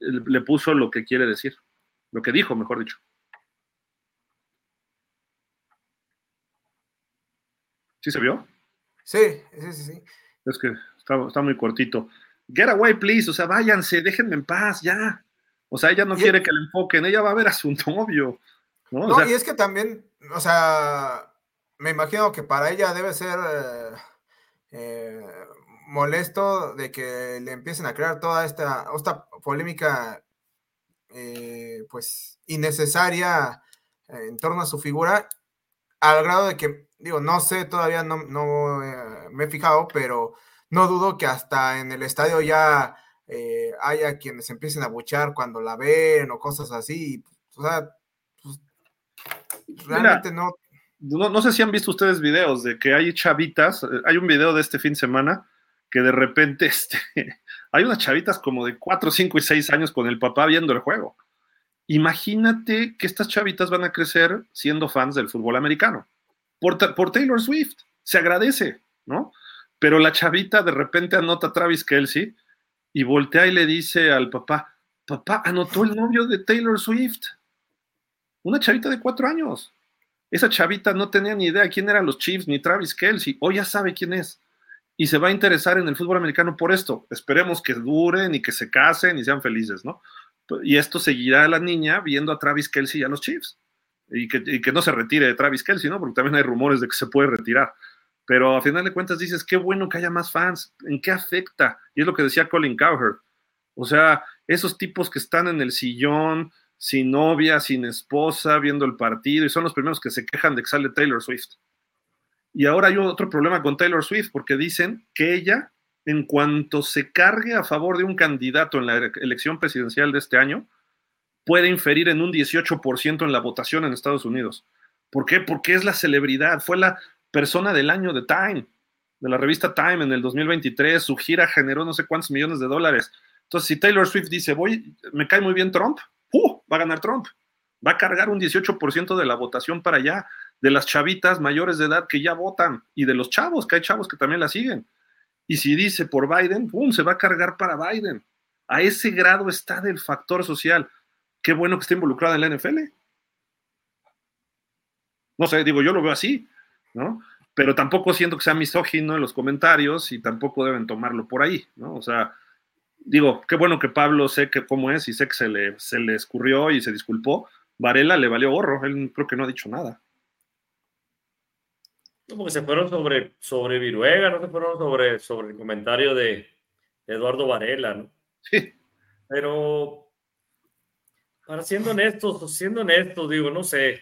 eh, le puso lo que quiere decir, lo que dijo, mejor dicho. ¿Sí se vio? Sí, sí, sí, sí. Es que está, muy cortito. Get away, please. O sea, váyanse, déjenme en paz, ya. O sea, ella no quiere que le enfoquen, ella va a ver a su novio. No, y es que también, o sea, me imagino que para ella debe ser eh, eh, molesto de que le empiecen a crear toda esta, esta polémica, eh, pues, innecesaria en torno a su figura, al grado de que digo, no sé, todavía no, no eh, me he fijado, pero no dudo que hasta en el estadio ya eh, haya quienes empiecen a buchar cuando la ven o cosas así. O sea, pues, realmente no, no. sé si han visto ustedes videos de que hay chavitas, eh, hay un video de este fin de semana que de repente este, hay unas chavitas como de 4, 5 y 6 años con el papá viendo el juego. Imagínate que estas chavitas van a crecer siendo fans del fútbol americano por, Taylor Swift. Se agradece, ¿no? Pero la chavita de repente anota a Travis Kelsey y voltea y le dice al papá, papá, anotó el novio de Taylor Swift. Una chavita de cuatro años. Esa chavita no tenía ni idea quién eran los Chiefs ni Travis Kelsey. Hoy ya sabe quién es. Y se va a interesar en el fútbol americano por esto. Esperemos que duren y que se casen y sean felices, ¿no? Y esto seguirá a la niña viendo a Travis Kelsey y a los Chiefs y que, no se retire de Travis Kelsey, ¿no? Porque también hay rumores de que se puede retirar. Pero a final de cuentas dices, qué bueno que haya más fans, ¿en qué afecta? Y es lo que decía Colin Cowherd. O sea, esos tipos que están en el sillón, sin novia, sin esposa, viendo el partido, y son los primeros que se quejan de que sale Taylor Swift. Y ahora hay otro problema con Taylor Swift, porque dicen que ella, en cuanto se cargue a favor de un candidato en la elección presidencial de este año, puede inferir en un 18% en la votación en Estados Unidos. ¿Por qué? Porque es la celebridad, fue la persona del año de Time, de la revista Time en el 2023, su gira generó no sé cuántos millones de dólares. Entonces, si Taylor Swift dice, voy, me cae muy bien Trump, ¡uh! va a ganar Trump. Va a cargar un 18% de la votación para allá, de las chavitas mayores de edad que ya votan y de los chavos, que hay chavos que también la siguen. Y si dice por Biden, ¡pum! se va a cargar para Biden. A ese grado está del factor social qué bueno que esté involucrada en la NFL. No sé, digo, yo lo veo así, ¿no? Pero tampoco siento que sea misógino en los comentarios y tampoco deben tomarlo por ahí, ¿no? O sea, digo, qué bueno que Pablo sé que cómo es y sé que se le, se le escurrió y se disculpó. Varela le valió gorro, él creo que no ha dicho nada. Porque se fueron sobre, sobre Viruega, no se fueron sobre, sobre el comentario de Eduardo Varela, ¿no? Sí. Pero Ahora, siendo honestos, siendo honestos, digo, no sé.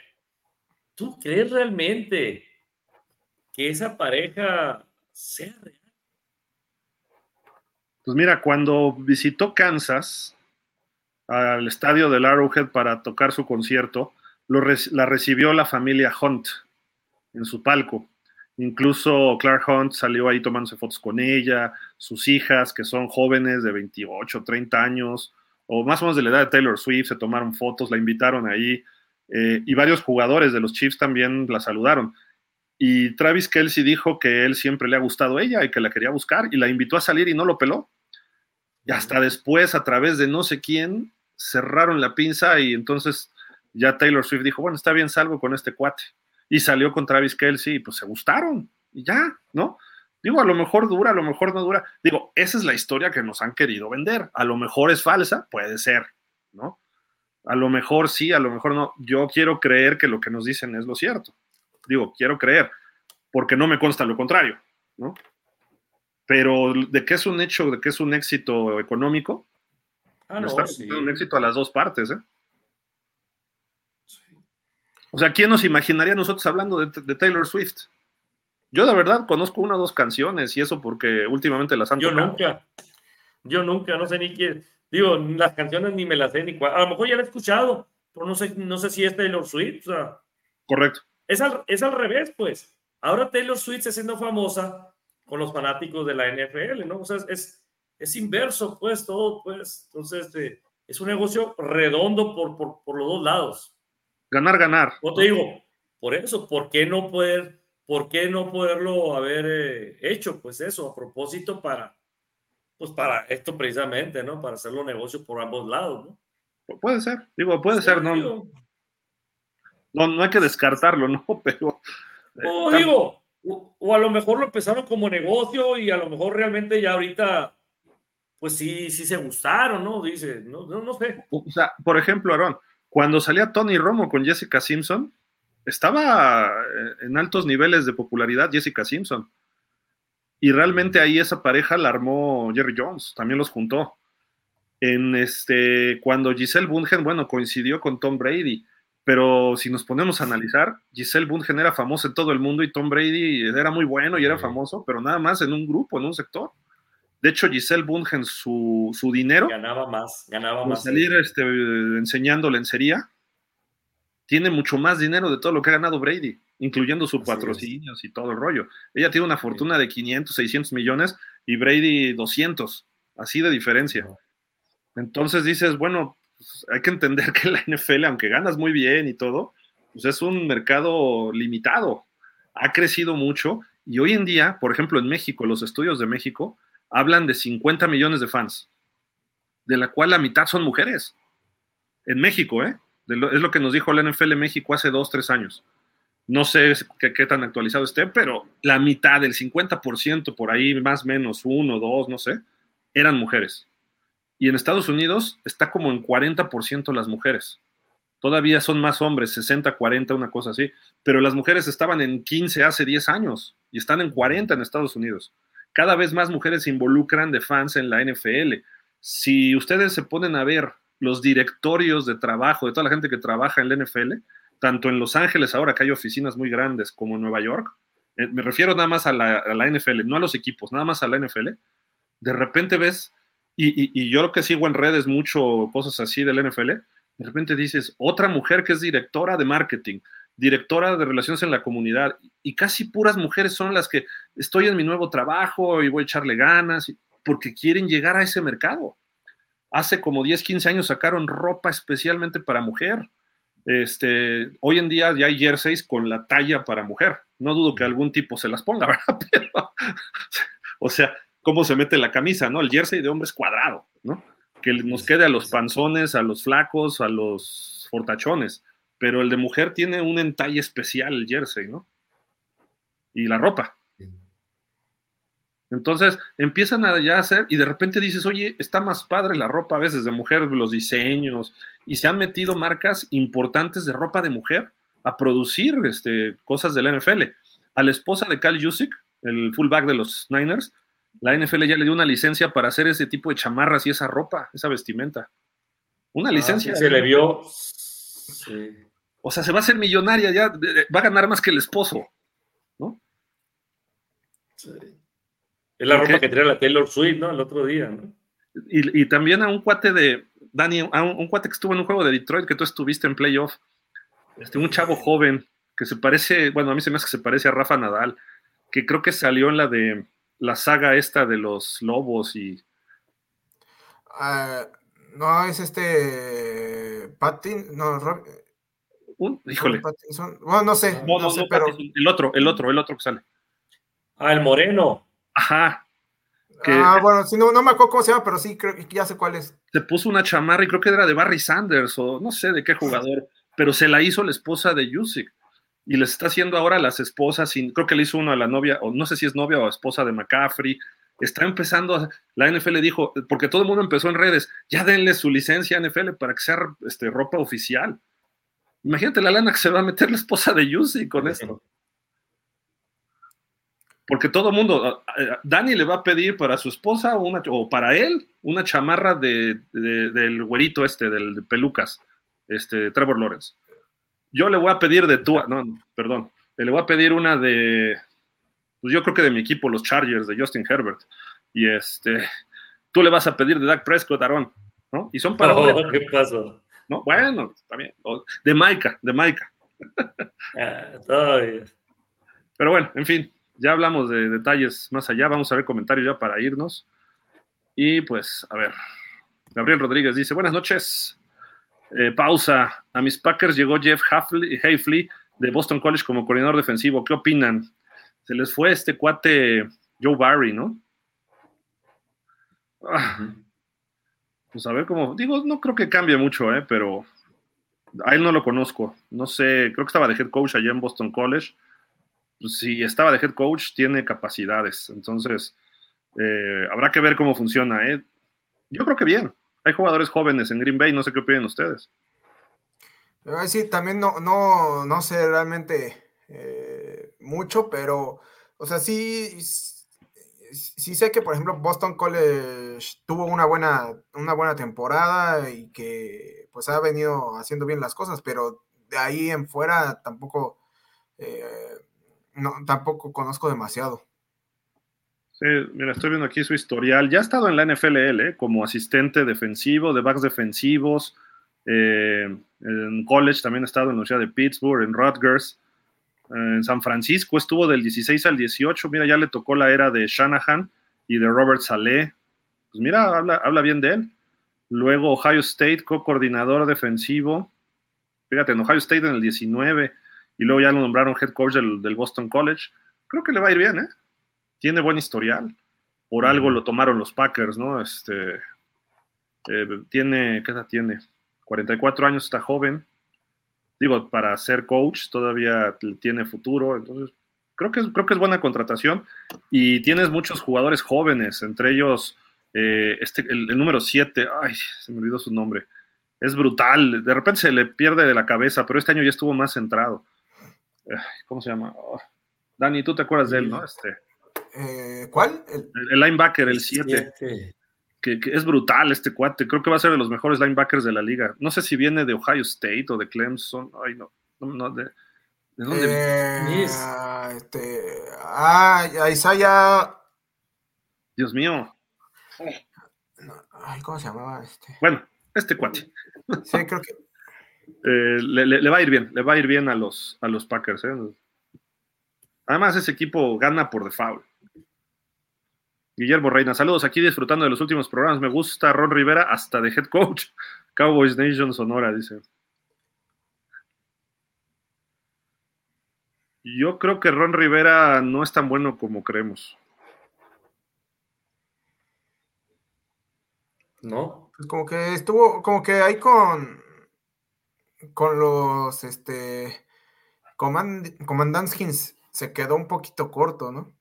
¿tú crees realmente que esa pareja sea real? Pues mira, cuando visitó Kansas al estadio del Arrowhead para tocar su concierto, lo la recibió la familia Hunt en su palco. Incluso Clark Hunt salió ahí tomándose fotos con ella, sus hijas, que son jóvenes de 28, 30 años, o más o menos de la edad de Taylor Swift, se tomaron fotos, la invitaron ahí, eh, y varios jugadores de los Chiefs también la saludaron. Y Travis Kelsey dijo que él siempre le ha gustado ella y que la quería buscar, y la invitó a salir y no lo peló. Y hasta después, a través de no sé quién, cerraron la pinza y entonces ya Taylor Swift dijo, bueno, está bien, salgo con este cuate. Y salió con Travis Kelsey y pues se gustaron. Y ya, ¿no? Digo, a lo mejor dura, a lo mejor no dura. Digo, esa es la historia que nos han querido vender. A lo mejor es falsa, puede ser, ¿no? A lo mejor sí, a lo mejor no. Yo quiero creer que lo que nos dicen es lo cierto. Digo, quiero creer, porque no me consta lo contrario, ¿no? Pero de qué es un hecho, de qué es un éxito económico, ah, no, es un éxito a las dos partes, ¿eh? O sea, ¿quién nos imaginaría nosotros hablando de Taylor Swift? Yo de verdad conozco una o dos canciones y eso porque últimamente las han Yo nunca, yo nunca, no sé ni quién. Digo, las canciones ni me las sé ni cuál. A lo mejor ya la he escuchado, pero no sé, no sé si es Taylor Swift. O sea, Correcto. Es al, es al revés, pues. Ahora Taylor Swift está siendo famosa con los fanáticos de la NFL, ¿no? O sea, es, es inverso, pues, todo, pues. Entonces, este, es un negocio redondo por, por, por los dos lados. Ganar, ganar. No te digo, por eso, ¿por qué no poder ¿por qué no poderlo haber eh, hecho? Pues eso, a propósito para, pues para esto precisamente, ¿no? Para hacerlo negocio por ambos lados, ¿no? Puede ser, digo, puede ser, no, no, no hay que descartarlo, ¿no? Pero... Eh, o digo, o, a lo mejor lo empezaron como negocio y a lo mejor realmente ya ahorita, pues sí, sí se gustaron, ¿no? Dice, no, no, no sé. O sea, por ejemplo, Aaron, cuando salía Tony Romo con Jessica Simpson, estaba eh, en altos niveles de popularidad Jessica Simpson. Y realmente ahí esa pareja la armó Jerry Jones, también los juntó. En este, cuando Giselle Bundchen, bueno, coincidió con Tom Brady, pero si nos ponemos a analizar, Giselle Bundchen era famosa en todo el mundo y Tom Brady era muy bueno y era famoso, pero nada más en un grupo, en un sector. De hecho, Giselle Bundchen, su, su dinero. Ganaba más, ganaba más. Salir este, enseñando lencería tiene mucho más dinero de todo lo que ha ganado Brady, incluyendo sus patrocinios y todo el rollo. Ella tiene una fortuna de 500, 600 millones y Brady 200, así de diferencia. Entonces dices, bueno, pues, hay que entender que la NFL, aunque ganas muy bien y todo, pues es un mercado limitado. Ha crecido mucho y hoy en día, por ejemplo, en México, los estudios de México hablan de 50 millones de fans, de la cual la mitad son mujeres. En México, ¿eh? es lo que nos dijo la NFL México hace dos, tres años. No sé qué, tan actualizado esté, pero la mitad, el 50% por ahí, más o menos, uno, dos, no sé, eran mujeres. Y en Estados Unidos está como en 40% las mujeres. Todavía son más hombres, 60, 40, una cosa así. Pero las mujeres estaban en 15 hace 10 años y están en 40 en Estados Unidos. Cada vez más mujeres se involucran de fans en la NFL. Si ustedes se ponen a ver los directorios de trabajo de toda la gente que trabaja en la NFL, tanto en Los Ángeles ahora que hay oficinas muy grandes como en Nueva York, eh, me refiero nada más a la, NFL, no a los equipos, nada más a la NFL, de repente ves, y, yo lo que sigo en redes mucho cosas así del NFL, de repente dices, otra mujer que es directora de marketing, directora de relaciones en la comunidad, y casi puras mujeres son las que estoy en mi nuevo trabajo y voy a echarle ganas, porque quieren llegar a ese mercado hace como 10, 15 años sacaron ropa especialmente para mujer. Este, hoy en día ya hay jerseys con la talla para mujer. No dudo que algún tipo se las ponga, ¿verdad? o sea, cómo se mete la camisa, ¿no? El jersey de hombre es cuadrado, ¿no? Que nos quede a los panzones, a los flacos, a los fortachones. Pero el de mujer tiene un entalle especial, el jersey, ¿no? Y la ropa. Entonces empiezan a ya hacer y de repente dices, oye, está más padre la ropa a veces de mujer, los diseños, y se han metido marcas importantes de ropa de mujer a producir este, cosas de la NFL. A la esposa de Cal Jusic, el fullback de los Niners, la NFL ya le dio una licencia para hacer ese tipo de chamarras y esa ropa, esa vestimenta. Una ah, licencia. se le vio. Sí. O sea, se va a hacer millonaria, ya va a ganar más que el esposo, ¿no? Sí. Es la ropa que traía la Taylor Swift, ¿no? El otro día, ¿no? Y, y también a un cuate de, Dani, a un, un, cuate que estuvo en un juego de Detroit que tú estuviste en playoff, este, un chavo joven que se parece, bueno, a mí se me hace que se parece a Rafa Nadal, que creo que salió en la de la saga esta de los lobos y... Uh, no, es este... Patin, no, un, híjole. Bueno, no sé, no, no, no sé, pero... El otro, el otro, el otro que sale. Ah, el moreno. Ajá. Que, ah, bueno, si no, no me acuerdo cómo se llama, pero sí, creo que ya sé cuál es. Se puso una chamarra y creo que era de Barry Sanders o no sé de qué jugador, pero se la hizo la esposa de Yusik y les está haciendo ahora a las esposas, y creo que le hizo uno a la novia, o no sé si es novia o esposa de McCaffrey. Está empezando, la NFL dijo, porque todo el mundo empezó en redes, ya denle su licencia a NFL para que sea este, ropa oficial. Imagínate la lana que se va a meter la esposa de Yusi con esto. Porque todo mundo, Dani le va a pedir para su esposa una, o para él una chamarra de, de, del güerito este, del de pelucas, este, Trevor Lawrence. Yo le voy a pedir de tu, no, perdón, le voy a pedir una de, pues yo creo que de mi equipo, los Chargers, de Justin Herbert. Y este, tú le vas a pedir de Dak Prescott, Aaron, ¿no? Y son para... Oh, ¿Qué pasó? ¿No? Bueno, también. De Maika, de Maika. Ah, Pero bueno, en fin, ya hablamos de detalles más allá. Vamos a ver comentarios ya para irnos. Y pues, a ver. Gabriel Rodríguez dice: Buenas noches. Eh, pausa. A mis Packers llegó Jeff Hafley de Boston College como coordinador defensivo. ¿Qué opinan? Se les fue este cuate Joe Barry, ¿no? Ah, pues a ver cómo, digo, no creo que cambie mucho, ¿eh? pero a él no lo conozco. No sé, creo que estaba de head coach allá en Boston College. Pues, si estaba de head coach, tiene capacidades. Entonces, eh, habrá que ver cómo funciona. ¿eh? Yo creo que bien. Hay jugadores jóvenes en Green Bay, no sé qué opinan ustedes. Sí, también no, no, no sé realmente eh, mucho, pero, o sea, sí, sí sé que, por ejemplo, Boston College tuvo una buena, una buena temporada y que pues ha venido haciendo bien las cosas, pero de ahí en fuera tampoco, eh, no, tampoco conozco demasiado. Sí, mira, estoy viendo aquí su historial. Ya ha estado en la NFL ¿eh? como asistente defensivo, de backs defensivos. Eh, en college también ha estado en la Universidad de Pittsburgh, en Rutgers en San Francisco estuvo del 16 al 18, mira, ya le tocó la era de Shanahan y de Robert Saleh. Pues mira, habla, habla bien de él. Luego Ohio State, co-coordinador defensivo. Fíjate, en Ohio State en el 19 y luego ya lo nombraron head coach del, del Boston College. Creo que le va a ir bien, ¿eh? Tiene buen historial. Por algo lo tomaron los Packers, ¿no? Este, eh, tiene, ¿qué edad tiene? 44 años, está joven digo, para ser coach todavía tiene futuro, entonces creo que es, creo que es buena contratación y tienes muchos jugadores jóvenes, entre ellos eh, este, el, el número 7, ay, se me olvidó su nombre, es brutal, de repente se le pierde de la cabeza, pero este año ya estuvo más centrado. ¿Cómo se llama? Oh, Dani, tú te acuerdas de él, ¿no? Este, eh, ¿Cuál? El, el, linebacker, el 7 que, que, es brutal este cuate. Creo que va a ser de los mejores linebackers de la liga. No sé si viene de Ohio State o de Clemson. Ay, no. no, no de, ¿De dónde eh, este, ah, Isaiah. Dios mío. Ay, ¿cómo se llamaba este? Bueno, este cuate. Sí, creo que. eh, le, le, le, va a ir bien, le va a ir bien a los, a los Packers. ¿eh? Además, ese equipo gana por default. Guillermo Reina, saludos aquí disfrutando de los últimos programas. Me gusta Ron Rivera hasta de head coach. Cowboys Nation Sonora, dice. Yo creo que Ron Rivera no es tan bueno como creemos. ¿No? Pues como que estuvo, como que ahí con con los este Command, Commandantskins se quedó un poquito corto, ¿no?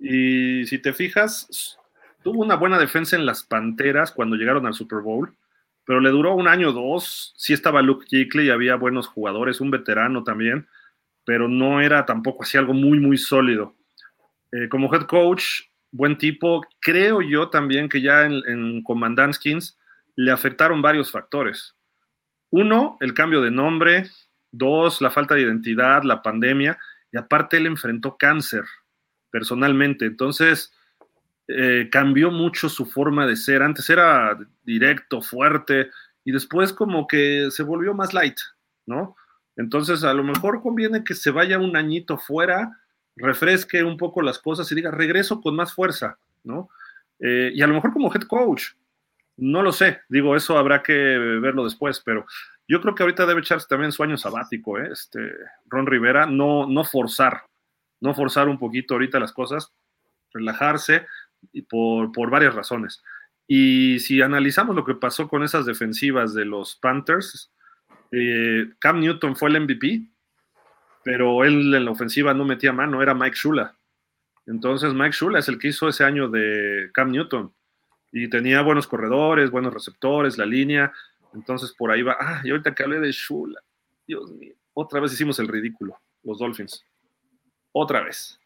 Y si te fijas, tuvo una buena defensa en las Panteras cuando llegaron al Super Bowl, pero le duró un año o dos. Sí estaba Luke Kuechly había buenos jugadores, un veterano también, pero no era tampoco así algo muy, muy sólido. Eh, como head coach, buen tipo. Creo yo también que ya en, en Commandantskins le afectaron varios factores. Uno, el cambio de nombre, Dos, la falta de identidad, la pandemia, y aparte él enfrentó cáncer personalmente. Entonces, eh, cambió mucho su forma de ser. Antes era directo, fuerte, y después como que se volvió más light, ¿no? Entonces, a lo mejor conviene que se vaya un añito fuera, refresque un poco las cosas y diga, regreso con más fuerza, ¿no? Eh, y a lo mejor como head coach, no lo sé, digo, eso habrá que verlo después, pero yo creo que ahorita debe echarse también su año sabático, ¿eh? este, Ron Rivera, no, no forzar, no forzar un poquito ahorita las cosas, relajarse y por, por varias razones. Y si analizamos lo que pasó con esas defensivas de los Panthers, eh, Cam Newton fue el MVP, pero él en la ofensiva no metía mano, era Mike Shula. Entonces Mike Shula es el que hizo ese año de Cam Newton y tenía buenos corredores, buenos receptores, la línea. Entonces por ahí va. Ah, y ahorita que hablé de Shula, Dios mío, otra vez hicimos el ridículo, los Dolphins. Otra vez.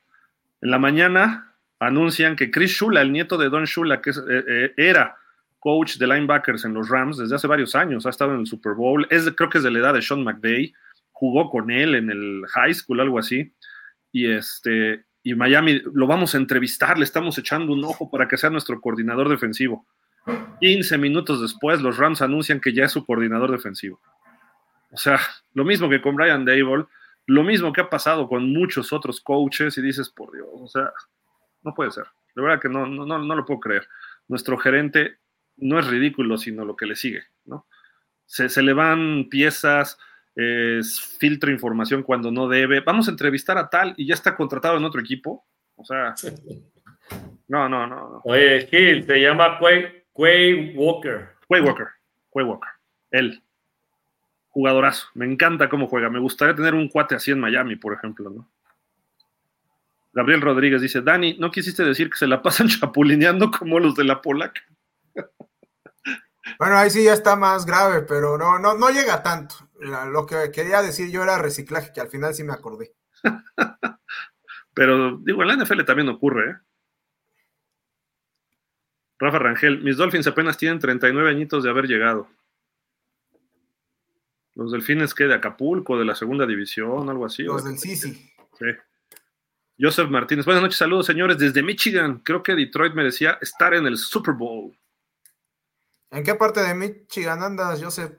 En la mañana anuncian que Chris Shula, el nieto de Don Shula, que eh, eh, era coach de linebackers en los Rams desde hace varios años, ha estado en el Super Bowl, es, creo que es de la edad de Sean McVay, jugó con él en el high school, algo así, y este, y Miami lo vamos a entrevistar, le estamos echando un ojo para que sea nuestro coordinador defensivo. 15 minutos después, los Rams anuncian que ya es su coordinador defensivo. O sea, lo mismo que con Brian Dable, lo mismo que ha pasado con muchos otros coaches, y dices, por Dios, o sea, no puede ser. De verdad que no, no, no lo puedo creer. Nuestro gerente no es ridículo, sino lo que le sigue, ¿no? Se, se le van piezas, filtra información cuando no debe. Vamos a entrevistar a tal y ya está contratado en otro equipo. O sea, no, no, no. Oye, Gil, se llama Quay, Walker. Quay Walker, Quay Walker. Él. Jugadorazo. Me encanta cómo juega. Me gustaría tener un cuate así en Miami, por ejemplo, ¿no? Gabriel Rodríguez dice, Dani, ¿no quisiste decir que se la pasan chapulineando como los de la Polaca? Bueno, ahí sí ya está más grave, pero no, no, no llega tanto. Lo que quería decir yo era reciclaje, que al final sí me acordé. pero digo, en la NFL también ocurre, ¿eh? Rafa Rangel, mis Dolphins apenas tienen 39 añitos de haber llegado. Los Delfines que de Acapulco, de la segunda división, algo así. Los del Sisi. Sí. Joseph Martínez, buenas noches, saludos señores desde Michigan. Creo que Detroit merecía estar en el Super Bowl. ¿En qué parte de Michigan andas, Joseph?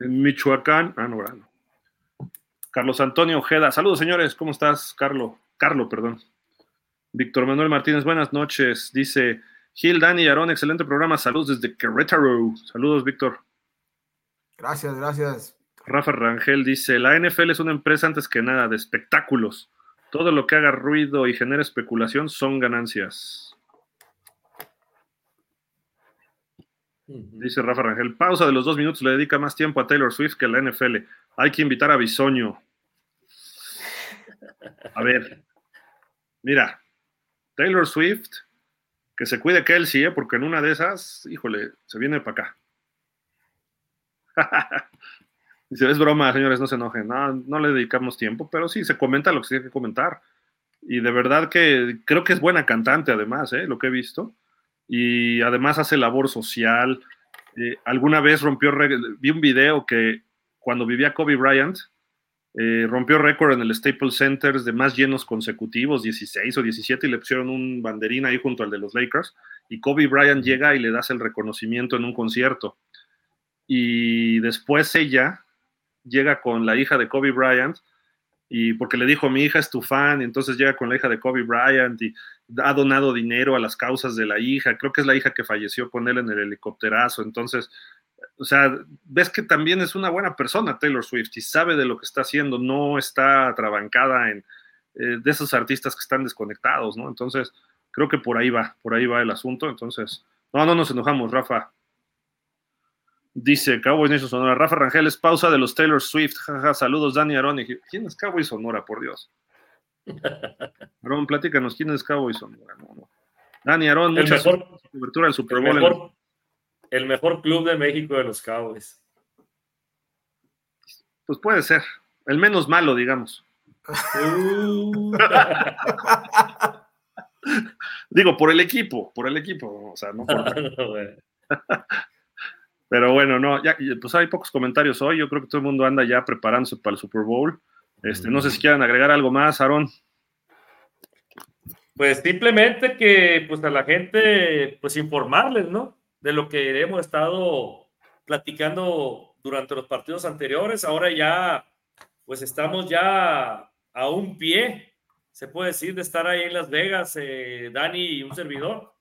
En Michoacán. Ah, no, no. Carlos Antonio Ojeda. Saludos, señores. ¿Cómo estás, Carlos? Carlos, perdón. Víctor Manuel Martínez, buenas noches. Dice Gil, Dani y Aarón, excelente programa. Saludos desde Querétaro. Saludos, Víctor. Gracias, gracias. Rafa Rangel dice: La NFL es una empresa antes que nada de espectáculos. Todo lo que haga ruido y genere especulación son ganancias. Dice Rafa Rangel, pausa de los dos minutos le dedica más tiempo a Taylor Swift que a la NFL. Hay que invitar a Bisoño. A ver, mira, Taylor Swift, que se cuide Kelsey, ¿eh? porque en una de esas, híjole, se viene para acá. Dice, es broma, señores, no se enojen. No, no le dedicamos tiempo, pero sí, se comenta lo que se tiene que comentar. Y de verdad que creo que es buena cantante, además, ¿eh? lo que he visto. Y además hace labor social. Eh, alguna vez rompió, vi un video que cuando vivía Kobe Bryant, eh, rompió récord en el Staples Center de más llenos consecutivos, 16 o 17, y le pusieron un banderín ahí junto al de los Lakers. Y Kobe Bryant llega y le das el reconocimiento en un concierto. Y después ella llega con la hija de Kobe Bryant y porque le dijo mi hija es tu fan, y entonces llega con la hija de Kobe Bryant y ha donado dinero a las causas de la hija, creo que es la hija que falleció con él en el helicópterazo, entonces, o sea, ves que también es una buena persona Taylor Swift y sabe de lo que está haciendo, no está atrabancada en eh, de esos artistas que están desconectados, ¿no? Entonces, creo que por ahí va, por ahí va el asunto, entonces, no, no nos enojamos, Rafa, Dice Cowboys Nation Sonora. Rafa Rangel es pausa de los Taylor Swift. Jaja, saludos, Dani Aaron. ¿Quién es Cowboys Sonora, por Dios? Aaron, platícanos, ¿quién es Cowboys Sonora? Dani Aaron, mucha cobertura del Super Bowl. El mejor, club de México de los Cowboys. Pues puede ser. El menos malo, digamos. Uh. Digo, por el equipo, por el equipo, o sea, no por. Pero bueno, no, ya, pues hay pocos comentarios hoy. Yo creo que todo el mundo anda ya preparándose para el Super Bowl. Este, no sé si quieran agregar algo más, Aaron. Pues simplemente que pues a la gente, pues informarles, ¿no? De lo que hemos estado platicando durante los partidos anteriores. Ahora ya, pues estamos ya a un pie, se puede decir, de estar ahí en Las Vegas, eh, Dani y un servidor.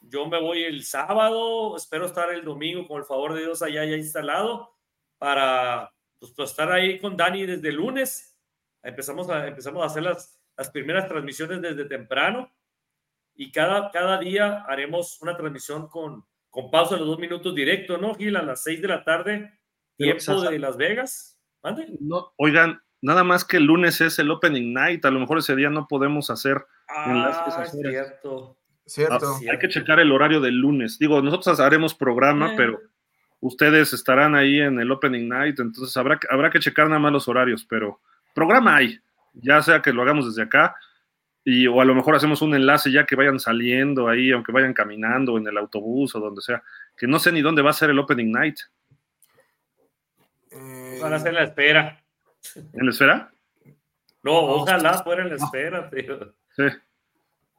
Yo me voy el sábado, espero estar el domingo con el favor de Dios allá ya instalado para pues, pues, estar ahí con Dani desde lunes. Empezamos a, empezamos a hacer las, las primeras transmisiones desde temprano y cada, cada día haremos una transmisión con, con pausa de los dos minutos directo, ¿no, Gil? A las seis de la tarde, tiempo de Las Vegas. No, oigan, nada más que el lunes es el opening night, a lo mejor ese día no podemos hacer ah, cierto. Cierto. Ah, hay que checar el horario del lunes. Digo, nosotros haremos programa, pero ustedes estarán ahí en el opening night, entonces habrá, habrá que checar nada más los horarios, pero programa hay, ya sea que lo hagamos desde acá, y, o a lo mejor hacemos un enlace ya que vayan saliendo ahí, aunque vayan caminando en el autobús o donde sea, que no sé ni dónde va a ser el opening night. Eh, Van a ser en la espera. ¿En la espera? No, ojalá fuera en la espera, tío. Sí.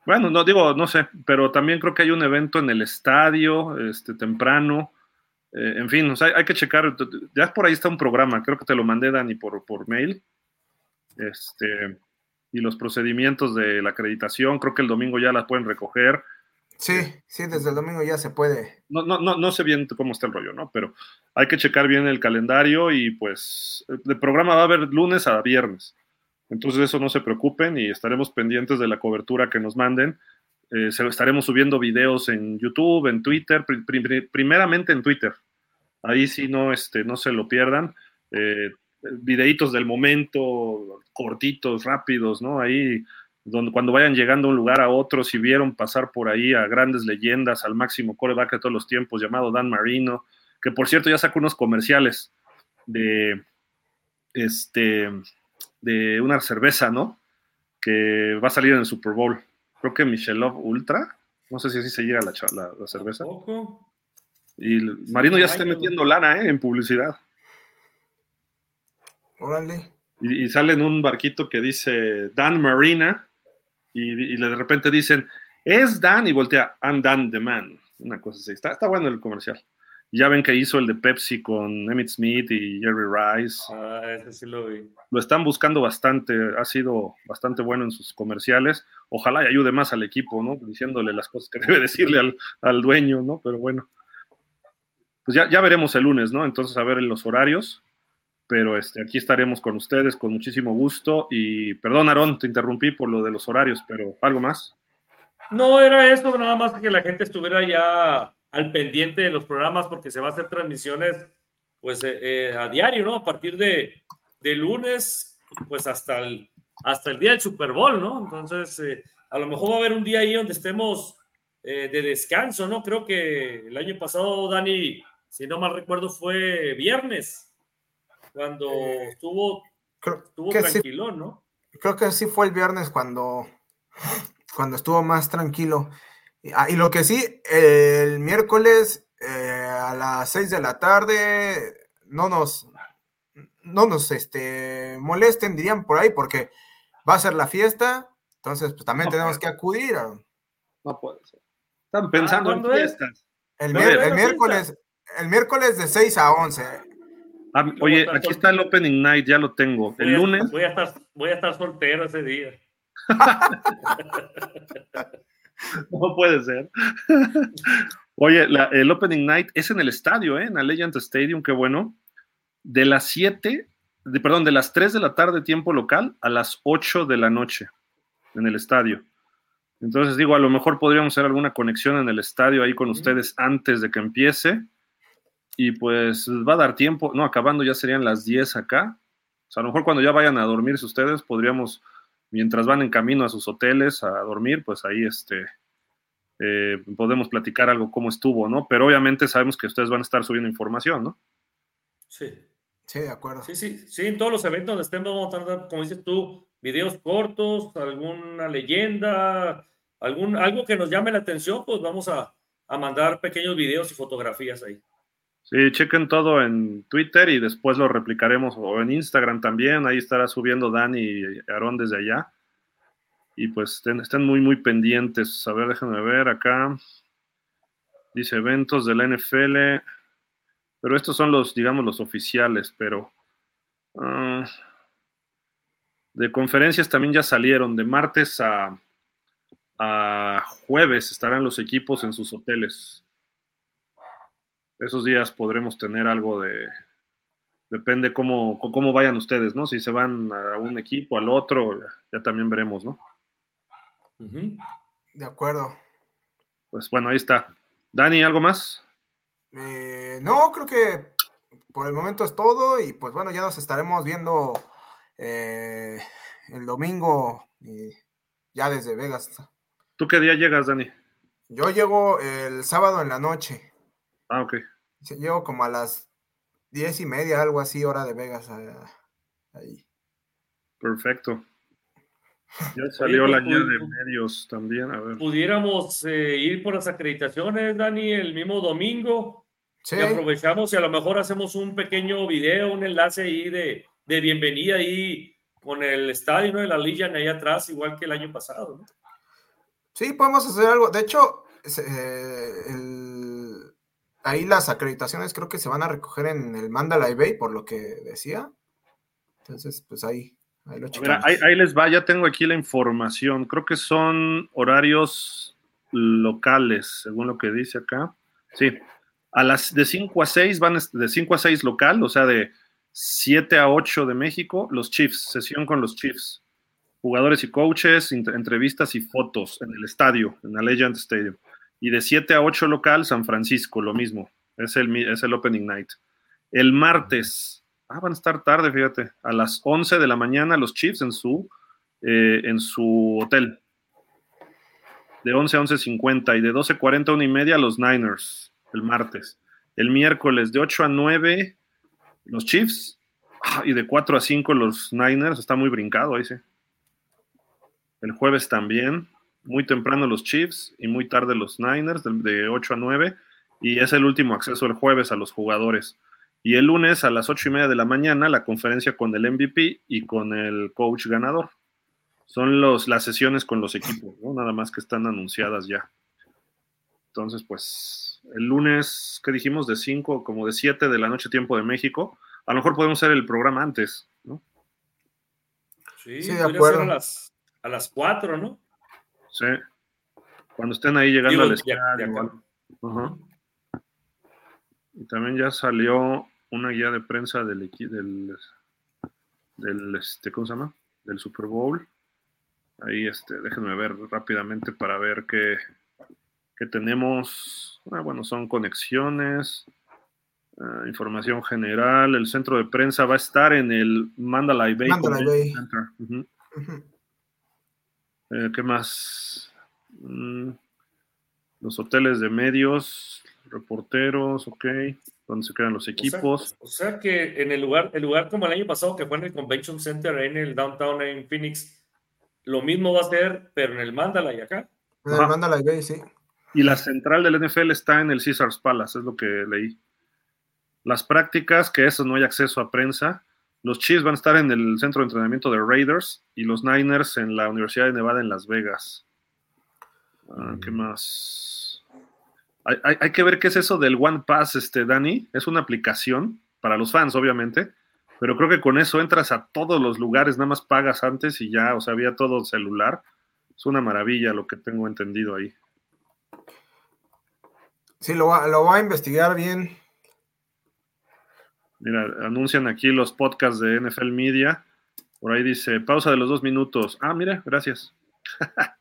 Bueno, no digo, no sé, pero también creo que hay un evento en el estadio, este, temprano. Eh, en fin, hay, que checar. Ya por ahí está un programa, creo que te lo mandé, Dani, por, por mail. Este, y los procedimientos de la acreditación, creo que el domingo ya las pueden recoger. Sí, sí, desde el domingo ya se puede. No, no, no, no sé bien cómo está el rollo, ¿no? Pero hay que checar bien el calendario y pues el programa va a haber lunes a viernes. Entonces eso no se preocupen y estaremos pendientes de la cobertura que nos manden. Eh, estaremos subiendo videos en YouTube, en Twitter, primeramente en Twitter. Ahí sí no, este, no se lo pierdan. Eh, videitos del momento, cortitos, rápidos, ¿no? Ahí donde cuando vayan llegando de un lugar a otro, si vieron pasar por ahí a grandes leyendas, al máximo coreback de todos los tiempos, llamado Dan Marino, que por cierto ya sacó unos comerciales de este de una cerveza, ¿no? Que va a salir en el Super Bowl. Creo que Michelob Ultra. No sé si así se llega la, la, cerveza. Y Marino ya se está metiendo lana, ¿eh? En publicidad. Órale. Y, sale en un barquito que dice Dan Marina. Y, de repente dicen, es Dan. Y voltea, I'm Dan the Man. Una cosa así. Está, está bueno el comercial. Ya ven que hizo el de Pepsi con Emmett Smith y Jerry Rice. Ah, ese sí lo vi. Lo están buscando bastante, ha sido bastante bueno en sus comerciales. Ojalá y ayude más al equipo, ¿no? Diciéndole las cosas que debe decirle al, dueño, ¿no? Pero bueno. Pues ya, ya veremos el lunes, ¿no? Entonces a ver en los horarios. Pero este, aquí estaremos con ustedes con muchísimo gusto. Y perdón, Aarón, te interrumpí por lo de los horarios, pero ¿algo más? No, era eso, nada más que la gente estuviera ya al pendiente de los programas porque se va a hacer transmisiones pues eh, eh, a diario, ¿no? A partir de, de, lunes, pues hasta el, hasta el día del Super Bowl, ¿no? Entonces, eh, a lo mejor va a haber un día ahí donde estemos de descanso, ¿no? Creo que el año pasado, Dani, si no mal recuerdo, fue viernes, cuando estuvo, estuvo tranquilo, ¿no? Creo que sí fue el viernes cuando, cuando estuvo más tranquilo. Ah, y lo que sí, el miércoles eh, a las 6 de la tarde no nos, no nos este, molesten, dirían por ahí, porque va a ser la fiesta, entonces pues, también tenemos que acudir. No puede ser. Están pensando en fiestas. El, miércoles, el miércoles de 6 a 11. Ah, oye, aquí está el opening night, ya lo tengo. El lunes. Voy a estar, voy a estar soltero ese día. no puede ser. Oye, el Opening Night es en el estadio, ¿eh? en Allegiant Stadium, qué bueno. De las 7, de, perdón, de las 3 de la tarde, tiempo local, a las 8 de la noche, en el estadio. Entonces, digo, a lo mejor podríamos hacer alguna conexión en el estadio ahí con ustedes antes de que empiece. Y pues va a dar tiempo, no, acabando ya serían las 10 acá. O sea, a lo mejor cuando ya vayan a dormirse ustedes, podríamos mientras van en camino a sus hoteles a dormir, pues ahí este, eh, podemos platicar algo cómo estuvo, ¿no? Pero obviamente sabemos que ustedes van a estar subiendo información, ¿no? Sí. Sí, de acuerdo. Sí, sí, sí, en todos los eventos donde estemos vamos a estar, como dices tú, videos cortos, alguna leyenda, algún, algo que nos llame la atención, pues vamos a, a mandar pequeños videos y fotografías ahí. Sí, chequen todo en Twitter y después lo replicaremos o en Instagram también. Ahí estará subiendo Dani y Aarón desde allá. Y pues estén, muy, muy pendientes. A ver, déjenme ver acá. Dice eventos de la NFL. Pero estos son los, digamos, los oficiales, pero uh, de conferencias también ya salieron. De martes a, a jueves estarán los equipos en sus hoteles. Esos días podremos tener algo de, depende cómo, cómo vayan ustedes, ¿no? Si se van a un equipo, al otro, ya también veremos, ¿no? De acuerdo. Pues bueno, ahí está. Dani, ¿algo más? Eh, no, creo que por el momento es todo y pues bueno, ya nos estaremos viendo eh, el domingo y ya desde Vegas. ¿Tú qué día llegas, Dani? Yo llego el sábado en la noche. Ah, ok. Llego como a las diez y media, algo así, hora de Vegas. Ahí. Perfecto. Ya salió la guía de medios también, a ver. Pudiéramos eh, ir por las acreditaciones, Dani, el mismo domingo. Sí. Y aprovechamos y a lo mejor hacemos un pequeño video, un enlace ahí de, de bienvenida ahí con el estadio ¿no? de la Legion ahí atrás, igual que el año pasado. ¿no? Sí, podemos hacer algo. De hecho, eh, el, ahí las acreditaciones creo que se van a recoger en el Mandalay Bay, por lo que decía. Entonces, pues ahí, ahí lo ahí, ahí, les va, ya tengo aquí la información. Creo que son horarios locales, según lo que dice acá. Sí, a las de 5 a 6 van de 5 a 6 local, o sea, de 7 a 8 de México, los Chiefs, sesión con los Chiefs. Jugadores y coaches, entrevistas y fotos en el estadio, en la Legend Stadium. Y de 7 a 8 local, San Francisco, lo mismo. Es el, es el opening night. El martes, ah, van a estar tarde, fíjate, a las 11 de la mañana los Chiefs en su, eh, en su hotel. De 11 a 11.50 y de 12.40 a 1 y media los Niners, el martes. El miércoles de 8 a 9 los Chiefs ah, y de 4 a 5 los Niners. Está muy brincado ahí, sí. El jueves también, muy temprano los Chiefs y muy tarde los Niners, de, de 8 a 9. Y es el último acceso el jueves a los jugadores. Y el lunes a las 8 y media de la mañana, la conferencia con el MVP y con el coach ganador. Son los, las sesiones con los equipos, ¿no? Nada más que están anunciadas ya. Entonces, pues, el lunes, ¿qué dijimos? De 5, como de 7 de la noche, tiempo de México. A lo mejor podemos hacer el programa antes, ¿no? Sí, sí de acuerdo. A las, a las 4, ¿no? Sí. Cuando estén ahí llegando Digo, al estadio. igual. Uh -huh. Y también ya salió una guía de prensa del, del, del este, ¿cómo se llama? Del Super Bowl. Ahí, este, déjenme ver rápidamente para ver qué, qué tenemos. Ah, bueno, son conexiones, uh, información general. El centro de prensa va a estar en el Mandalay Bay. Mandalay Bay. Center. Uh -huh. Uh -huh. Eh, ¿Qué más? Mm, los hoteles de medios, reporteros, ok, donde se quedan los equipos. O sea, o sea, que en el lugar, el lugar como el año pasado, que fue en el Convention Center, en el downtown en Phoenix, lo mismo va a ser, pero en el Mandalay acá. En el Mandalay Bay, sí. Y la central del NFL está en el Caesars Palace, es lo que leí. Las prácticas, que eso no hay acceso a prensa. Los Chiefs van a estar en el centro de entrenamiento de Raiders y los Niners en la Universidad de Nevada en Las Vegas. Uh, ¿Qué más? Hay, hay, hay, que ver qué es eso del One Pass, este, Dani. Es una aplicación para los fans, obviamente, pero creo que con eso entras a todos los lugares, nada más pagas antes y ya, o sea, había todo celular. Es una maravilla lo que tengo entendido ahí. Sí, lo va, lo va a investigar bien. Mira, anuncian aquí los podcasts de NFL Media. Por ahí dice, pausa de los dos minutos. Ah, mira, gracias.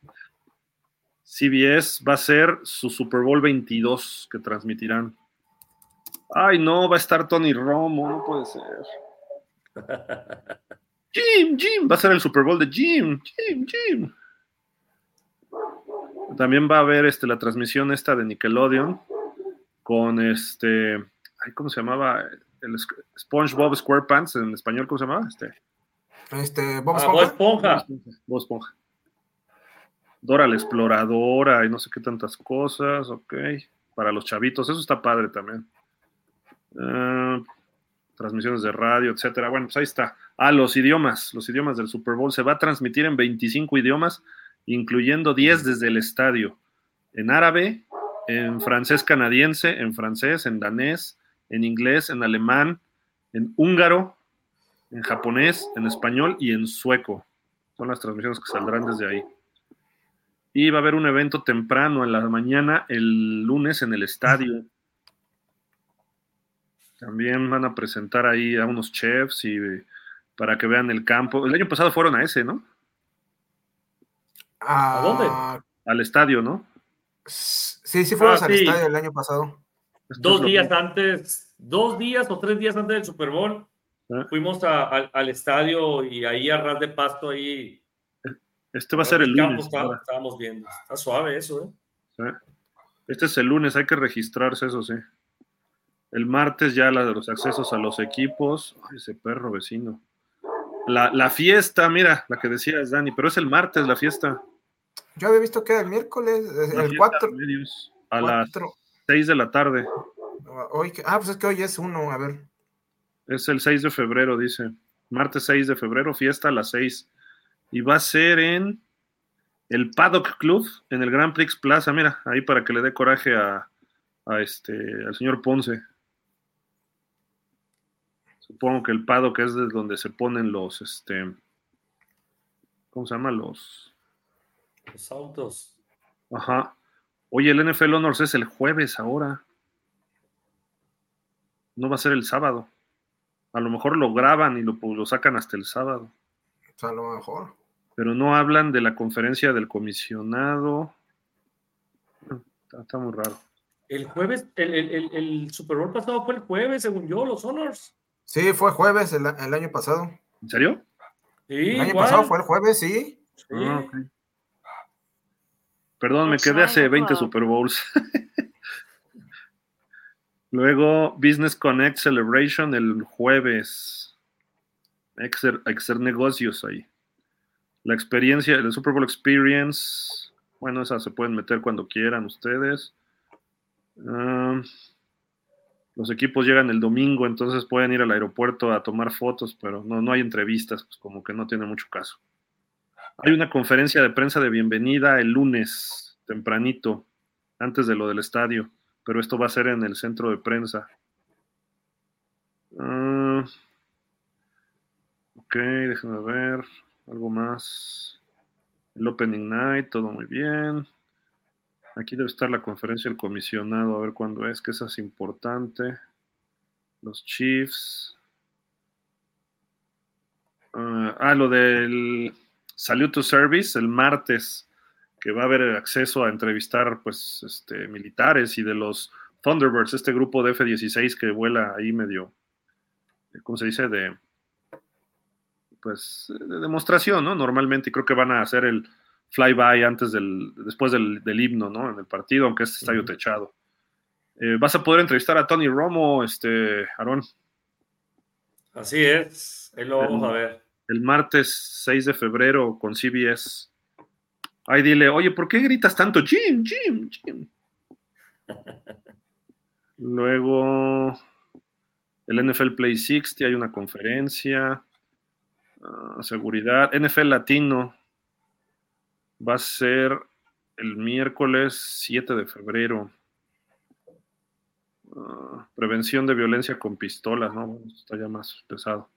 CBS va a ser su Super Bowl 22 que transmitirán. Ay, no, va a estar Tony Romo, no puede ser. Jim, Jim, va a ser el Super Bowl de Jim, Jim, Jim. También va a haber este, la transmisión esta de Nickelodeon con este, ay, ¿cómo se llamaba? El SpongeBob SquarePants en español, ¿cómo se llamaba? Este, este Bob Esponja. Ah, Esponja. Bob Esponja. Dora la exploradora y no sé qué tantas cosas, ok. Para los chavitos, eso está padre también. Uh, transmisiones de radio, etcétera. Bueno, pues ahí está. Ah, los idiomas, los idiomas del Super Bowl. Se va a transmitir en 25 idiomas, incluyendo 10 desde el estadio. En árabe, en francés canadiense, en francés, en danés, en inglés, en alemán, en húngaro, en japonés, en español y en sueco. Son las transmisiones que saldrán desde ahí. Y va a haber un evento temprano en la mañana, el lunes, en el estadio. También van a presentar ahí a unos chefs y para que vean el campo. El año pasado fueron a ese, ¿no? ¿A dónde? Al estadio, ¿no? Sí, sí fuimos Ah, al sí. estadio el año pasado. Dos días antes, dos días o tres días antes del Super Bowl, Ah. fuimos a- al- al estadio y ahí a ras de pasto, ahí. Este va a ser el campo lunes. está- ahora. estábamos viendo. Está suave eso, ¿eh? Este es el lunes, hay que registrarse, eso sí. El martes ya la de los accesos a los equipos. Ay, ese perro vecino. La, la fiesta, mira, la que decías, Dani, pero es el martes la fiesta. Yo había visto que era el miércoles, La el fiesta 4. de medios, a las 4. 6 de la tarde. Hoy, que- ah, pues es que hoy es uno, a ver. Es el 6 de febrero, dice. Martes 6 de febrero, fiesta a las 6. Y va a ser en el Paddock Club, en el Grand Prix Plaza. Mira, ahí para que le dé coraje a, a este, al señor Ponce. Supongo que el Paddock es de donde se ponen los, este, ¿cómo se llama? Los, Los autos. ajá. Oye, el NFL Honors es el jueves ahora. No va a ser el sábado. A lo mejor lo graban y lo, pues, lo sacan hasta el sábado. O sea, a lo mejor. pero no hablan de la conferencia del comisionado. Está, está muy raro. El jueves, el, el- el- el Super Bowl pasado fue el jueves, según yo, los Honors. Sí, fue jueves el, el año pasado. ¿En serio? Sí, El año igual. pasado fue el jueves, sí. Sí. Ah. Perdón, me quedé hace 20 Super Bowls. Luego, Business Connect Celebration el jueves. Exer, Exer negocios ahí. La experiencia, el Super Bowl Experience. Bueno, esas se pueden meter cuando quieran ustedes. Ah, los equipos llegan el domingo, entonces pueden ir al aeropuerto a tomar fotos, pero no, no hay entrevistas, pues como que no tiene mucho caso. Hay una conferencia de prensa de bienvenida el lunes, tempranito, antes de lo del estadio, pero esto va a ser en el centro de prensa. Ah, ok, déjenme ver, algo más. El Opening Night, todo muy bien. Aquí debe estar la conferencia del comisionado, a ver cuándo es, que esa es importante. Los Chiefs. Ah, ah, lo del Salute to Service el martes, que va a haber acceso a entrevistar pues este, militares y de los Thunderbirds, este grupo de F-16 que vuela ahí medio, ¿cómo se dice? De pues de demostración, ¿no? Normalmente creo que van a hacer el flyby antes del, después del, del himno, ¿no? En el partido, aunque es estadio techado. Eh, vas a poder entrevistar a Tony Romo, este, Aarón, Así es. Ahí lo vamos a ver. el martes 6 de febrero con CBS. Ahí dile, oye, ¿por qué gritas tanto? Jim, Jim, Jim. Luego, el NFL Play 60, hay una conferencia. Ah, seguridad. NFL Latino va a ser el miércoles 7 de febrero. Ah, prevención de violencia con pistolas, ¿no? Está ya más pesado.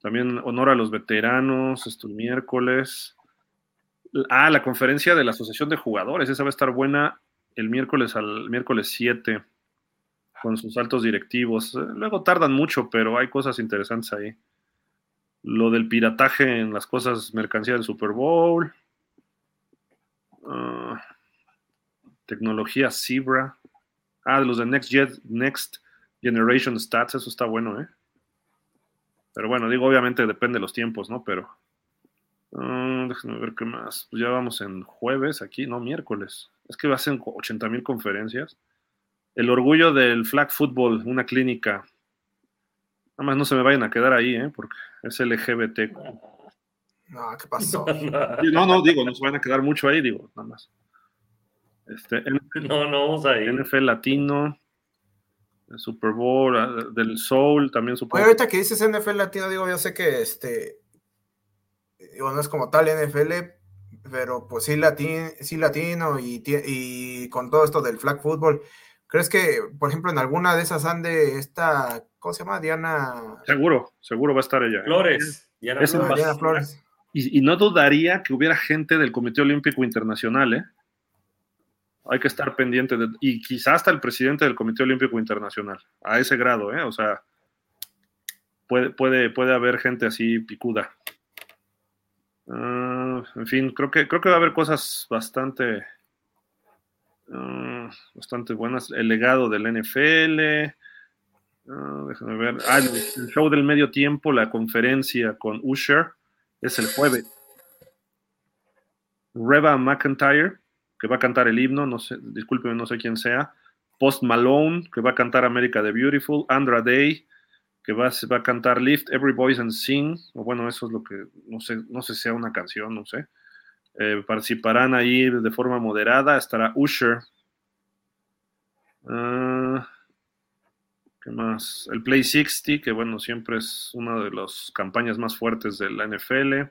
También honor a los veteranos, esto el miércoles. Ah, la conferencia de la Asociación de Jugadores, esa va a estar buena el miércoles al miércoles 7 con sus altos directivos. Eh, Luego tardan mucho, pero hay cosas interesantes ahí. Lo del pirataje en las cosas mercancía del Super Bowl. Ah, tecnología Zebra. Ah, de los de Next, Next Generation Stats, eso está bueno, ¿eh? Pero bueno, digo, obviamente depende de los tiempos, ¿no? Pero. Ah, déjenme ver qué más. Pues ya vamos en jueves aquí, no, miércoles. Es que hacen 80 mil conferencias. El orgullo del flag football, una clínica. Nada más no se me vayan a quedar ahí, ¿eh? Porque es LGBT. No, ¿qué pasó? No, no, digo, no se van a quedar mucho ahí, digo, nada más. Este, No, no vamos a ir. NFL Latino. el Super Bowl, ah, del Soul, también supongo. Oye, ahorita que dices NFL latino, digo, yo sé que este, digo, no es como tal NFL, pero pues sí, latino, sí latino y, y con todo esto del flag football. ¿Crees que, por ejemplo, en alguna de esas ande esta, ¿cómo se llama? Diana. Seguro, seguro va a estar ella. ¿eh? Flores. Diana, Flores. Diana Flores. Y, y, no dudaría que hubiera gente del Comité Olímpico Internacional, ¿eh? Hay que estar pendiente de, y quizás hasta el presidente del Comité Olímpico Internacional, a ese grado, ¿eh? O sea, puede, puede, puede haber gente así picuda. Uh, en fin, creo que, creo que va a haber cosas bastante, uh, bastante buenas. El legado del NFL. Uh, déjame ver. Ah, el, show del medio tiempo, la conferencia con Usher, es el jueves. Reba McIntyre, que va a cantar el himno, no sé, discúlpeme, no sé quién sea. Post Malone, que va a cantar America the Beautiful. Andra Day, que va, a cantar Lift Every Voice and Sing, o bueno, eso es lo que, no sé, no sé si sea una canción, no sé. Eh, participarán ahí de forma moderada, estará Usher. Uh, ¿Qué más? El Play 60, que bueno, siempre es una de las campañas más fuertes de la NFL.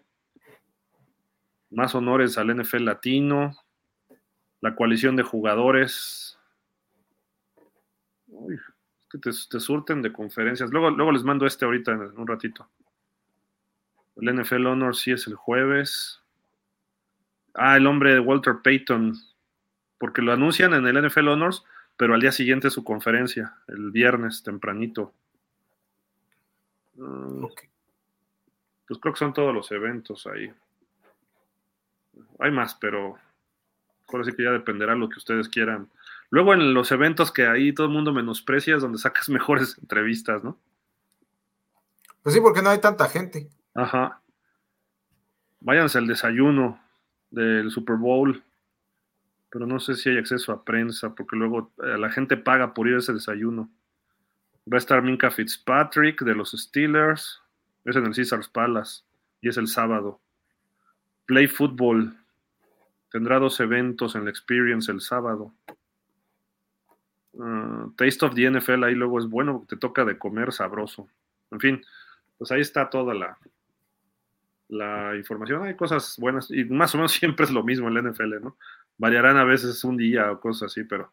Más honores al NFL latino. La coalición de jugadores. Uy, que te, te, surten de conferencias. Luego, luego les mando este ahorita en un ratito. El NFL Honor sí es el jueves. Ah, el hombre de Walter Payton. Porque lo anuncian en el NFL Honors, pero al día siguiente su conferencia, el viernes tempranito. Uh, okay. Pues creo que son todos los eventos ahí. Hay más, pero ahora sí que ya dependerá lo que ustedes quieran Luego en los eventos que ahí todo el mundo menosprecia es donde sacas mejores entrevistas, ¿no? Pues sí, porque no hay tanta gente. Ajá. Váyanse al desayuno del Super Bowl, pero no sé si hay acceso a prensa, porque luego eh, la gente paga por ir a ese desayuno. Va a estar Minka Fitzpatrick de los Steelers, es en el Caesars Palace y es el sábado. Play Football tendrá dos eventos en la Experience el sábado. Uh, Taste of the NFL ahí luego es bueno, te toca de comer sabroso. En fin, pues ahí está toda la, la información. Hay cosas buenas y más o menos siempre es lo mismo en la NFL, ¿no? Variarán a veces un día o cosas así, pero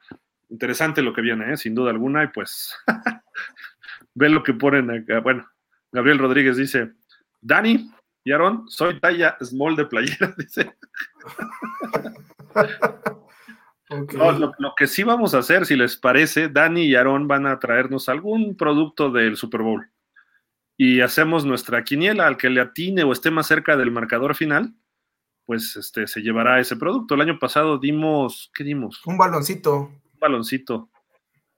interesante lo que viene, ¿eh? sin duda alguna. Y pues, ve lo que ponen acá. Bueno, Gabriel Rodríguez dice: Dani y Aaron, soy talla small de playera, dice. Okay. No, lo, lo, que sí vamos a hacer, si les parece, Dani y Aaron van a traernos algún producto del Super Bowl y hacemos nuestra quiniela al que le atine o esté más cerca del marcador final, pues este, se llevará ese producto. El año pasado dimos, ¿qué dimos? Un baloncito. Un baloncito,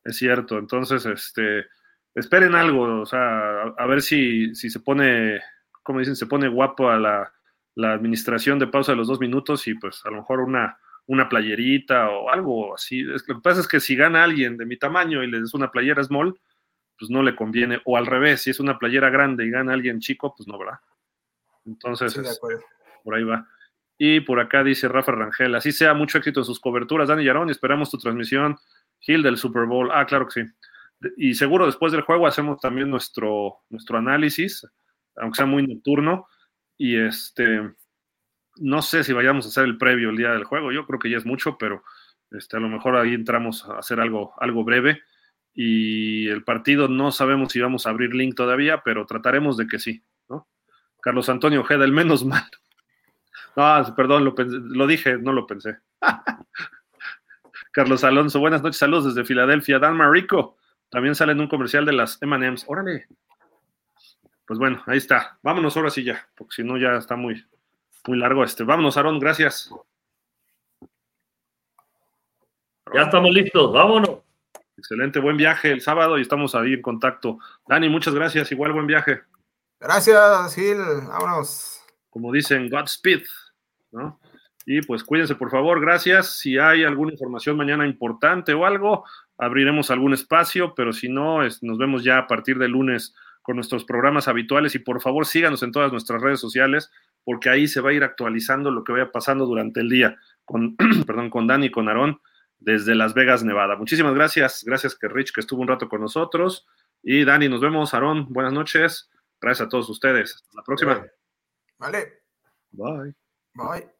es cierto. Entonces, este, esperen algo, o sea, a, a ver si, si se pone, como dicen, se pone guapo a la, la administración de pausa de los dos minutos y pues a lo mejor una una playerita o algo así. Lo que pasa es que si gana alguien de mi tamaño y le des una playera small, pues no le conviene. O al revés, si es una playera grande y gana alguien chico, pues no, ¿verdad? Entonces, sí, por ahí va. Y por acá dice Rafa Rangel, así sea mucho éxito en sus coberturas, Dani Yarón, esperamos tu transmisión, Gil del Super Bowl. Ah, claro que sí. Y seguro después del juego hacemos también nuestro, nuestro análisis, aunque sea muy nocturno. Y este, no sé si vayamos a hacer el previo el día del juego, yo creo que ya es mucho, pero este, a lo mejor ahí entramos a hacer algo, algo breve. Y el partido no sabemos si vamos a abrir link todavía, pero trataremos de que sí, ¿no? Carlos Antonio Ojeda, el menos mal. No, perdón, lo, lo dije, no lo pensé. Carlos Alonso, buenas noches, saludos desde Filadelfia. Dan Marico, también sale en un comercial de las MMs. Órale. Pues bueno, ahí está. Vámonos ahora sí ya, porque si no ya está muy, muy largo este. Vámonos, Aarón, gracias. Ya estamos listos, vámonos. Excelente, buen viaje el sábado y estamos ahí en contacto. Dani, muchas gracias, igual buen viaje. Gracias, Gil, vámonos. Como dicen, Godspeed, ¿no? Y pues cuídense, por favor, gracias. Si hay alguna información mañana importante o algo, abriremos algún espacio, pero si no, es, nos vemos ya a partir del lunes con nuestros programas habituales y por favor síganos en todas nuestras redes sociales porque ahí se va a ir actualizando lo que vaya pasando durante el día con, perdón, con Dani y con Aarón desde Las Vegas, Nevada. Muchísimas gracias. Gracias que Rich que estuvo un rato con nosotros. Y Dani, nos vemos. Aarón, buenas noches. Gracias a todos ustedes. Hasta la próxima. Vale. Bye. Bye.